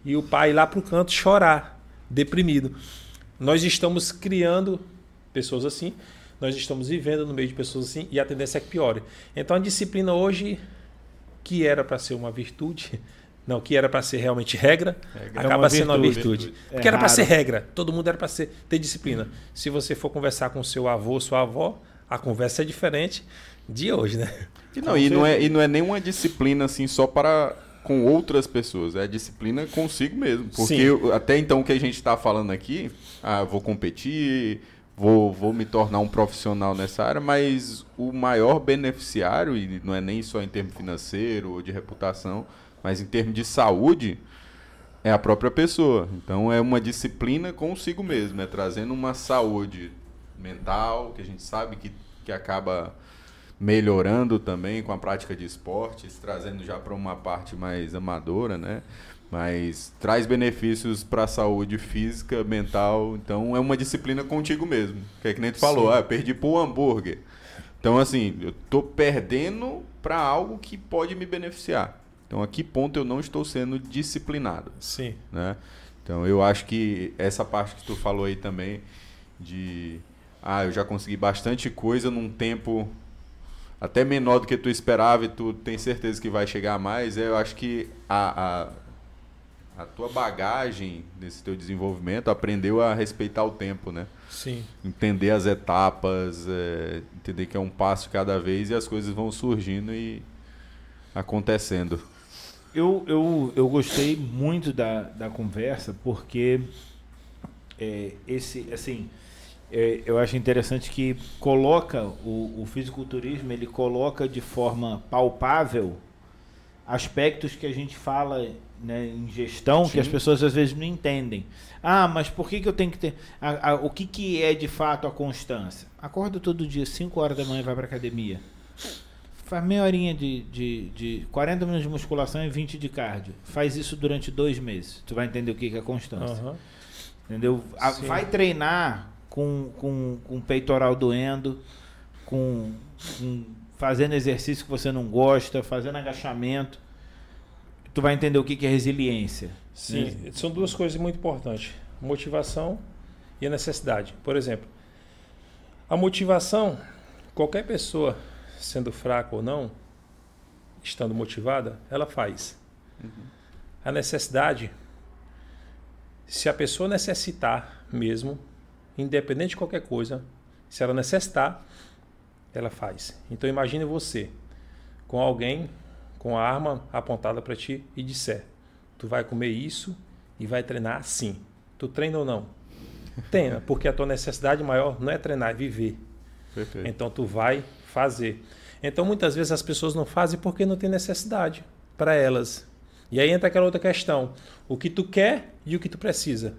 Speaker 4: E o pai lá para o canto chorar, deprimido. Nós estamos criando pessoas assim, nós estamos vivendo no meio de pessoas assim e a tendência é que piore. Então a disciplina hoje, que era para ser uma virtude, não, que era para ser realmente regra, regra acaba é sendo uma virtude. virtude. Porque é era para ser regra, todo mundo era para ter disciplina. Se você for conversar com seu avô, sua avó, a conversa é diferente de hoje, né?
Speaker 3: E não, e não, é, e não é nenhuma disciplina assim só para com outras pessoas, é disciplina consigo mesmo. Porque eu, até então o que a gente está falando aqui, ah, vou competir, vou, vou me tornar um profissional nessa área, mas o maior beneficiário, e não é nem só em termos financeiro ou de reputação, mas em termos de saúde, é a própria pessoa. Então é uma disciplina consigo mesmo, é trazendo uma saúde mental, que a gente sabe que, que acaba melhorando também com a prática de esportes, trazendo já para uma parte mais amadora, né? mas traz benefícios para a saúde física, mental. Então é uma disciplina contigo mesmo. Que é que nem tu falou, ah, perdi por um hambúrguer. Então assim, eu tô perdendo para algo que pode me beneficiar. Então a que ponto eu não estou sendo disciplinado?
Speaker 4: Sim.
Speaker 3: Né? Então eu acho que essa parte que tu falou aí também de ah, eu já consegui bastante coisa num tempo até menor do que tu esperava e tu tem certeza que vai chegar a mais, eu acho que a, a a tua bagagem nesse teu desenvolvimento aprendeu a respeitar o tempo, né?
Speaker 4: Sim.
Speaker 3: Entender as etapas, é, entender que é um passo cada vez e as coisas vão surgindo e acontecendo.
Speaker 1: Eu, eu, eu gostei muito da, da conversa porque é, esse, assim, é, eu acho interessante que coloca o, o fisiculturismo, ele coloca de forma palpável aspectos que a gente fala né, em gestão
Speaker 3: Sim.
Speaker 1: que as pessoas às vezes não entendem. Ah, mas por que, que eu tenho que ter. a- a- o que, que é de fato a constância? Acorda todo dia, 5 horas da manhã vai para academia. Faz meia horinha de, de, de 40 minutos de musculação e 20 de cardio. Faz isso durante dois meses. Tu vai entender o que, que é constância.
Speaker 4: Aham.
Speaker 1: Entendeu? A- vai treinar com, com, com peitoral doendo, com, com fazendo exercício que você não gosta, fazendo agachamento. Tu vai entender o que, que é resiliência.
Speaker 4: Sim,
Speaker 1: né?
Speaker 4: são duas coisas muito importantes: motivação e a necessidade. Por exemplo, a motivação, qualquer pessoa, sendo fraca ou não, estando motivada, ela faz. A necessidade, se a pessoa necessitar mesmo, independente de qualquer coisa, se ela necessitar, ela faz. Então imagine você com alguém com a arma apontada para ti e disser: tu vai comer isso e vai treinar assim. Tu treina ou não? Treina, porque a tua necessidade maior não é treinar, é viver.
Speaker 3: Perfeito.
Speaker 4: Então tu vai fazer. Então muitas vezes as pessoas não fazem porque não tem necessidade para elas. E aí entra aquela outra questão: o que tu quer e o que tu precisa.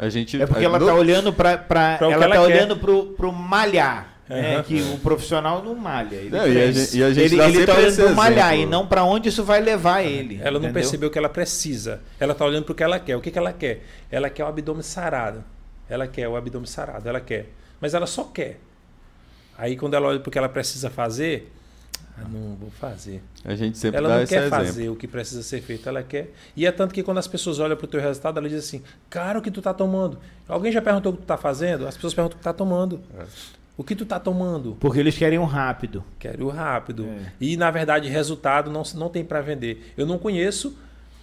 Speaker 3: A gente
Speaker 1: É porque ela
Speaker 3: no-
Speaker 1: tá olhando para ela
Speaker 4: ela
Speaker 1: tá
Speaker 4: quer.
Speaker 1: olhando pro, pro malhar. né?
Speaker 4: Aham.
Speaker 1: Que o profissional não malha. Ele,
Speaker 3: Não, e a gente- e a gente
Speaker 1: ele, tá olhando pro malhar e não para onde isso vai levar ele.
Speaker 4: Ela não
Speaker 1: entendeu?
Speaker 4: percebeu o que ela precisa. Ela está olhando para o que ela quer. O que, que ela quer? Ela quer o abdômen sarado. Ela quer o abdômen sarado. Ela quer. Mas ela só quer. Aí quando ela olha para o que ela precisa fazer, ah, não vou fazer.
Speaker 3: a gente sempre
Speaker 4: ela
Speaker 3: dá
Speaker 4: não
Speaker 3: esse
Speaker 4: quer
Speaker 3: exemplo.
Speaker 4: fazer o que precisa ser feito, ela quer. E é tanto que quando as pessoas olham para o teu resultado, ela diz assim: Cara, o que tu tá tomando? Alguém já perguntou o que tu tá fazendo? As pessoas perguntam o que tu tá tomando.
Speaker 3: É.
Speaker 4: O que tu tá tomando?
Speaker 1: Porque eles querem um rápido.
Speaker 4: Quero o rápido.
Speaker 1: É.
Speaker 4: E, na verdade, resultado não, não tem para vender. Eu não conheço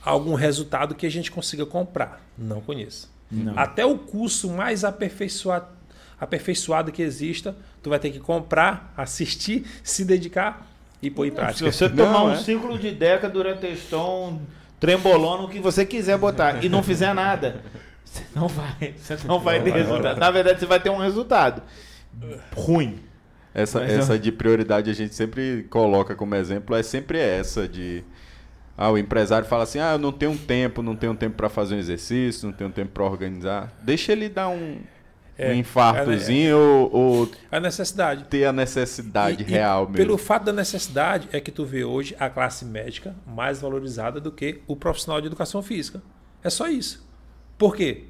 Speaker 4: algum resultado que a gente consiga comprar. Não conheço.
Speaker 1: Não.
Speaker 4: Até o curso mais aperfeiçoado, aperfeiçoado que exista, tu vai ter que comprar, assistir, se dedicar e pôr em
Speaker 1: Se
Speaker 4: prática.
Speaker 1: você
Speaker 3: Não,
Speaker 1: tomar um
Speaker 3: é.
Speaker 1: ciclo de Deca, Durateston, Trembolona, o que você quiser botar, e não fizer nada, você não vai, você não vai ter resultado. Na verdade, você vai ter um resultado ruim.
Speaker 3: Essa,
Speaker 1: Mas
Speaker 3: essa de prioridade a gente sempre coloca como exemplo, é sempre essa de ah, o empresário fala assim: "Ah, eu não tenho tempo, não tenho tempo para fazer um exercício, não tenho tempo para organizar". Deixa ele dar um,
Speaker 4: É,
Speaker 3: um infartozinho ou, ou
Speaker 4: A necessidade.
Speaker 3: ter a necessidade
Speaker 4: E- e
Speaker 3: real mesmo.
Speaker 4: Pelo fato da necessidade, é que tu vê hoje a classe médica mais valorizada do que o profissional de educação física. É só isso. Por quê?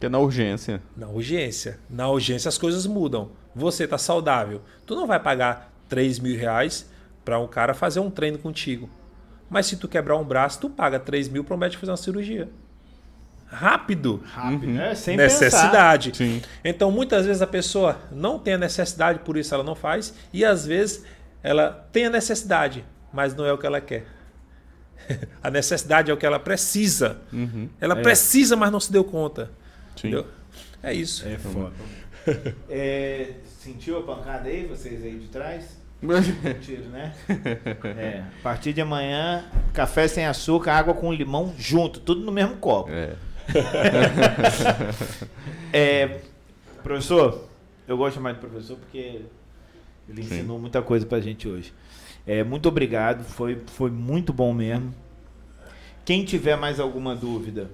Speaker 3: Que é na urgência.
Speaker 4: Na urgência. Na urgência as coisas mudam. Você tá saudável. Tu não vai pagar 3 mil reais para um cara fazer um treino contigo. Mas se tu quebrar um braço, tu paga 3 mil para o médico fazer uma cirurgia. Rápido.
Speaker 1: Rápido, né? Sem
Speaker 4: necessidade.
Speaker 3: Sim.
Speaker 4: Então, muitas vezes a pessoa não tem a necessidade, por isso ela não faz, e às vezes ela tem a necessidade, mas não é o que ela quer. a necessidade é o que ela precisa. Ela precisa, mas não se deu conta.
Speaker 3: Sim.
Speaker 4: Entendeu? É isso.
Speaker 1: É foda. É, sentiu a pancada aí, vocês aí de trás? Sentiram, né? É. A partir de amanhã, café sem açúcar, água com limão junto, tudo no mesmo copo.
Speaker 3: É.
Speaker 1: É, professor, eu gosto mais do professor porque ele
Speaker 3: Sim.
Speaker 1: ensinou muita coisa pra gente hoje. É, muito obrigado, foi, foi muito bom mesmo. Quem tiver mais alguma dúvida,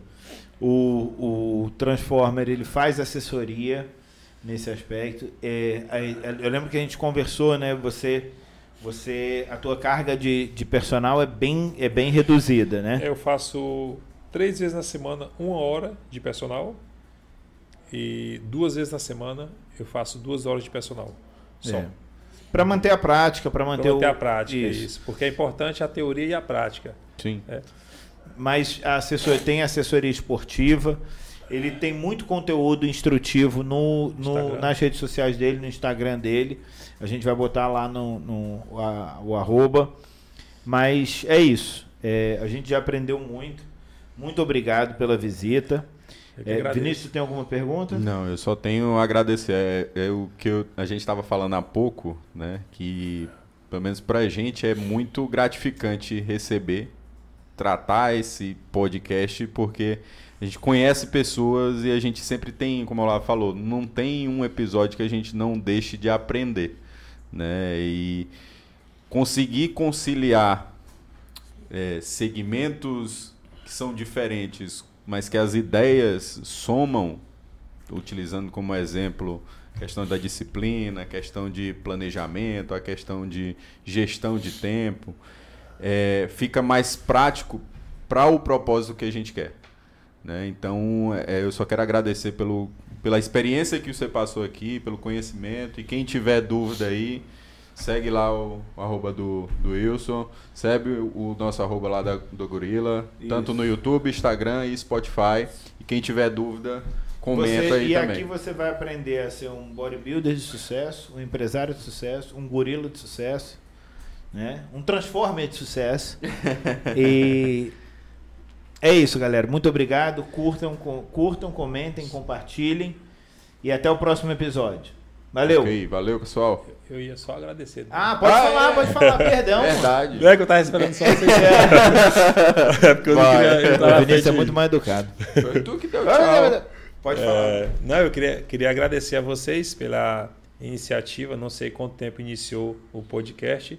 Speaker 1: o, o Transformer ele faz assessoria nesse aspecto. É, eu lembro que a gente conversou, né? Você, você, a tua carga de, de personal é bem, é bem reduzida, né?
Speaker 4: Eu faço três vezes na semana uma hora de personal e duas vezes na semana eu faço duas horas de personal. Só.
Speaker 1: É. Para manter a prática, para manter,
Speaker 4: Para manter
Speaker 1: o,
Speaker 4: a prática, isso. Porque é importante a teoria e a prática.
Speaker 3: Sim.
Speaker 1: mas a assessor, tem assessoria esportiva. Ele tem muito conteúdo instrutivo no, no- nas redes sociais dele, no Instagram dele. A gente vai botar lá no, no a- o arroba. Mas é isso. É, a gente já aprendeu muito. Muito obrigado pela visita. É. Vinícius, tem alguma pergunta?
Speaker 3: Não, eu só tenho a agradecer. É, é o que eu- a gente estava falando há pouco, né? Que pelo menos pra gente, é muito gratificante receber, tratar esse podcast, porque a gente conhece pessoas e a gente sempre tem, como ela falou, não tem um episódio que a gente não deixe de aprender, né? E conseguir conciliar é, segmentos que são diferentes, mas que as ideias somam, utilizando como exemplo a questão da disciplina, a questão de planejamento, a questão de gestão de tempo, é, fica mais prático para o propósito que a gente quer. Né? Então, é, eu só quero agradecer pelo, pela experiência que você passou aqui, pelo conhecimento, e quem tiver dúvida aí, Segue lá o, o arroba do, do Wilson. Segue o, nosso arroba lá da, do Gorila. Isso. Tanto no YouTube, Instagram e Spotify. E quem tiver dúvida, comenta
Speaker 1: você,
Speaker 3: aí
Speaker 1: e
Speaker 3: também.
Speaker 1: E aqui você vai aprender a ser um bodybuilder de sucesso, um empresário de sucesso, um gorila de sucesso, né? um transformer de sucesso. e é isso, galera. Muito obrigado. Curtam, curtam, comentem, compartilhem. E até o próximo episódio. Valeu.
Speaker 3: Ok, valeu, pessoal.
Speaker 4: Eu ia só agradecer.
Speaker 1: Ah, pode ah, falar, é. pode falar, perdão.
Speaker 3: Verdade.
Speaker 4: Não é que eu tava esperando só você.
Speaker 1: é porque eu não queria. o Vinícius é muito mais educado.
Speaker 3: Foi tu que deu tchau.
Speaker 1: Pode falar. É,
Speaker 4: não, eu queria, queria agradecer a vocês pela iniciativa. Não sei quanto tempo iniciou o podcast,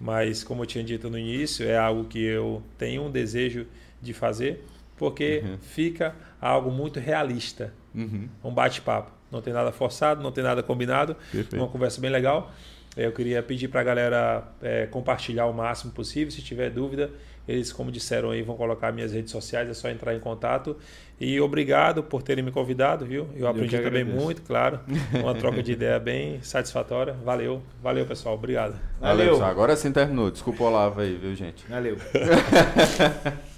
Speaker 4: mas como eu tinha dito no início, é algo que eu tenho um desejo de fazer, porque uhum. fica algo muito realista. Uhum. Um bate-papo não tem nada forçado, não tem nada combinado. Perfeito. Uma conversa bem legal. Eu queria pedir para a galera é, compartilhar o máximo possível. Se tiver dúvida, eles, como disseram aí, vão colocar minhas redes sociais, é só entrar em contato. E obrigado por terem me convidado, viu? Eu aprendi Eu também muito, claro. Uma troca de ideia bem satisfatória. Valeu, valeu, pessoal. Obrigado.
Speaker 3: Valeu. Valeu. Agora sim terminou. Desculpa o Olavo aí, viu, gente?
Speaker 1: Valeu.